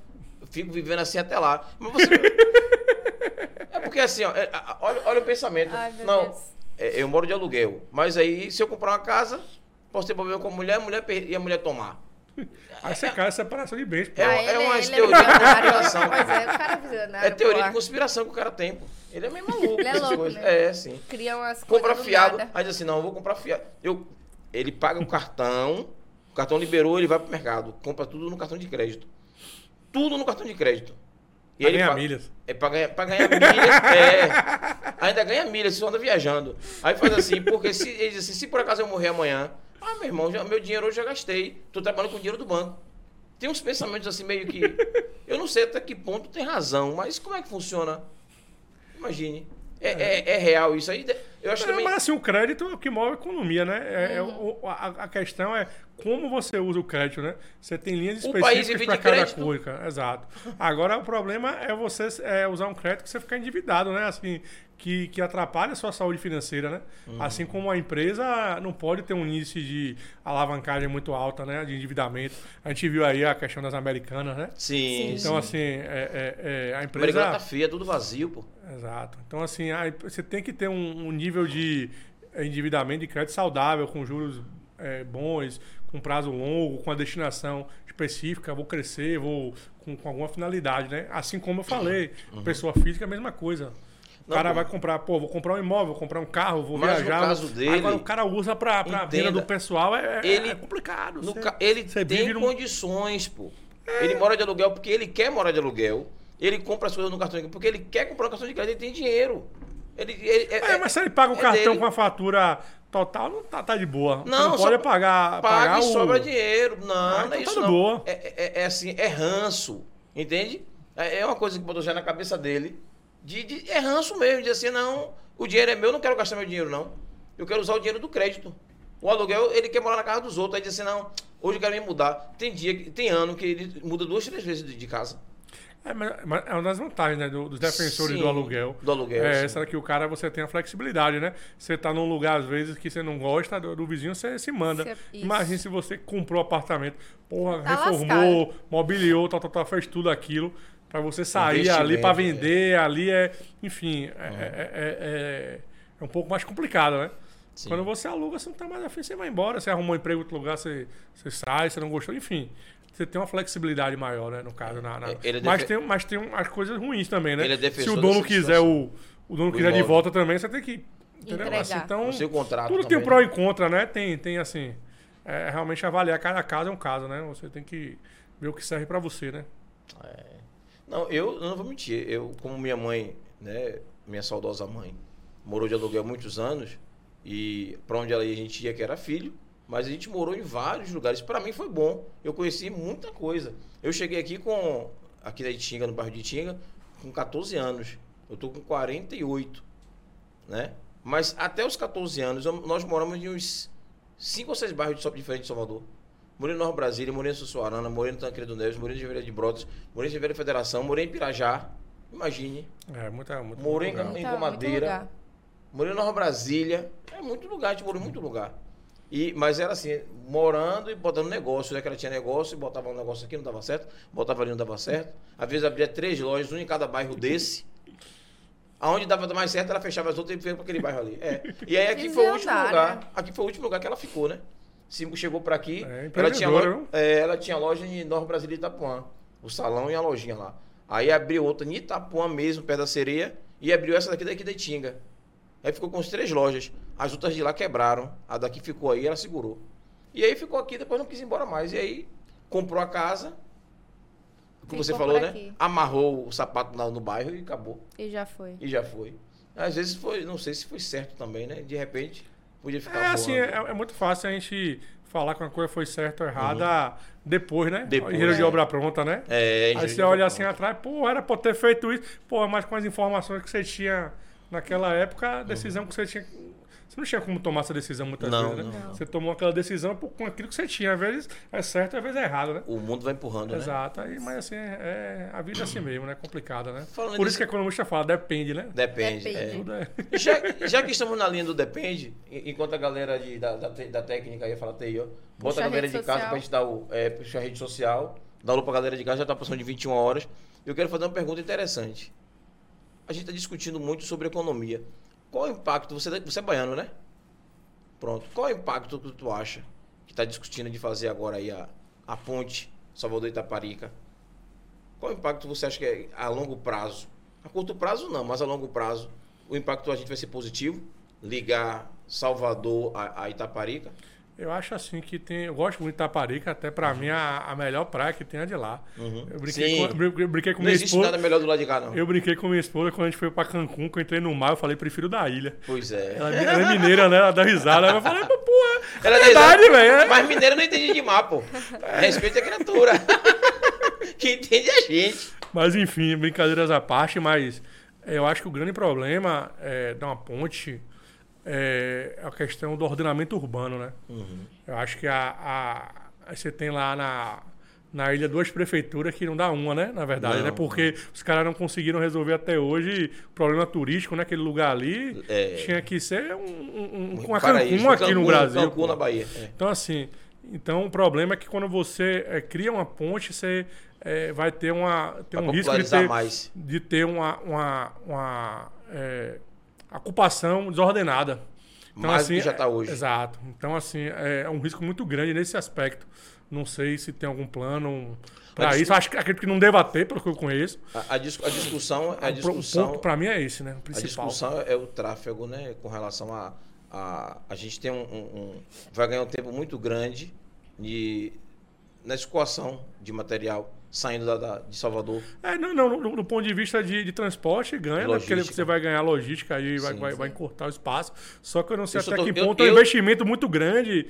Fico vivendo assim até lá. Mas você É porque assim, ó, é, olha, olha o pensamento. Ai, não, Deus. é, eu moro de aluguel, mas aí se eu comprar uma casa, posso ter problema com a mulher, a mulher per- e a mulher tomar. Aí você cai a separação de bens. É, Ah, é ele- umas ele teorias de visionário. conspiração. Pois é, o cara é. É teoria porra. de conspiração que o cara tem, pô. Ele é meio maluco. Ele é louco, coisas. né? É, sim. Cria umas Compra fiado. nada. Aí diz assim, não, eu vou comprar fiado. Eu, ele paga o cartão, o cartão liberou, ele vai pro mercado. Compra tudo no cartão de crédito. Tudo no cartão de crédito. Pra ganhar pa- milhas. É pra ganhar, pra ganhar milhas. é. Ainda ganha milhas, só anda viajando. Aí faz assim, porque se, ele diz assim, se por acaso eu morrer amanhã, ah, meu irmão, já- meu dinheiro eu já gastei. Tô trabalhando com o dinheiro do banco. Tem uns pensamentos assim meio que. Eu não sei até que ponto tem razão, mas como é que funciona? Imagine. É, é, é real isso aí? Eu acho É, também. mas assim, o crédito é o que move a economia, né? É, é Uhum. o- a, a questão é como você usa o crédito, né? Você tem linhas específicas para de cada crédito. coisa. Exato. Agora, o problema é você é, usar um crédito que você ficar endividado, né? Assim, que, que atrapalha a sua saúde financeira, né? Uhum. Assim como a empresa não pode ter um índice de alavancagem muito alta, né? De endividamento. A gente viu aí a questão das americanas, né? Sim, Então, sim. assim, é, é- é, a A empresa... americana tá feia, tudo vazio, pô. Exato. Então, assim, aí você tem que ter um, um nível de endividamento de crédito saudável, com juros eh, bons, com prazo longo, com a destinação específica, vou crescer, vou com, com alguma finalidade, né? Assim como eu falei, pessoa física, a mesma coisa. O Uhum. Não, cara pô. vai comprar, pô, vou comprar um imóvel, vou comprar um carro, vou Mas no viajar. caso vou- dele, Agora o cara usa pra, pra entenda, venda do pessoal, é, é- ele- é complicado. No Você- ca- Ele tem condições, pô. Ele mora de aluguel porque ele quer morar de aluguel. Ele compra as coisas no cartão de crédito porque ele quer comprar um cartão de crédito, ele tem dinheiro. Ele, ele- É, mas se ele paga o é cartão dele. com a fatura total, não tá, tá de boa. Não, não pode pagar, paga pagar e o... sobra dinheiro. Não, Ah, não é então isso tá de não. boa. É, é- é assim, é ranço, entende? É, é uma coisa que botou já na cabeça dele. De, de- é ranço mesmo, de assim, não, o dinheiro é meu, eu não quero gastar meu dinheiro, não. Eu quero usar o dinheiro do crédito. O aluguel, ele quer morar na casa dos outros. Aí diz assim, não, hoje eu quero me mudar. Tem dia, tem ano que ele muda duas, três vezes de, de casa. É, mas, mas é uma das vantagens né, do- dos defensores Sim, do aluguel. do aluguel, É essa que o cara você tem a flexibilidade, né? Você tá num lugar, às vezes, que você não gosta do, do vizinho, você se manda. Isso. Imagina se você comprou apartamento, porra, Tá reformou, mobiliou, tal, tal, tal, fez tudo aquilo. Pra você sair ali pra Investimento, vender, ali é. Enfim, é, é- é- é- é um pouco mais complicado, né? Sim. Quando você aluga, você não tá mais afim, você vai embora. Você arrumou um emprego em outro lugar, você, você sai, você não gostou, enfim. Você tem uma flexibilidade maior, né? No caso, na, na- É, ele é mas, tem, mas tem um- as coisas ruins também, né? Ele é Se o dono quiser o, o dono O quiser de imóvel. volta também, você tem que. Entendeu? Assim, então, O seu contrato tudo tem um também, pró né? e contra, né? Tem, tem assim. É, realmente avaliar cada caso é um caso, né? Você tem que ver o que serve pra você, né? Não, eu, eu não vou mentir. Eu, como minha mãe, né, minha saudosa mãe, morou de aluguel há muitos anos e para onde ela ia a gente ia que era filho, mas a gente morou em vários lugares. Para mim foi bom. Eu conheci muita coisa. Eu cheguei aqui com aqui da Itinga, no bairro de Itinga, com 14 anos. Eu tô com 48, né? Mas até os 14 anos eu- nós moramos em uns 5 ou 6 bairros de- diferentes de Salvador. Morei em Nova Brasília, morei em Sussuarana, morei no Tancredo Neves, morei em Ribeira de Brotas, morei em Ribeira Federação, morei em Pirajá. Imagine. É, muita. muita Morei em muito lugar. Morei em Nova Brasília. É muito lugar, a gente morou em muito lugar. E, mas era assim, morando e botando negócio, né? Que ela tinha negócio e botava um negócio aqui, não dava certo, botava ali, não dava certo. Às vezes abria três lojas, uma em cada bairro desse. Aonde dava mais certo, ela fechava as outras e veio para aquele bairro ali. É. E aí aqui foi o último lugar. Aqui foi o último lugar que ela ficou, né? Simbo chegou para aqui. É, ela, tinha loja, é, ela tinha loja em Nova Brasília e Itapuã. O salão e a lojinha lá. Aí abriu outra em Itapuã mesmo, perto da sereia, e abriu essa daqui daqui da Itinga. Aí ficou com as três lojas. As outras de lá quebraram. A daqui ficou aí, ela segurou. E aí ficou aqui, depois não quis ir embora mais. E aí comprou a casa. Como você falou, né? aqui. Amarrou o sapato lá no bairro e acabou. E já foi. E já foi. Às vezes foi, não sei se foi certo também, né? De repente, podia ficar É assim, voando. é, é muito fácil a gente falar que uma coisa foi certa ou errada depois, né? Uhum. Depois. Engenheiro de É. obra pronta, né? É, Aí você de olha assim pronta. atrás, pô, era pra ter feito isso. Pô, mas com as informações que você tinha naquela época, a decisão que você tinha. Você não tinha como tomar essa decisão muitas Não, vezes, né? não. Você tomou aquela decisão com aquilo que você tinha. Às vezes é certo, às vezes é errado, né? O mundo vai empurrando, né? Exato. Mas assim, é, a vida é assim mesmo, né? Complicada, né? Falando Por isso que a economista fala, depende, né? Depende. Depende. é. É. Já, já que estamos na linha do depende, en- enquanto a galera de- da, da, da técnica ia falar TI, ó, bota a a galera de casa social. pra gente dar o. É, puxa a rede social, dá alô pra galera de casa, já tá passando de 21 horas. Eu quero fazer uma pergunta interessante. A gente tá discutindo muito sobre economia. Qual o impacto? Você, você é baiano, né? Pronto. Qual o impacto que tu acha que tá discutindo de fazer agora aí a, a ponte Salvador Itaparica? Qual o impacto você acha que é a longo prazo? A curto prazo não, mas a longo prazo o impacto a gente vai ser positivo? Ligar Salvador a, a Itaparica? Eu acho assim que tem. Eu gosto muito de Itaparica, até pra mim a, a melhor praia que tem é de lá. Eu brinquei Sim. com, eu brin- eu brinquei com Não minha existe esposa. nada melhor do lado de cá, não. Eu brinquei com minha esposa quando a gente foi pra Cancún, que eu entrei no mar, eu falei, prefiro da ilha. Pois é. Ela, ela é mineira, né? Ela dá risada. Eu falei, pô, porra, Ela é é verdade, velho. é. Mas mineiro não entende de mar, pô. Respeita a criatura. que entende a gente. Mas enfim, brincadeiras à parte, mas é, eu acho que o grande problema é, de uma ponte é a questão do ordenamento urbano, né? Eu acho que a, a- você tem lá na, na ilha duas prefeituras que não dá uma, né? Na verdade, Não, né? Porque os caras não conseguiram resolver até hoje o problema turístico naquele lugar ali. É. Tinha que ser um, um, um, uma Paraíso, Cancún aqui no Brasil. Cancún pô. na Bahia. é. Então, assim, então o problema é que quando você é, cria uma ponte, você é, vai ter, uma, ter Vai um risco de ter, mais. de ter uma, uma, uma é, ocupação desordenada. Então, Mais do que já tá hoje. Exato. Então, assim, é um risco muito grande nesse aspecto. Não sei se tem algum plano para isso. Acho que acredito que não deva ter, pelo que eu conheço. A, a dis- a discussão, a O discussão, ponto para mim é esse, né? O a principal. discussão é o tráfego, né? Com relação a a, a gente tem um, um- um- vai ganhar um tempo muito grande de na escoação de material saindo da, da- de Salvador. É, não, não, no, no ponto de vista de, de transporte, ganha, né? Porque você vai ganhar logística aí, vai, Sim, vai, sim. vai encurtar o espaço. Só que eu não sei Eu até tô- que eu- ponto é um eu- investimento muito grande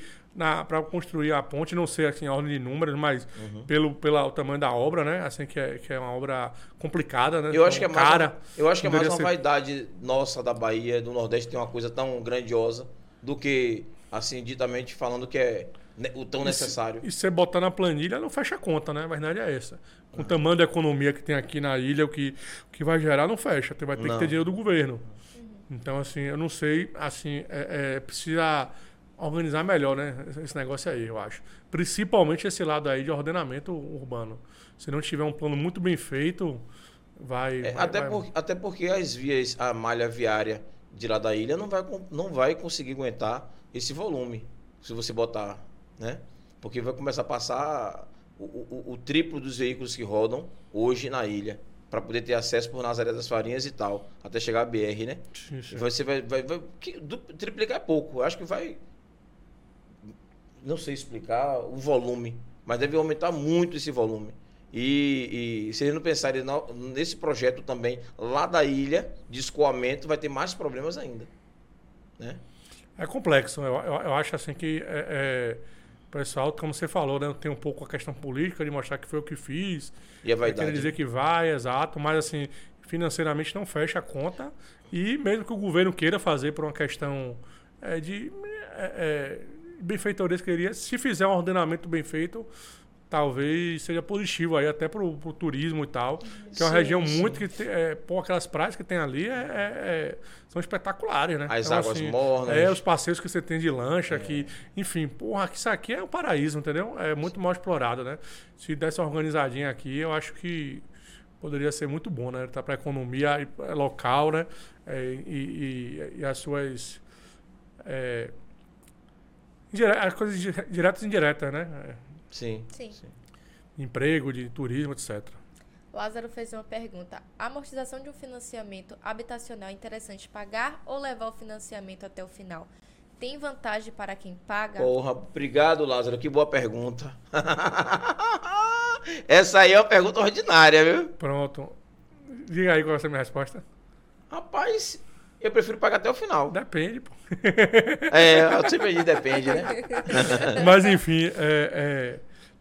para construir a ponte, não sei assim, a ordem de números, mas Uhum. pelo, pelo tamanho da obra, né? Assim, que é, que é uma obra complicada, né? Eu acho que é mais, cara. eu acho que é mais uma ser- vaidade nossa da Bahia, do Nordeste ter uma coisa tão grandiosa do que assim ditamente falando que é o tão necessário. E você botar na planilha não fecha a conta, né? A verdade é essa. Com o tamanho da economia que tem aqui na ilha, o que, o que vai gerar não fecha. Você vai ter Não. que ter dinheiro do governo. Então, assim, eu não sei, assim, é, é, precisa organizar melhor, né? esse- negócio aí, eu acho. Principalmente esse lado aí de ordenamento urbano. Se não tiver um plano muito bem feito, vai. É, vai- até, vai- por- até porque as vias, a malha viária de lá da ilha não vai, não vai conseguir aguentar esse volume, se você botar, né? Porque vai começar a passar o, o- o triplo dos veículos que rodam hoje na ilha, para poder ter acesso por Nazaré das Farinhas e tal, até chegar a BR, né? Sim, sim. Você vai, vai, vai que, du- triplicar é pouco. Acho que vai. Não sei explicar o volume, mas deve aumentar muito esse volume. E, e se eles não pensarem nesse projeto também, lá da ilha, de escoamento, vai ter mais problemas ainda. Né? É complexo. Eu, eu, eu acho assim que é, é, pessoal, como você falou, né, tem um pouco a questão política de mostrar que foi o que fiz. E a Vai vaidade. querer dizer que vai, exato, mas assim, financeiramente não fecha a conta. E mesmo que o governo queira fazer por uma questão é, de é, é, benfeitoria, queria, se fizer um ordenamento bem feito, talvez seja positivo aí até pro, pro turismo e tal. Que é uma Sim, região sim. muito que tem, é, pô, aquelas praias que tem ali é, é- é- são espetaculares, né? As águas mornas. É, os passeios que você tem de lancha, que, enfim, porra, que isso aqui é um paraíso, entendeu? É muito mal explorado, né? Se desse uma organizadinha aqui, eu acho que poderia ser muito bom, né? Tá para economia eh, local, né? É, e, e- e as suas é, as coisas di- diretas e indiretas, né? É, Sim. Sim. emprego, de turismo, etc. Lázaro fez uma pergunta. A amortização de um financiamento habitacional é interessante pagar ou levar o financiamento até o final? Tem vantagem para quem paga? Porra, obrigado, Lázaro. Que boa pergunta. Essa aí é uma pergunta ordinária, viu? Pronto. Diga aí qual vai ser a minha resposta. Rapaz, eu prefiro pagar até o final. Depende, pô. É, eu sempre digo depende, né? Mas enfim, é, é,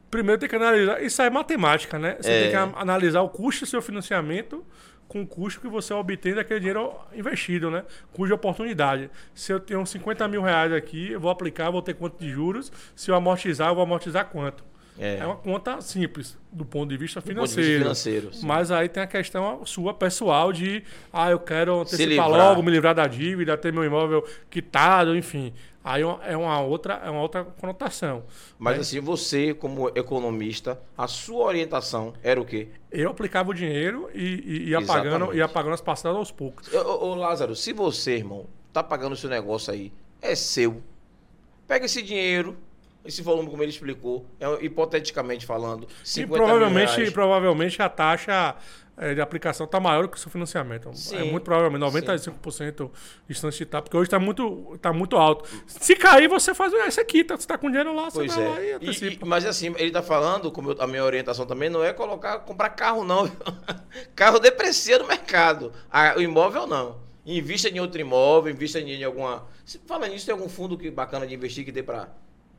primeiro tem que analisar. Isso é matemática, né? Você É. tem que analisar o custo do seu financiamento com o custo que você obtém daquele dinheiro investido, né? Cuja oportunidade. Se eu tenho 50 mil reais aqui, eu vou aplicar, vou ter quanto de juros. Se eu amortizar, eu vou amortizar quanto. É, é uma conta simples do ponto de vista financeiro. Ponto de vista financeiro mas aí tem a questão sua pessoal de, ah, eu quero antecipar logo, me livrar da dívida, ter meu imóvel quitado, enfim. Aí é uma outra, é uma outra conotação. Mas né? assim, você, como economista, a sua orientação era o quê? Eu aplicava o dinheiro e, e ia, pagando, ia pagando as parcelas aos poucos. Ô, ô, Lázaro, se você, irmão, tá pagando o seu negócio aí, é seu. Pega esse dinheiro, esse volume, como ele explicou, é, hipoteticamente falando, 50 e provavelmente, provavelmente a taxa é, de aplicação está maior que o seu financiamento. É sim, é muito provavelmente 95% sim. de chance de estar, porque hoje está muito, tá muito alto. Se cair, você faz esse aqui, tá, você está com dinheiro lá, pois você é. vai lá e antecipa. E, mas assim, ele está falando, como eu, a minha orientação também, não é colocar, comprar carro não. carro deprecia no mercado. A, o imóvel não. Invista em outro imóvel, invista em alguma... Fala nisso, tem algum fundo que bacana de investir que dê para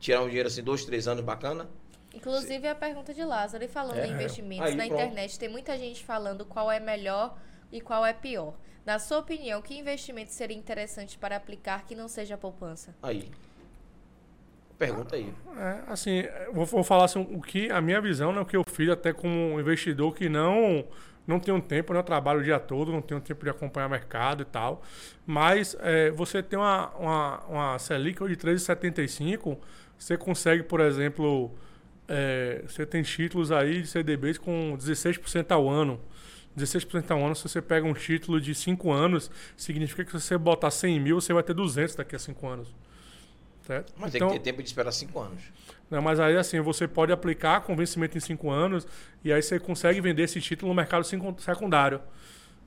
tirar um dinheiro assim, dois, três anos bacana? Inclusive Sim. a pergunta de Lázaro, e falando é. em investimentos Aí, na pronto. internet, tem muita gente falando qual é melhor e qual é pior. Na sua opinião, que investimento seria interessante para aplicar que não seja poupança? Aí. Pergunta aí. É, assim, vou, vou falar assim, o que a minha visão, né, o que eu fiz até como investidor que não não tenho tempo, né, eu trabalho o dia todo, não tenho tempo de acompanhar o mercado e tal. Mas é, você tem uma, uma, uma Selic de 13,75, você consegue, por exemplo, é, você tem títulos aí de CDBs com 16% ao ano. 16% ao ano, se você pega um título de 5 anos, significa que se você botar 100 mil, você vai ter 200 daqui a 5 anos. Certo? Mas então, tem que ter tempo de esperar 5 anos. Não, mas aí assim, você pode aplicar com vencimento em 5 anos e aí você consegue vender esse título no mercado secundário.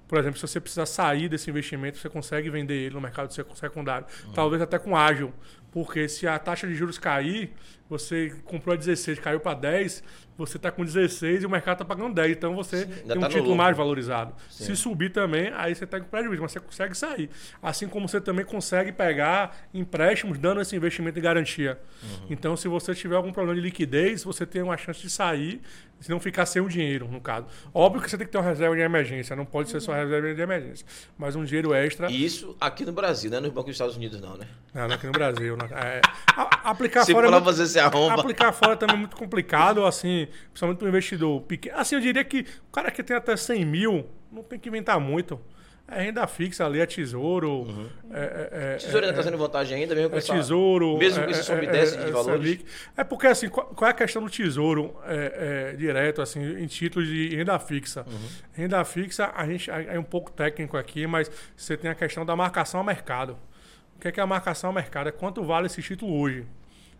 Por exemplo, se você precisar sair desse investimento, você consegue vender ele no mercado secundário. Uhum. Talvez até com ágil. Porque se a taxa de juros cair, você comprou a 16, caiu para 10, você está com 16 e o mercado está pagando 10. Então você Sim, tem um tá título mais valorizado. Sim. Se subir também, aí você está com prejuízo, mas você consegue sair. Assim como você também consegue pegar empréstimos dando esse investimento em garantia. Uhum. Então, se você tiver algum problema de liquidez, você tem uma chance de sair se não ficar sem o dinheiro, no caso. Óbvio que você tem que ter uma reserva de emergência, não pode ser só reserva de emergência, mas um dinheiro extra. Isso aqui no Brasil, não é nos bancos dos Estados Unidos, não, né? Não, não aqui no Brasil. É, aplicar se fora. É muito, você se arromba. Aplicar fora também é muito complicado, assim, principalmente para o investidor pequeno. Assim, eu diria que o cara que tem até 100 mil não tem que inventar muito. É renda fixa ali, é tesouro. Uhum. É, é, é tesouro ainda está sendo vantagem ainda, mesmo com é essa, tesouro. Mesmo com esse sobe e desce de valores. É porque, assim, qual, qual, é a questão do tesouro direto, assim, em títulos de renda fixa? Uhum. Renda fixa, a gente é um pouco técnico aqui, mas você tem a questão da marcação a mercado. O que é, que é a marcação a mercado? É quanto vale esse título hoje.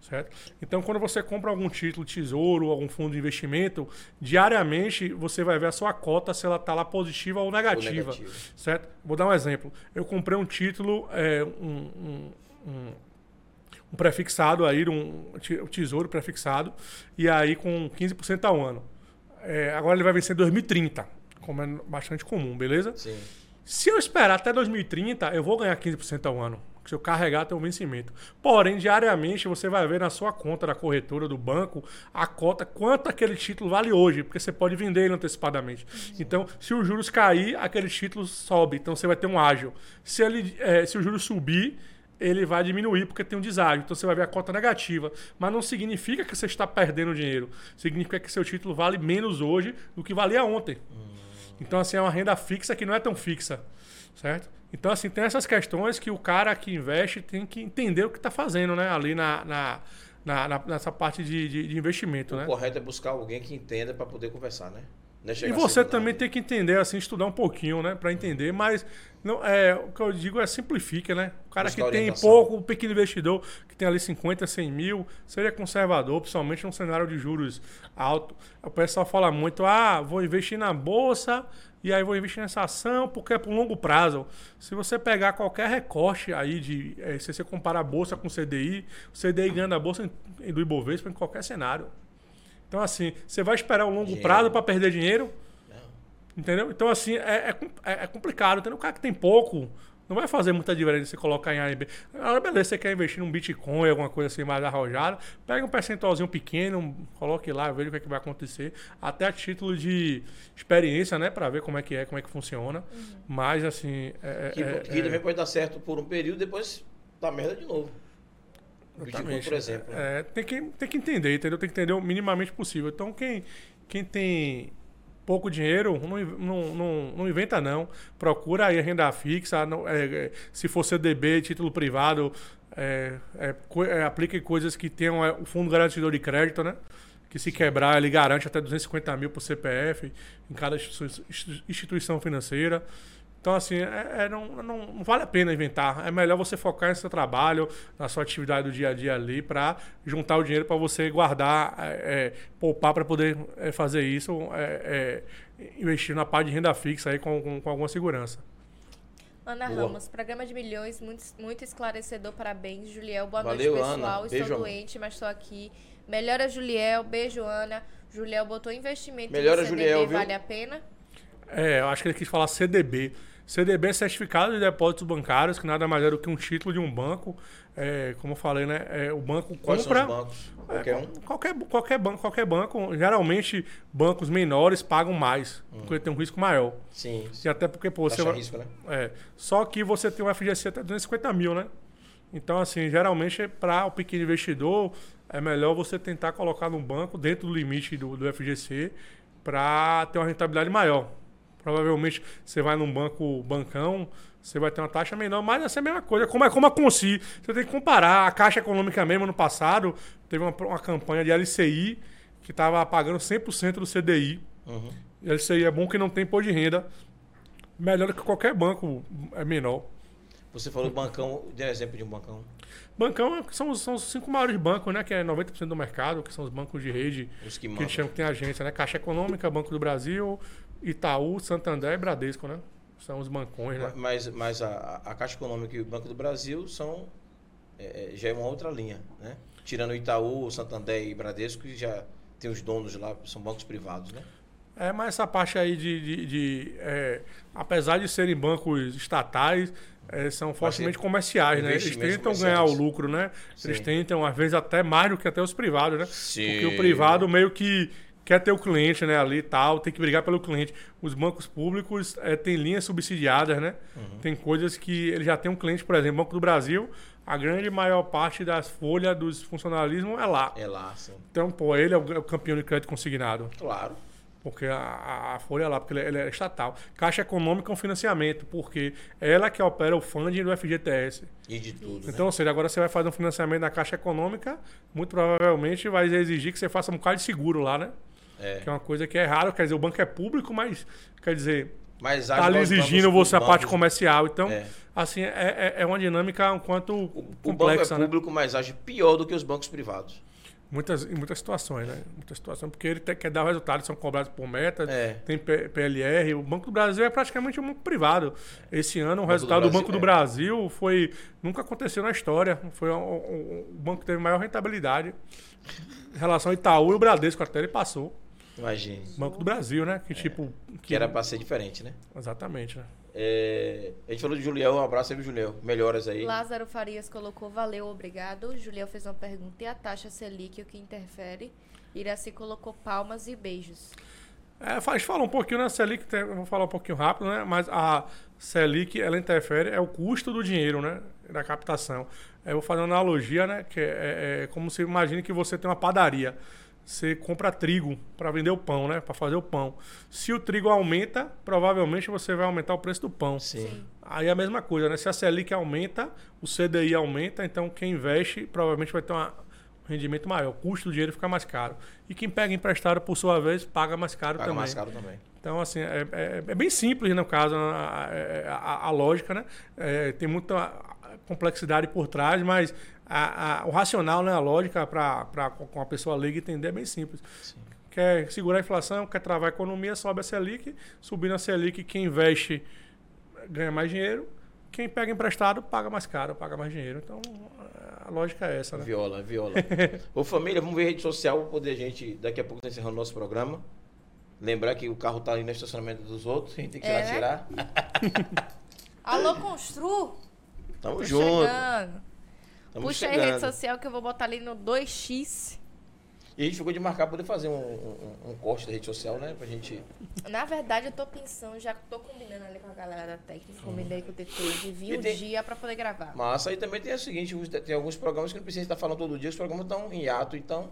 Certo? Então, quando você compra algum título, tesouro, algum fundo de investimento, diariamente você vai ver a sua cota se ela está lá positiva ou negativa, ou negativa. Certo? Vou dar um exemplo. Eu comprei um título, é, um, um, um, um, prefixado aí, um tesouro prefixado, e aí com 15% ao ano. É, agora ele vai vencer em 2030, como é bastante comum, beleza? Sim. Se eu esperar até 2030, eu vou ganhar 15% ao ano se eu carregar até o vencimento. Porém, diariamente você vai ver na sua conta da corretora do banco a cota quanto aquele título vale hoje, porque você pode vender ele antecipadamente. Então, se os juros cair, aquele título sobe, então você vai ter um ágil. Se ele, é, se o juros subir, ele vai diminuir porque tem um deságio. Então você vai ver a cota negativa. Mas não significa que você está perdendo dinheiro. Significa que seu título vale menos hoje do que valia ontem. Então, assim, é uma renda fixa que não é tão fixa. Certo? Então, assim, tem essas questões que o cara que investe tem que entender o que está fazendo, né? Ali na, na, na, nessa parte de, de, de investimento, o né? O correto é buscar alguém que entenda para poder conversar, né? É e você também tem que entender, assim, estudar um pouquinho, né? Para entender, mas não, é, o que eu digo é simplifica, né? O cara Buscar que tem pouco, o pequeno investidor, que tem ali 50, 100 mil, seria conservador, principalmente num cenário de juros alto. O pessoal fala muito, ah, vou investir na bolsa e aí vou investir nessa ação porque é por longo prazo. Se você pegar qualquer recorte aí de, é, se você comparar a bolsa com o CDI, o CDI ganha da bolsa do Ibovespa em qualquer cenário. Então, assim, você vai esperar um longo dinheiro. prazo para perder dinheiro? Não. Entendeu? Então, assim, é, é, é, é complicado. Entendeu? O cara que tem pouco, Não vai fazer muita diferença você colocar em A e B. Agora, beleza, você quer investir num Bitcoin, alguma coisa assim mais arrojada, pega um percentualzinho pequeno, coloque lá, veja o que, é que vai acontecer. Até a título de experiência, né? Pra ver como é que é, como é que funciona. Mas, assim... É, Que, é- que é- também pode dar certo por um período, depois dá merda de novo. O Bitcoin, por exemplo. né? É, tem, que, tem que entender, entendeu? Tem que entender o minimamente possível. Então, quem, quem tem pouco dinheiro, não, não, não, não inventa não. Procura aí a renda fixa. não- é, é, se for CDB, título privado, é, é, é, aplique coisas que tenham é, o fundo garantidor de crédito, né? Que se quebrar, ele garante até 250 mil por CPF em cada institui- institu- instituição financeira. Então, assim, é- é, não, não- não vale a pena inventar. É melhor você focar no seu trabalho, na sua atividade do dia a dia ali, para juntar o dinheiro para você guardar, é, é, poupar para poder é, fazer isso, é, é, investir na parte de renda fixa aí com, com, com alguma segurança. Ana Boa. Ramos, programa de milhões, muito, muito esclarecedor, parabéns. Juliel, boa Valeu, noite, Ana. pessoal. Beijo, Estou Ana. doente, mas estou aqui. Melhora, Juliel. Beijo, Ana. Juliel botou investimento Melhora, em CDB, Juliel, viu? vale a pena? É, eu acho que ele quis falar CDB. CDB é certificado de depósitos bancários, que nada mais é do que um título de um banco. É, como eu falei, né? é, o banco Quais compra. são os bancos? Qualquer um? Qualquer, qualquer banco, qualquer banco. Geralmente, bancos menores pagam mais, porque tem um risco maior. Sim. E até porque, pô, você risco, né? É. Só que você tem um FGC até 250 mil, né? Então, assim, geralmente, para o pequeno investidor, é melhor você tentar colocar num banco dentro do limite do, do FGC para ter uma rentabilidade maior. Provavelmente, você vai num banco bancão, você vai ter uma taxa menor, mas essa é a mesma coisa. Como é como a Consi. Você tem que comparar. A Caixa Econômica mesmo, no passado, teve uma, uma campanha de LCI que estava pagando 100% do CDI. Uhum. LCI é bom que não tem imposto de renda. Melhor que qualquer banco é menor. Você falou bancão, dê um exemplo de um bancão. Bancão é- são, os- são os cinco maiores bancos, né? Que é 90% do mercado, que são os bancos de rede, Os que que a gente chama que tem agência, né? Caixa Econômica, Banco do Brasil, Itaú, Santander e Bradesco, né? São os bancões, né? Mas, mas a, a Caixa Econômica e o Banco do Brasil são é, é, já é uma outra linha, né? Tirando o Itaú, Santander e Bradesco, que já tem os donos lá, são bancos privados, né? É, mas essa parte aí de. de- de, é, apesar de serem bancos estatais, é, são fortemente comerciais, né? Eles tentam ganhar o lucro, né? Eles Sim. tentam, às vezes, até mais do que até os privados, né? Sim. Porque o privado meio que quer ter o cliente, né, ali e tal, tem que brigar pelo cliente. Os bancos públicos é, têm linhas subsidiadas, né? Uhum. Tem coisas que ele já tem um cliente, por exemplo, Banco do Brasil, a grande maior parte das folhas dos funcionalismo é lá. É lá, sim. Então, pô, ele é o é o campeão de crédito consignado. Claro. Porque a, a- a folha é lá, porque ele é, ele é estatal. Caixa Econômica é um financiamento, porque ela que opera o funding do FGTS. E de tudo, né? Então, ou seja, agora você vai fazer um financiamento na Caixa Econômica, muito provavelmente vai exigir que você faça um bocado de seguro lá, né? É. Que é uma coisa que é raro, quer dizer, o banco é público, mas quer dizer, Mas tá ali exigindo você a parte comercial. Então, É. assim, é, é- é uma dinâmica um quanto O, o banco é complexa, né? público, mas age pior do que os bancos privados. Muitas, em muitas situações, né? Muitas situações, porque ele quer dar o resultado, são cobrados por meta, É. tem PLR. O Banco do Brasil é praticamente um banco privado. Esse ano, o Banco resultado do do Banco do Brasil, Brasil foi. Nunca aconteceu na história. Foi o, o- o banco que teve maior rentabilidade. Em relação ao Itaú e o Bradesco, até ele passou. Imagine. Banco do Brasil, né? Que tipo. Que era para ser diferente, né? Exatamente, né? É, a gente falou de Julião, um abraço aí, Julião. Melhoras aí. Lázaro Farias colocou valeu, obrigado. Juliel fez uma pergunta. E a taxa Selic, o que interfere? Iraci colocou palmas e beijos. É, a gente fala um pouquinho na Selic, vou falar um pouquinho rápido, né? Mas a Selic, ela interfere, é o custo do dinheiro, né? Da captação. É, Eu vou fazer uma analogia, né? Que é, é como se imagine que você tem uma padaria. Você compra trigo para vender o pão, né? Para fazer o pão. Se o trigo aumenta, provavelmente você vai aumentar o preço do pão. Sim. Aí é a mesma coisa, né? Se a Selic aumenta, o CDI aumenta, então quem investe provavelmente vai ter uma- um rendimento maior. O custo do dinheiro fica mais caro. E quem pega emprestado, por sua vez, paga mais caro Paga também. mais caro também. Então, assim, é, é- é bem simples, no caso, a, a- a lógica, né? É, tem muita complexidade por trás, mas a- a- o racional, né? A lógica para com a pessoa leiga entender é bem simples. Quer segurar a inflação, quer travar a economia, sobe a Selic. Subindo a Selic, quem investe ganha mais dinheiro. Quem pega emprestado, paga mais caro, paga mais dinheiro. Então, a lógica é essa, né? Viola, viola. Ô família, vamos ver rede social para poder a gente, daqui a pouco tá encerrando nosso programa. Lembrar que o carro tá ali no estacionamento dos outros, a gente tem que ir É, lá né? tirar. Alô, Constru! Tamo Tô junto. chegando. Tamo Puxa aí chegando. rede social que eu vou botar ali no 2x. E a gente ficou de marcar poder fazer um, um, um corte da rede social, né? Pra gente. Na verdade, eu tô pensando, já tô combinando ali com a galera da técnica, combinei com o TT de vir um tem- dia pra poder gravar. Massa. aí também tem o seguinte: tem alguns programas que não precisa estar falando todo dia, os programas estão em ato, então.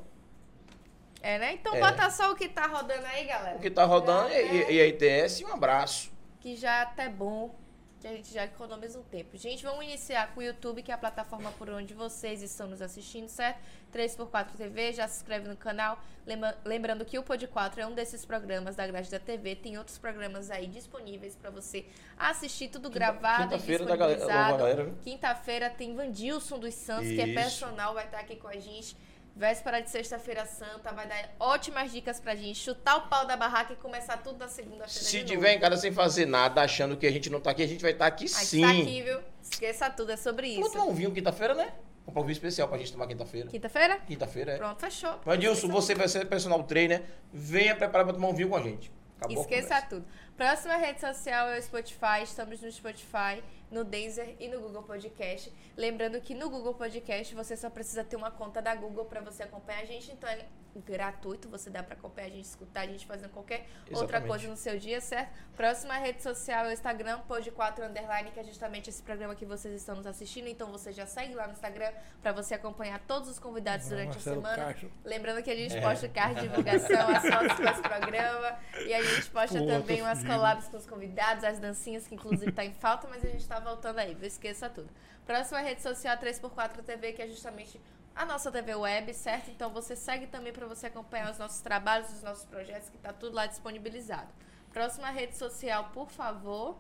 É, né? Então É. bota só o que tá rodando aí, galera. O que tá rodando Já, e, e, e a ITS, um abraço. Que já é até bom, que a gente já economiza um tempo. Gente, vamos iniciar com o YouTube, que é a plataforma por onde vocês estão nos assistindo, certo? 3x4 TV, já se inscreve no canal. Lembra- lembrando que o Pod 4 é um desses programas da grade da TV. Tem outros programas aí disponíveis pra você assistir, tudo gravado e Quinta-feira da galera, disponibilizado. da galera, viu? Quinta-feira tem Vandilson dos Santos, que é Isso. personal, vai estar aqui com a gente. Véspera de Sexta-feira Santa, vai dar ótimas dicas pra gente. Chutar o pau da barraca e começar tudo na segunda-feira. Se tiver em casa sem fazer nada, achando que a gente não tá aqui, a gente vai estar aqui novo. A gente sim. tá aqui, viu? Esqueça tudo, é sobre Vamos isso. tomar um vinho quinta-feira, né? Comprar um vinho especial pra gente tomar quinta-feira. Quinta-feira? Quinta-feira, é. Pronto, fechou. Mas, Dilson, você vai ser personal trainer. Venha preparar pra tomar um vinho com a gente. Acabou a Esqueça conversa. tudo. Próxima rede social é o Spotify. Estamos no Spotify, no Deezer e no Google Podcast. Lembrando que no Google Podcast você só precisa ter uma conta da Google para você acompanhar a gente. Então é gratuito, você dá para acompanhar a gente, escutar a gente fazendo qualquer outra Exatamente. coisa no seu dia, certo? Próxima rede social é o Instagram, Pod4 Underline, que é justamente esse programa que vocês estão nos assistindo. Então você já segue lá no Instagram para você acompanhar todos os convidados durante a semana. Castro. Lembrando que a gente É. posta card de divulgação, as fotos com esse programa. E a gente posta Pô, também umas collabs com os convidados, as dancinhas que inclusive tá em falta, mas a gente tá voltando aí, viu? Esqueça tudo. Próxima rede social 3x4 TV, que é justamente a nossa TV web, certo? Então você segue também para você acompanhar os nossos trabalhos, os nossos projetos, que tá tudo lá disponibilizado. Próxima rede social, por favor,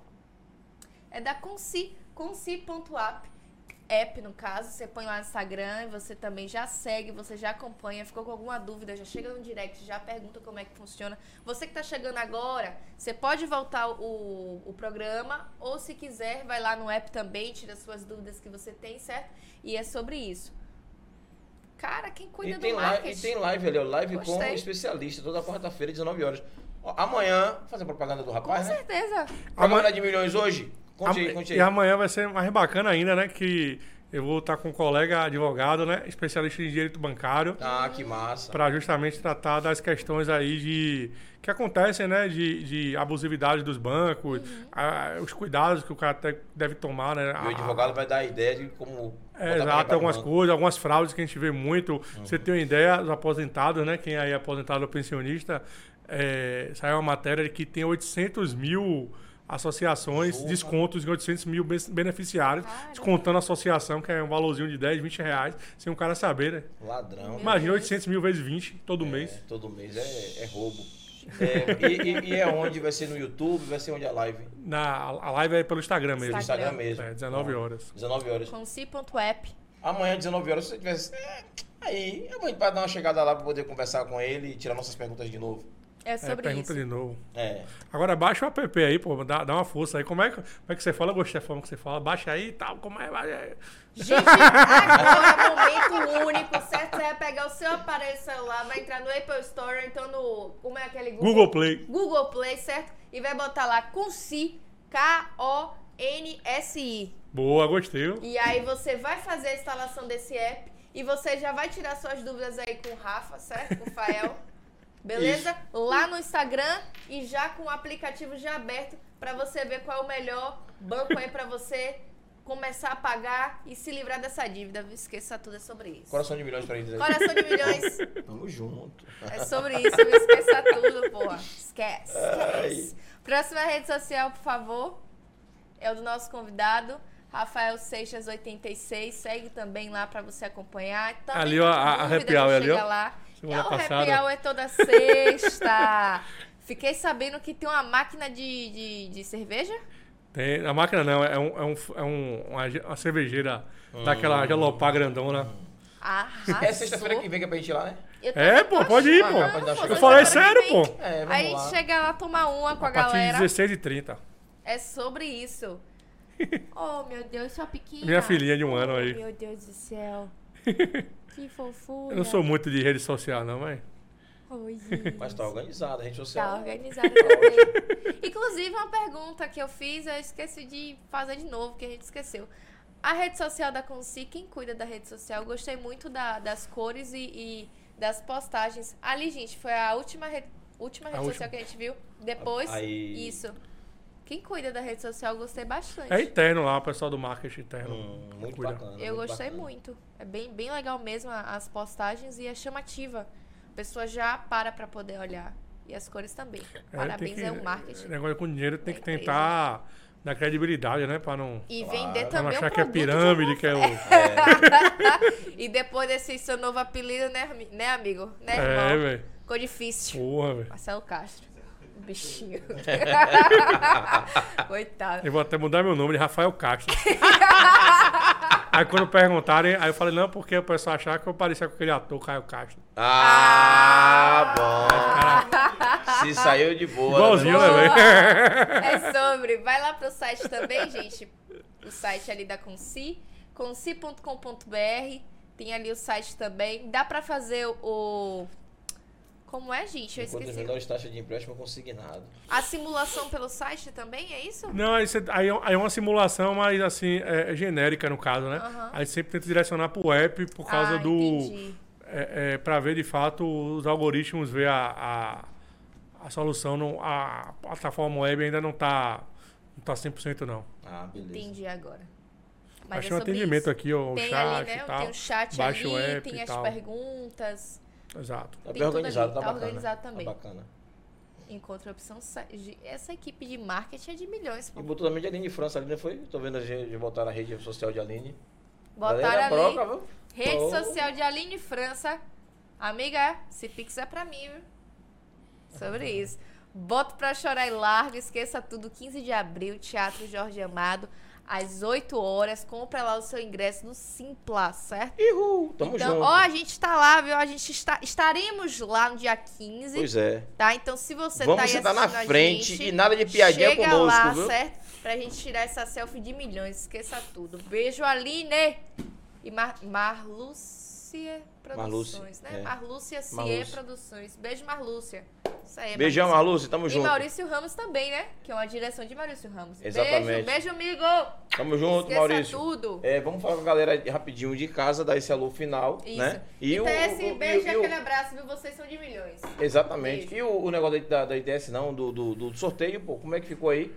é da Conci, conci.app. App, no caso, você põe lá no Instagram e você também já segue, você já acompanha, ficou com alguma dúvida, já chega no direct, já pergunta como é que funciona. Você que tá chegando agora, você pode voltar o, o programa, ou se quiser, vai lá no app também, tira suas dúvidas que você tem, certo? E é sobre isso. Cara, quem cuida E tem, do live, marketing? e tem live ali, ó, live com Gostei. um especialista, toda quarta-feira, 19 horas. Ó, amanhã, fazer propaganda do Com rapaz, né? certeza. Propaganda de milhões hoje? Conte aí, conte E aí. amanhã vai ser mais bacana ainda, né? Que eu vou estar com um colega advogado, né? Especialista em direito bancário. Ah, que massa. para justamente tratar das questões aí de que acontecem, né, de, de abusividade dos bancos, Uhum. a- os cuidados que o cara te- deve tomar, né? E o advogado vai dar a ideia de como. é, exato, algumas coisas, algumas fraudes que a gente vê muito. Uhum. Você tem uma ideia, os aposentados, né? Quem aí é aposentado ou pensionista, é, saiu uma matéria de que tem 800 mil associações, Porra. descontos em 800 mil ben- beneficiários, Caramba. descontando a associação, que é um valorzinho de 10, 20 reais, sem o cara saber, né? Ladrão. Imagina 800 mil vezes 20 todo mês. É, todo mês é, é roubo. É, e, e- e é onde? Vai ser no YouTube? Vai ser onde a live? Na, a live é pelo Instagram mesmo. Instagram. Instagram mesmo. É, 19 Bom, horas. 19 horas. Conci.app. Amanhã, 19 horas, se você tivesse. é, aí, gente vai dar uma chegada lá pra poder conversar com ele e tirar nossas perguntas de novo. É É, sobre pergunta isso. de novo. É. Agora baixa o app aí, pô, dá, dá uma força aí. Como é, que- como é que você fala? Eu gostei da forma que você fala. Baixa aí e tal. Como é? Vai- é. Gente, agora é momento único, certo? Você vai pegar o seu aparelho celular, vai entrar no Apple Store, então no. Como é aquele Google Play. Google Play, certo? E vai botar lá Consi, K-O-N-S-I. Boa, gostei. E aí você vai fazer a instalação desse app e você já vai tirar suas dúvidas aí com o Rafa, certo? Com o Fael. Beleza? Lá no Instagram e já com o aplicativo já aberto pra você ver qual é o melhor banco aí pra você começar a pagar e se livrar dessa dívida. Esqueça tudo, é sobre isso. Coração de milhões pra eles aí. Coração de milhões, Tamo junto. é sobre isso. Esqueça tudo, porra. Esquece. Próxima rede social, por favor, é o do nosso convidado. Rafael Seixas 86, segue também lá pra você acompanhar. Também Ali, ó, a- a happy hour ali, ó. lá. Semana é o passada. happy hour é toda sexta. Fiquei sabendo que tem uma máquina de, de, de cerveja. Tem, a máquina não, é, um, é, um, é um- uma, uma cervejeira daquela jalopá grandona. Arrasou. É sexta-feira que vem que é pra gente ir lá, né? É, pô, pode ir, Ah, pô. pode dar Eu falei sério, pô. É, vamos Aí lá. chega lá, tomar uma com a, A partir de galera. 16h30. É sobre isso. Oh, meu Deus, sua pequena. Minha filhinha de um ano aí. Meu Deus do céu. Que fofura. Eu não sou muito de rede social, não, mas. Oi. Mas tá organizado, a rede social. Tá organizado também. Inclusive, uma pergunta que eu fiz, eu esqueci de fazer de novo, que a gente esqueceu. A rede social da Consi, quem cuida da rede social? Eu gostei muito da- das cores e, e das postagens. Ali, gente, foi a última rede, última rede última. social que a gente viu. Depois, Aí- isso. Quem cuida da rede social, eu gostei bastante. É interno lá, o pessoal do marketing interno. Hum, muito Cuida. bacana. Eu muito gostei bacana. muito. É bem, bem legal mesmo as postagens e é chamativa. A pessoa já para pra poder olhar. E as cores também. É, Parabéns tem é que- o marketing. Negócio com dinheiro tem que empresa. tentar dar credibilidade, né? Pra não, E Claro. vender pra não também achar o que é pirâmide, que é o. E depois desse seu novo apelido, né, né amigo? Né, É, irmão? velho. Ficou difícil. Porra, velho. Marcelo Castro. Bichinho. Coitado. Eu vou até mudar meu nome de Rafael Castro. aí quando perguntarem, aí eu falei, não, porque o pessoal achava que eu parecia com aquele ator, Caio Castro. Ah, bom. Se saiu de boa. Igualzinho, né? né, velho? É sobre. Vai lá pro site também, gente. O site ali da Consi, consi.com.br. Tem ali o site também. Dá pra fazer o. Como é, gente? Eu Enquanto esqueci. menores taxas de empréstimo consignado. A simulação pelo site também, é isso? Não, aí, você- aí é- aí é uma simulação, mas assim, é, é genérica no caso, né? Aham. Aí sempre tenta direcionar pro app por causa ah, do. Entendi. É, é, pra ver de fato os algoritmos, ver a, a, a solução. Não, a plataforma web ainda não tá, não tá 100% não. Ah, beleza. Entendi agora. Mas Achei é um atendimento isso. aqui, ó, o Tem chat ali, né? e tal. Tem o chat Baixa o ali, app tem as tal. perguntas. Exato. Tá bem organizado, ali, tá, tá bacana. organizado também. Tá bacana. Encontra a opção. Essa equipe de marketing é de milhões. E pô. botou também de Aline França ali, não foi? Tô vendo a gente botar na rede social de Aline. Botaram Galera, ali. broca? Rede Oh. social de Aline França. Amiga, se Pix é pra mim, viu? Sobre isso. Boto pra chorar e largo, esqueça tudo. 15 de abril, Teatro Jorge Amado, às 8 horas. Compra lá o seu ingresso no Simpla, certo? Ihu, tamo então, junto. ó, a gente tá lá, viu? A gente está, estaremos lá no dia 15. Pois é. Tá? Então, se você Vamos tá aí sentar na frente gente, e nada de piadinha chega conosco, lá, viu? certo? Pra gente tirar essa selfie de milhões. Esqueça tudo. Beijo, Aline! E Mar Marlúcia Produções, Marlúcia, né? é. Marlúcia Cie Marlúcia. Produções. Beijo, Marlúcia. Isso aí, Beijão, Marlúcia, tamo E junto. Maurício Ramos também, né? Que é uma direção de Maurício Ramos. Exatamente. Beijo, beijo, amigo! Tamo junto, Esqueça Maurício. tudo. É, vamos falar com a galera rapidinho de casa, dar esse alô final, Isso. né? então, o- esse o- beijo e e o- aquele abraço, viu? Vocês são de milhões. Exatamente. Beijo. E o, o negócio da, da ITS não, do, do, do sorteio, pô, como é que ficou aí?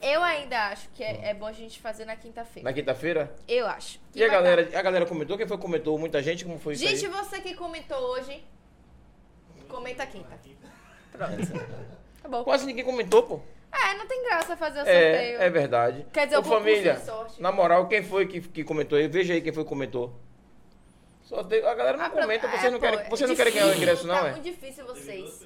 Eu ainda acho que é, é bom a gente fazer na quinta-feira. Na quinta-feira? Eu acho. que E a galera, a galera comentou? Quem foi que comentou? Muita gente? Como foi Gente, isso aí? você que comentou hoje, comenta quinta. Pronto. Tá bom. Quase ninguém comentou, pô. É, não tem graça fazer o sorteio. É, é verdade. Quer dizer, Ô, o família, de sorte. na moral, quem foi que, que comentou aí? Veja aí quem foi que comentou. Sorteio, a galera não Ah, pra- comenta, é, vocês não pô, querem, é vocês não querem ganhar o ingresso, não, Tá é? muito difícil vocês.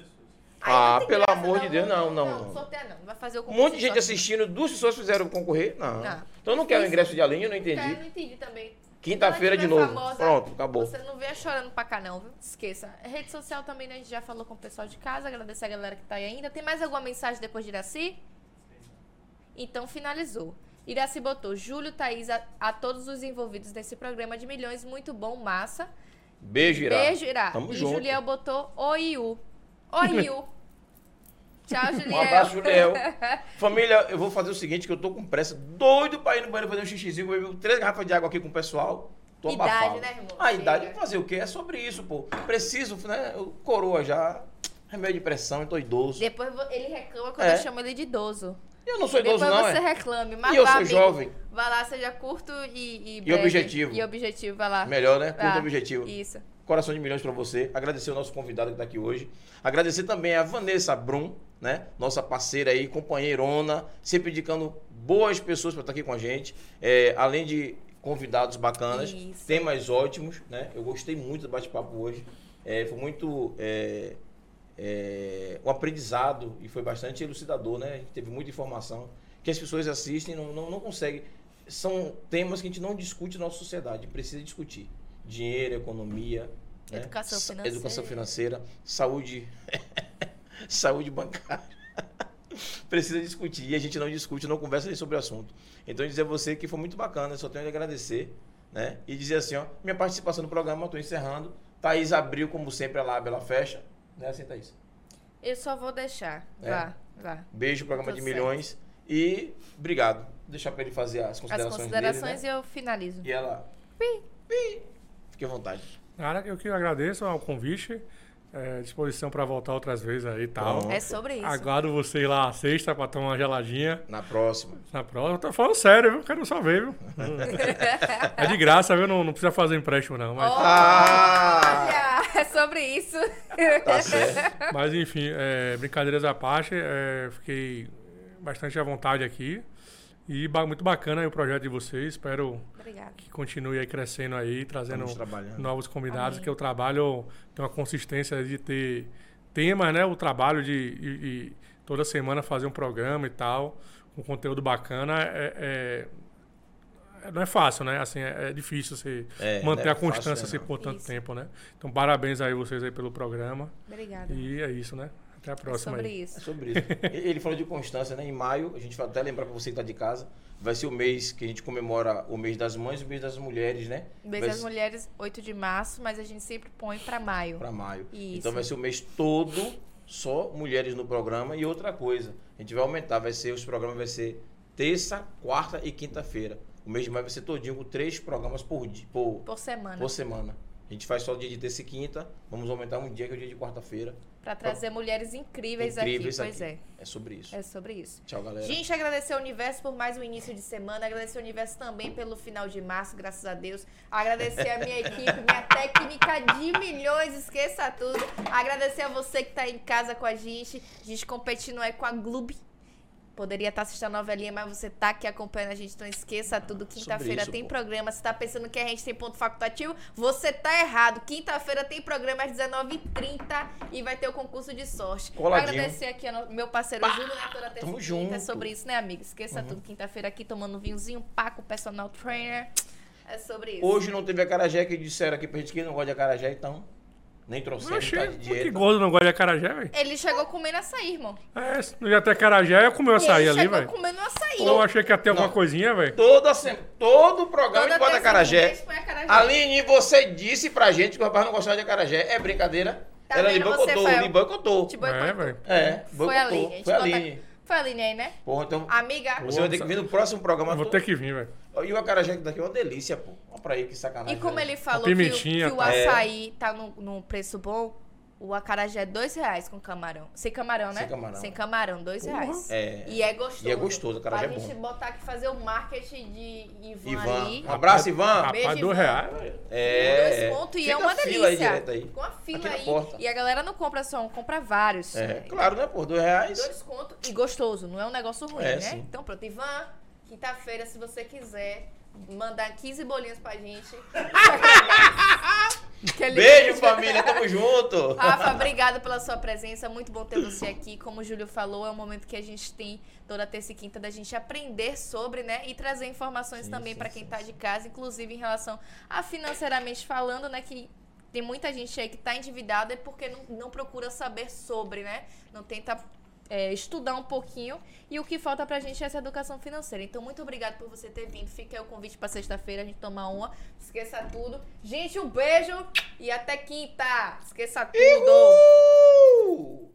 Ah, não pelo amor de Deus, não, não, Não, não. sorteio não. Vai fazer o Um concurso monte de gente assistindo, duas pessoas fizeram concorrer? Não. Não. Então eu não quero o ingresso de alinho, eu não Cara, eu entendi. não entendi também. Quinta-feira de novo. tiver Pronto, acabou. Você não venha chorando pra cá, não, viu? Esqueça. Rede social também, né? A gente já falou com o pessoal de casa. Agradecer a galera que tá aí ainda. Tem mais alguma mensagem depois de Iraci? Então, finalizou. Iraci botou Júlio, Thaís, a, a todos os envolvidos nesse programa de milhões. Muito bom, massa. Beijo, Irá. Beijo, Irá. Tamo e junto. Juliel botou Oiu. Oiu. Tchau, Juliel. Um abraço, Juliel. Família, eu vou fazer o seguinte, que eu tô com pressa, doido pra ir no banheiro fazer um xixizinho, beber três garrafas de água aqui com o pessoal. Tô Idade, abafado. né, irmão? A Chega. idade, fazer o quê? É sobre isso, pô. Preciso, né? Eu- Coroa já, remédio de pressão, eu tô idoso. Depois ele reclama quando É. eu chamo ele de idoso. Eu não sou idoso Depois não, você é? reclame. Mas E eu vá, sou amigo. jovem. Vai lá, seja curto e... E, E breve. objetivo. E objetivo, vai lá. Melhor, né? Curto Vá. objetivo. Isso. Coração de milhões pra você. Agradecer o nosso convidado que tá aqui hoje. Agradecer também a Vanessa Brum, né? Nossa parceira aí, companheirona, sempre indicando boas pessoas para estar aqui com a gente. É, além de convidados bacanas, Isso. temas ótimos, né? Eu gostei muito do bate-papo hoje. É, foi muito é, é, um aprendizado e foi bastante elucidador, né? A gente teve muita informação que as pessoas assistem não, não, não conseguem. São temas que a gente não discute na nossa sociedade, precisa discutir. Dinheiro, economia, né? Educação Sa- financeira. educação financeira, saúde, saúde bancária. Precisa discutir e a gente não discute, não conversa nem sobre o assunto. Então dizer a você que foi muito bacana, só tenho a agradecer, né? E dizer assim, ó, minha participação no programa, eu estou encerrando. Thaís abriu, como sempre, a lábia, ela fecha. Não é assim, Thaís? Eu só vou deixar. É. Vá, vá. Beijo, programa Tô de certo. milhões. E obrigado. Vou deixar pra ele fazer as As considerações, considerações dele, né? e eu finalizo. E ela... Pi. Fique à vontade. Cara, eu que agradeço ao convite. É, disposição para voltar outras vezes aí e tal. É sobre isso. Aguardo você lá à sexta pra tomar uma geladinha. Na próxima. Na próxima. Tô falando sério, viu? Quero só ver, viu? é de graça, viu? Não, não precisa fazer empréstimo, não. Mas, Ah! Olha, é sobre isso. Tá certo. mas enfim, é, brincadeiras à parte, é, fiquei bastante à vontade aqui. E ba- muito bacana aí o projeto de vocês. Espero Obrigada. que continue aí crescendo aí, trazendo novos convidados, Amém. que o trabalho tem uma consistência de ter temas, né? O trabalho de e, e toda semana fazer um programa e tal, com conteúdo bacana, é, é- é- não é fácil, né? Assim, é, é difícil você É, manter é a constância fácil, assim, não. por tanto Isso. tempo, né? Então, parabéns aí vocês aí pelo programa. Obrigada. E é isso, né? Até a É próxima sobre aí. É isso. sobre isso. Ele falou de constância, né? Em maio, a gente vai até lembrar pra você que tá de casa, vai ser o mês que a gente comemora o mês das mães e o mês das mulheres, né? Mês Vai das ser- Mulheres, 8 de março, mas a gente sempre põe pra maio. Pra maio. Isso. Então vai ser o mês todo só mulheres no programa e outra coisa, a gente vai aumentar, vai ser os programas vai ser terça, quarta e quinta-feira. O mês de maio vai ser todinho com três programas por dia, por, Por semana. por semana. A gente faz só o dia de terça e quinta, vamos aumentar um dia que é o dia de quarta-feira. Pra trazer mulheres incríveis, Incríveis aqui. Pois aqui. é. É sobre isso. É sobre isso. Tchau, galera. Gente, agradecer ao Universo por mais um início de semana. Agradecer ao Universo também pelo final de março, graças a Deus. Agradecer a minha equipe, minha técnica de milhões, esqueça tudo. Agradecer a você que tá em casa com a gente. A gente competindo aí com a Globo. Poderia estar assistindo a novelinha, mas você tá aqui acompanhando a gente, então esqueça tudo. Quinta-feira tem pô. programa. Você tá pensando que a gente tem ponto facultativo? Você tá errado. Quinta-feira tem programa às 19h30 e vai ter o concurso de sorte. Coladinho. Agradecer aqui ao meu parceiro Júlio, né? Toda terça tamo. É junto. Uhum. sobre isso, né, amiga? Esqueça tudo. Quinta-feira aqui tomando um vinhozinho, Paco, personal trainer. É sobre isso. Hoje não teve acarajé que disseram aqui pra gente que não gosta de acarajé, então nem trouxeram, Oxê, tá de que dieta. gordo não gosta de acarajé, velho. Ele chegou comendo açaí, irmão. É, se não ia ter acarajé, eu comi o açaí ele ali, chegou velho. comendo açaí. Eu achei que ia ter alguma coisinha, velho. Toda sem... Todo programa Toda bota acarajé. acarajé. Aline, você disse pra gente que o rapaz não gostava de acarajé. É brincadeira? Tá Ela lhe Você boicotou, foi- lhe boicotou. Te boicotou. É, velho. É, Foi a boicotou. Aline. Foi a bota- Aline. Foi a Aline aí, né? Porra, então Amiga. você vai ter que vir no próximo programa. Vou ter que vir, velho. E o acarajé daqui é uma delícia, pô. Olha pra aí que sacanagem. E como velho. ele falou que o, que o tá. açaí tá num num preço bom, o acarajé é dois reais com camarão. Sem camarão, né? Sem camarão. Sem camarão, dois Porra. reais. É. E é gostoso. E é gostoso, acarajé Pra é gente bom. botar aqui, fazer o marketing de Ivan, Ivan. ali. Um abraço, Ivan. Beijo, Rapaz, dois reais, velho. É. Dois pontos e é uma a fila delícia. aí direto aí. Com a fila Aqui na aí. porta. E a galera não compra só um, compra vários. É, claro, né? Por dois reais. Dois contos e gostoso, não é um negócio ruim, É, né? sim. Então pronto, Ivan, quinta-feira, se você quiser mandar 15 bolinhos pra gente. Que Beijo, família. Tamo junto. Rafa, obrigada pela sua presença. Muito bom ter você aqui. Como o Júlio falou, é um momento que a gente tem toda terça e quinta da gente aprender sobre, né? E trazer informações Sim, também sim, pra sim, quem tá de casa, inclusive em relação a financeiramente falando, né? Que tem muita gente aí que tá endividada é porque não, não procura saber sobre, né? Não tenta é, estudar um pouquinho. E o que falta pra gente é essa educação financeira. Então, muito obrigado por você ter vindo. Fica aí o convite pra sexta-feira, a gente tomar uma. Esqueça tudo. Gente, um beijo e até quinta. Esqueça tudo. Uhul!